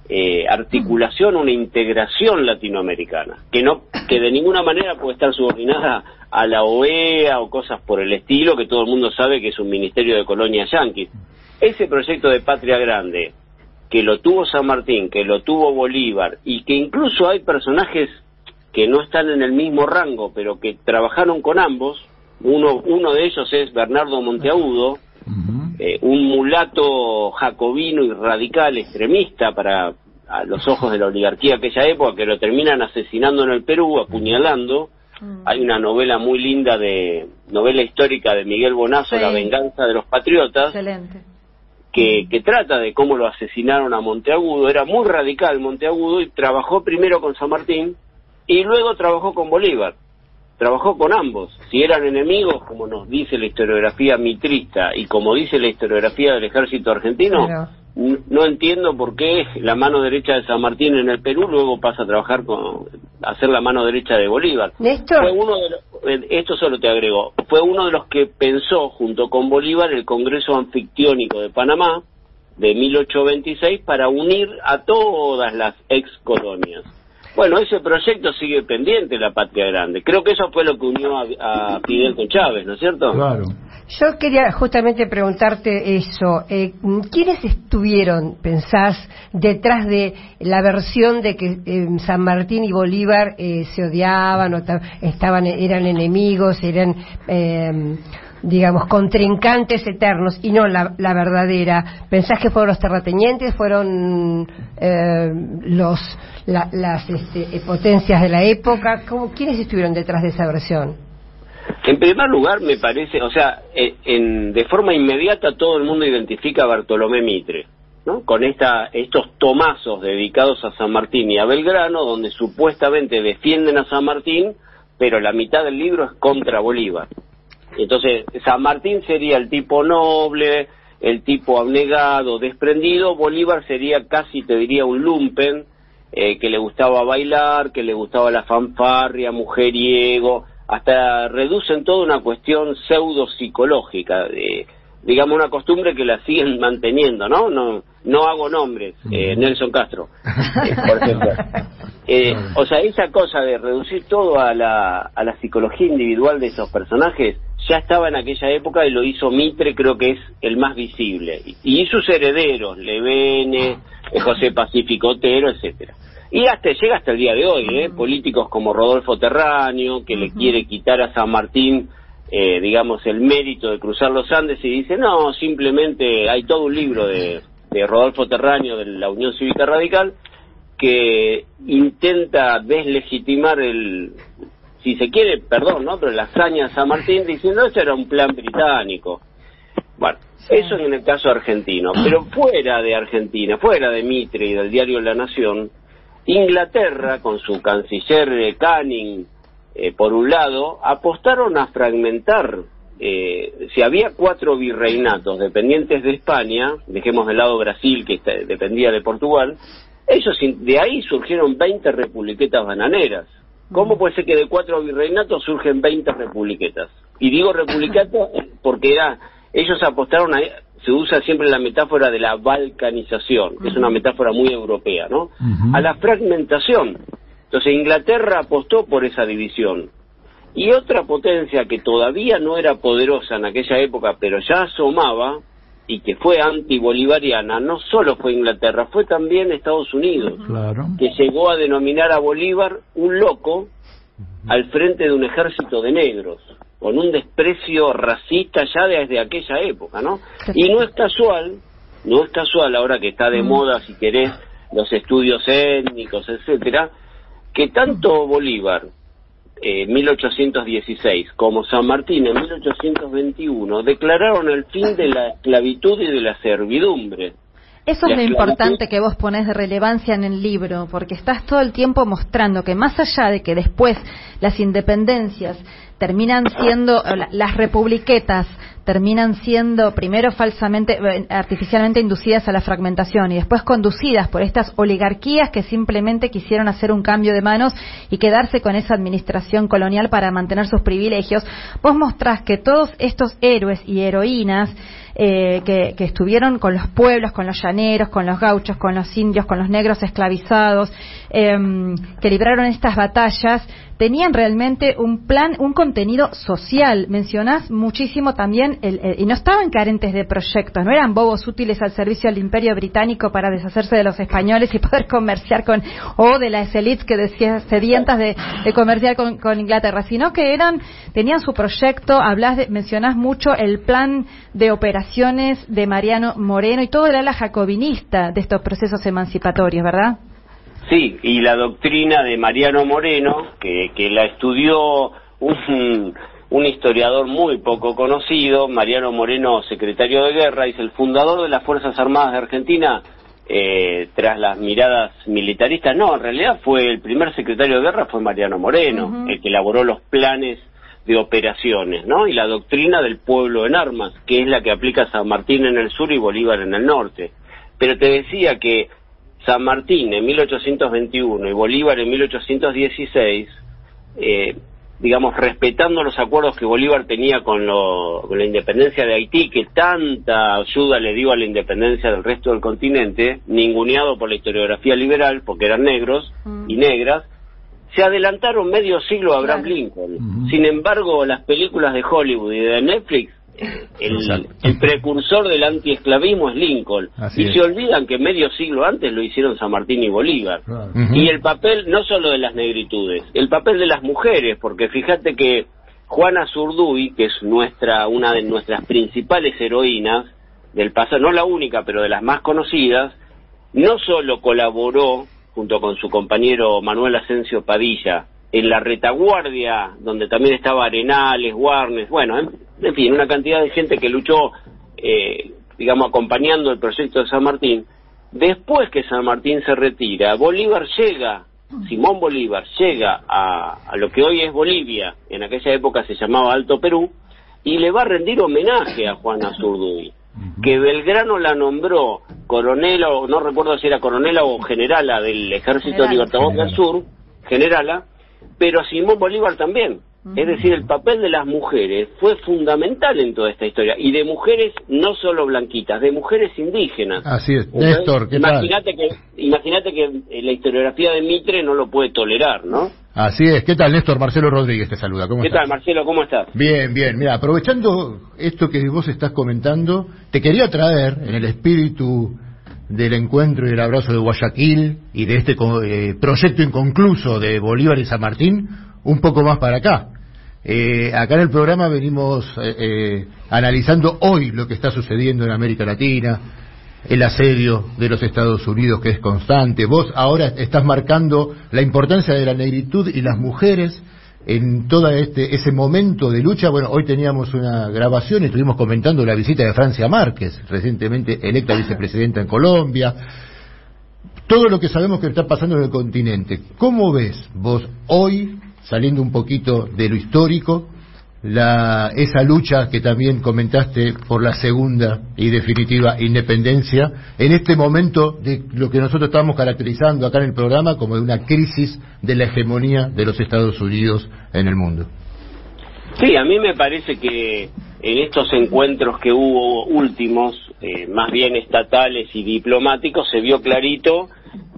eh, articulación, una integración latinoamericana, que no, que de ninguna manera puede estar subordinada a la OEA o cosas por el estilo, que todo el mundo sabe que es un ministerio de colonias yanquis. Ese proyecto de patria grande, que lo tuvo San Martín, que lo tuvo Bolívar, y que incluso hay personajes que no están en el mismo rango, pero que trabajaron con ambos, uno, uno de ellos es Bernardo Monteagudo, eh, un mulato jacobino y radical extremista para a los ojos de la oligarquía de aquella época, que lo terminan asesinando en el Perú, apuñalando. Hay una novela muy linda de novela histórica de Miguel Bonazo, Sí. La venganza de los patriotas, Excelente. que, que trata de cómo lo asesinaron a Monteagudo. Era muy radical Monteagudo y trabajó primero con San Martín y luego trabajó con Bolívar. Trabajó con ambos. Si eran enemigos, como nos dice la historiografía mitrista y como dice la historiografía del ejército argentino, Claro. no entiendo por qué la mano derecha de San Martín en el Perú luego pasa a trabajar con a hacer la mano derecha de Bolívar. Néstor. Fue uno de los- eh, esto solo te agrego, fue uno de los que pensó junto con Bolívar el Congreso Anfictiónico de Panamá de 1826 para unir a todas las ex colonias. Bueno, ese proyecto sigue pendiente, la Patria Grande. Creo que eso fue lo que unió a, a Fidel con Chávez, ¿no es cierto? Claro. Yo quería justamente preguntarte eso. Eh, ¿Quiénes estuvieron, pensás, detrás de la versión de que eh, San Martín y Bolívar eh, se odiaban o ta- estaban, eran enemigos, eran, eh, digamos, contrincantes eternos y no la, la verdadera? ¿Pensás que fueron los terratenientes, fueron eh, los, la- las este, potencias de la época? ¿Cómo, ¿Quiénes estuvieron detrás de esa versión? En primer lugar, me parece, o sea, eh, en, de forma inmediata todo el mundo identifica a Bartolomé Mitre, ¿no? Con esta, estos tomazos dedicados a San Martín y a Belgrano, donde supuestamente defienden a San Martín, pero la mitad del libro es contra Bolívar. Entonces, San Martín sería el tipo noble, el tipo abnegado, desprendido, Bolívar sería casi, te diría, un lumpen, eh, que le gustaba bailar, que le gustaba la fanfarria, mujeriego, hasta reducen toda una cuestión pseudo psicológica, de, digamos una costumbre que la siguen [LAUGHS] manteniendo, ¿no? No, no hago nombres, eh, Nelson Castro, eh, por ejemplo. [LAUGHS] Eh, o sea, esa cosa de reducir todo a la, a la psicología individual de esos personajes ya estaba en aquella época y lo hizo Mitre, creo que es el más visible. Y, y sus herederos, Levene, eh, José Pacífico Otero, etcétera. Y hasta llega hasta el día de hoy, ¿eh? políticos como Rodolfo Terráneo, que le quiere quitar a San Martín, eh, digamos, el mérito de cruzar los Andes y dice, no, simplemente hay todo un libro de, de Rodolfo Terráneo de la Unión Cívica Radical que intenta deslegitimar el, si se quiere, perdón, ¿no? Pero la hazaña San Martín diciendo eso era un plan británico. Bueno, eso en el caso argentino. Pero fuera de Argentina, fuera de Mitre y del diario La Nación, Inglaterra, con su canciller eh, Canning, eh, por un lado, apostaron a fragmentar. Eh, si había cuatro virreinatos dependientes de España, dejemos de lado Brasil, que está- dependía de Portugal, ellos de ahí surgieron 20 republiquetas bananeras. ¿Cómo puede ser que de cuatro virreinatos surgen 20 republiquetas? Y digo republicatas [LAUGHS] porque era, ellos apostaron a, se usa siempre la metáfora de la balcanización, que es una metáfora muy europea, ¿no? A la fragmentación. Entonces Inglaterra apostó por esa división. Y otra potencia que todavía no era poderosa en aquella época, pero ya asomaba, y que fue antibolivariana, no solo fue Inglaterra, fue también Estados Unidos Claro. que llegó a denominar a Bolívar un loco al frente de un ejército de negros, con un desprecio racista ya desde aquella época, ¿no? Y no es casual, no es casual ahora que está de moda, si querés, los estudios étnicos, etcétera, que tanto Bolívar, eh, 1816, como San Martín en 1821, declararon el fin de la esclavitud y de la servidumbre. Eso La es lo importante que vos pones de relevancia en el libro, porque estás todo el tiempo mostrando que más allá de que después las independencias terminan siendo, las republiquetas terminan siendo primero falsamente, eh, artificialmente inducidas a la fragmentación y después conducidas por estas oligarquías que simplemente quisieron hacer un cambio de manos y quedarse con esa administración colonial para mantener sus privilegios, vos mostrás que todos estos héroes y heroínas eh, que, estuvieron con los pueblos, con los llaneros, con los gauchos, con los indios, con los negros esclavizados, eh, que libraron estas batallas, tenían realmente un plan, un contenido social. Mencionás muchísimo también, el, y no estaban carentes de proyectos, no eran bobos útiles al servicio del imperio británico para deshacerse de los españoles y poder comerciar con, o de las élites que decían sedientas de, de comerciar con, con, Inglaterra, sino que eran, tenían su proyecto, hablas de, mencionás mucho el plan de operaciones de Mariano Moreno y todo era la jacobinista de estos procesos emancipatorios, ¿verdad? Sí, y la doctrina de Mariano Moreno, que, que la estudió un, un historiador muy poco conocido, Mariano Moreno, secretario de guerra, es el fundador de las Fuerzas Armadas de Argentina, eh, tras las miradas militaristas. No, en realidad fue el primer secretario de guerra, fue Mariano Moreno, uh -huh. el que elaboró los planes de operaciones, ¿no? Y la doctrina del pueblo en armas, que es la que aplica San Martín en el sur y Bolívar en el norte. Pero te decía que San Martín en 1821 y Bolívar en 1816, eh, digamos, respetando los acuerdos que Bolívar tenía con, lo, con, la independencia de Haití, que tanta ayuda le dio a la independencia del resto del continente, ninguneado por la historiografía liberal, porque eran negros mm. y negras, se adelantaron medio siglo a Abraham claro. Lincoln. Mm -hmm. Sin embargo, las películas de Hollywood y de Netflix el, el, precursor del antiesclavismo es Lincoln. Así y es. se olvidan que medio siglo antes lo hicieron San Martín y Bolívar. Claro. Uh -huh. Y el papel, no solo de las negritudes, el papel de las mujeres, porque fíjate que Juana Zurduy, que es nuestra, una de nuestras principales heroínas del pasado, no la única, pero de las más conocidas, no solo colaboró junto con su compañero Manuel Asensio Padilla en la retaguardia, donde también estaba Arenales, Warnes, bueno, en, en fin, una cantidad de gente que luchó, eh, digamos, acompañando el proyecto de San Martín. Después que San Martín se retira, Bolívar llega, Simón Bolívar llega a, a lo que hoy es Bolivia, en aquella época se llamaba Alto Perú, y le va a rendir homenaje a Juana Zurduy, que Belgrano la nombró coronela, o no recuerdo si era coronela o generala del Ejército Libertador del Sur, generala, pero a Simón Bolívar también. Es decir, el papel de las mujeres fue fundamental en toda esta historia. Y de mujeres no solo blanquitas, de mujeres indígenas. Así es. Néstor, ¿qué imagínate tal? Que, imagínate que la historiografía de Mitre no lo puede tolerar, ¿no? Así es. ¿Qué tal, Néstor? Marcelo Rodríguez te saluda. ¿Cómo ¿Qué estás? tal, Marcelo? ¿Cómo estás? Bien, bien. Mira, aprovechando esto que vos estás comentando, te quería traer en el espíritu del encuentro y el abrazo de Guayaquil y de este eh, proyecto inconcluso de Bolívar y San Martín un poco más para acá. Eh, acá en el programa venimos eh, eh, analizando hoy lo que está sucediendo en América Latina, el asedio de los Estados Unidos que es constante. Vos ahora estás marcando la importancia de la negritud y las mujeres en todo este, ese momento de lucha. Bueno, hoy teníamos una grabación y estuvimos comentando la visita de Francia Márquez, recientemente electa vicepresidenta en Colombia. Todo lo que sabemos que está pasando en el continente. ¿Cómo ves vos hoy saliendo un poquito de lo histórico, la, esa lucha que también comentaste por la segunda y definitiva independencia, en este momento de lo que nosotros estamos caracterizando acá en el programa como de una crisis de la hegemonía de los Estados Unidos en el mundo. Sí, a mí me parece que en estos encuentros que hubo últimos, eh, más bien estatales y diplomáticos, se vio clarito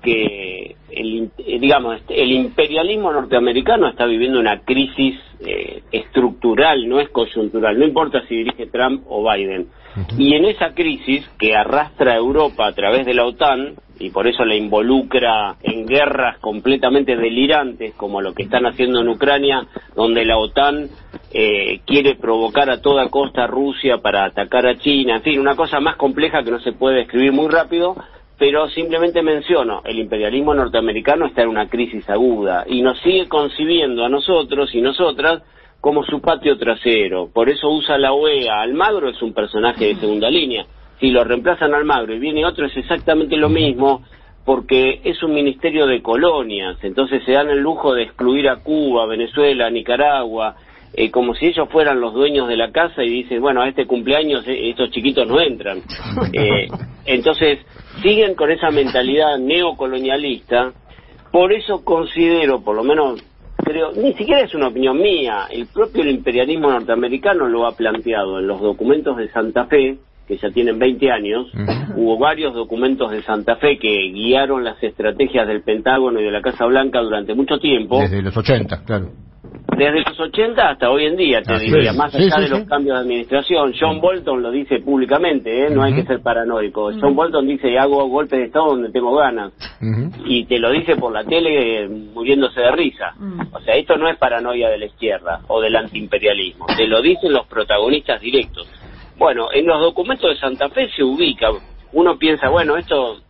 que el, digamos, el imperialismo norteamericano está viviendo una crisis eh, estructural, no es coyuntural, no importa si dirige Trump o Biden. Uh -huh. Y en esa crisis que arrastra a Europa a través de la OTAN, y por eso la involucra en guerras completamente delirantes, como lo que están haciendo en Ucrania, donde la OTAN eh, quiere provocar a toda costa a Rusia para atacar a China, en fin, una cosa más compleja que no se puede describir muy rápido, pero simplemente menciono, el imperialismo norteamericano está en una crisis aguda y nos sigue concibiendo a nosotros y nosotras como su patio trasero. Por eso usa la OEA. Almagro es un personaje de segunda línea. Si lo reemplazan a Almagro y viene otro es exactamente lo mismo porque es un ministerio de colonias. Entonces se dan el lujo de excluir a Cuba, Venezuela, Nicaragua, eh, como si ellos fueran los dueños de la casa y dicen, bueno, a este cumpleaños eh, estos chiquitos no entran. [LAUGHS] Eh, entonces, siguen con esa mentalidad neocolonialista. Por eso considero, por lo menos creo, ni siquiera es una opinión mía, el propio imperialismo norteamericano lo ha planteado en los documentos de Santa Fe, que ya tienen 20 años, hubo varios documentos de Santa Fe que guiaron las estrategias del Pentágono y de la Casa Blanca durante mucho tiempo. Desde los 80, claro. Desde los 80 hasta hoy en día, te Así diría, es. más Sí, allá sí, de los cambios de administración. John Bolton lo dice públicamente, ¿eh? no hay que ser paranoico. John Bolton dice, hago golpes de Estado donde tengo ganas. Y te lo dice por la tele eh, muriéndose de risa. O sea, esto no es paranoia de la izquierda o del antiimperialismo. Te lo dicen los protagonistas directos. Bueno, en los documentos de Santa Fe se ubica. Uno piensa, bueno, esto...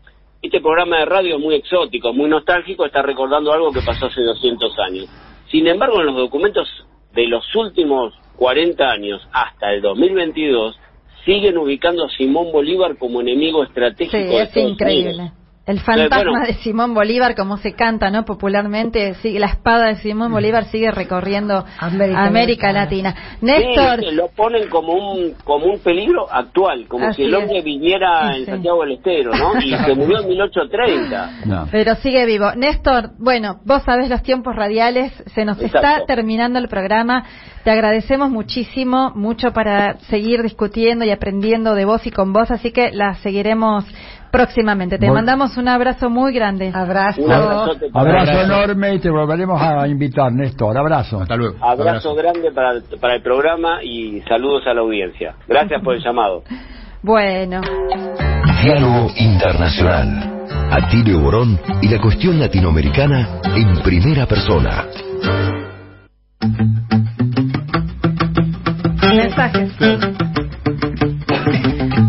Este programa de radio es muy exótico, muy nostálgico, está recordando algo que pasó hace 200 años. Sin embargo, en los documentos de los últimos 40 años hasta el 2022 siguen ubicando a Simón Bolívar como enemigo estratégico Sí, es increíble. Unidos. El fantasma Eh, bueno. de Simón Bolívar, como se canta, ¿no? Popularmente, sigue, la espada de Simón Bolívar sigue recorriendo América, Latina. Néstor, Sí, lo ponen como un como un peligro actual, como Así si el es. hombre viniera Sí, en sí. Santiago del Estero, ¿no? Y se [LAUGHS] murió en 1830. pero sigue vivo. Néstor, bueno, vos sabés los tiempos radiales, se nos está terminando el programa. Te agradecemos muchísimo, mucho para seguir discutiendo y aprendiendo de vos y con vos, así que la seguiremos próximamente. Te mandamos un abrazo muy grande. Abrazo. Un Abrazo enorme y te volveremos a invitar, Néstor. Abrazo. Hasta luego. Abrazo grande para, para el programa y saludos a la audiencia. Gracias por el llamado. [LAUGHS] Bueno. Diálogo Internacional. Atilio Borón y la cuestión latinoamericana en primera persona. Mensajes.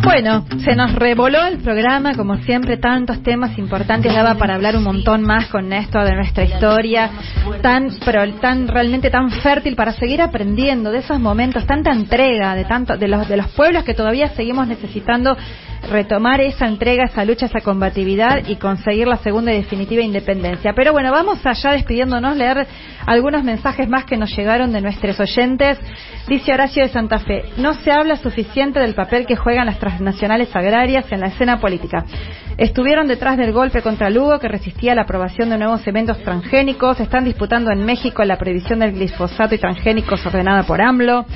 Bueno, se nos revoló el programa, como siempre, tantos temas importantes, daba para hablar un montón más con Néstor de nuestra historia, tan, pero tan realmente tan fértil para seguir aprendiendo de esos momentos, tanta entrega de tanto, de los, de los pueblos que todavía seguimos necesitando retomar esa entrega, esa lucha, esa combatividad y conseguir la segunda y definitiva independencia. Pero bueno, vamos allá despidiéndonos, leer algunos mensajes más que nos llegaron de nuestros oyentes. Dice Horacio de Santa Fe, no se habla suficiente del papel que juegan las transnacionales agrarias en la escena política. Estuvieron detrás del golpe contra Lugo que resistía la aprobación de nuevos eventos transgénicos, están disputando en México la prohibición del glifosato y transgénicos ordenada por AMLO.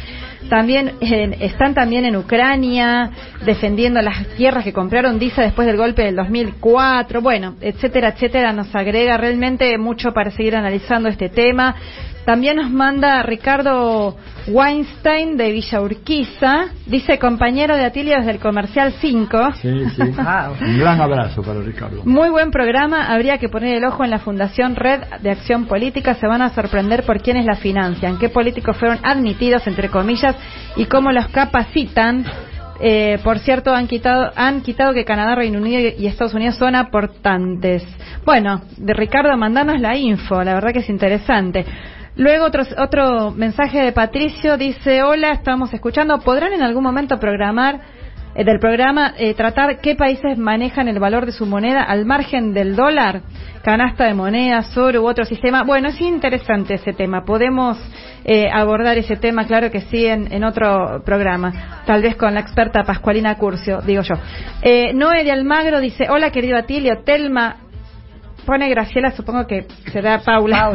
También eh, están también en Ucrania defendiendo las tierras que compraron, dice, después del golpe del 2004. Bueno, etcétera, etcétera. Nos agrega realmente mucho para seguir analizando este tema. También nos manda Ricardo Weinstein de Villa Urquiza. Dice, compañero de Atilio desde el Comercial 5. Sí, sí. [LAUGHS] Un gran abrazo para Ricardo. Muy buen programa. Habría que poner el ojo en la Fundación Red de Acción Política. Se van a sorprender por quiénes la financian, qué políticos fueron admitidos, entre comillas, y cómo los capacitan. Eh, por cierto, han quitado, han quitado que Canadá, Reino Unido y Estados Unidos son aportantes. Bueno, de Ricardo, mandanos la info. La verdad que es interesante. Luego otro, otro mensaje de Patricio dice, hola, estamos escuchando, ¿podrán en algún momento programar eh, del programa eh, tratar qué países manejan el valor de su moneda al margen del dólar, canasta de monedas, oro u otro sistema? Bueno, es interesante ese tema, podemos eh, abordar ese tema, claro que sí, en, en otro programa, tal vez con la experta Pascualina Curcio, digo yo. Eh, Noé de Almagro dice, hola querido Atilio, Telma, pone Graciela, supongo que será Paula.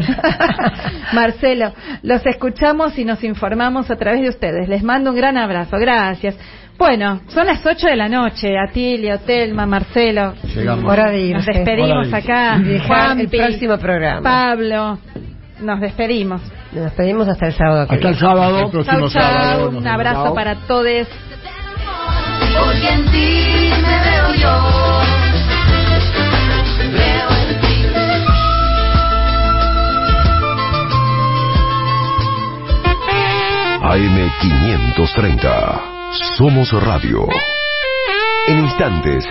[LAUGHS] Marcelo, los escuchamos y nos informamos a través de ustedes. Les mando un gran abrazo. Gracias. Bueno, son las 8 de la noche. Atilio, Telma, Marcelo. Llegamos. Hora de irse. Nos despedimos Hora de irse. acá. Juanpi, el próximo programa. Pablo. Nos despedimos. Nos despedimos hasta el sábado. Hasta el sábado. Chau, chau. Un abrazo para todos. Porque en ti me veo yo. AM530. Somos Radio. En instantes,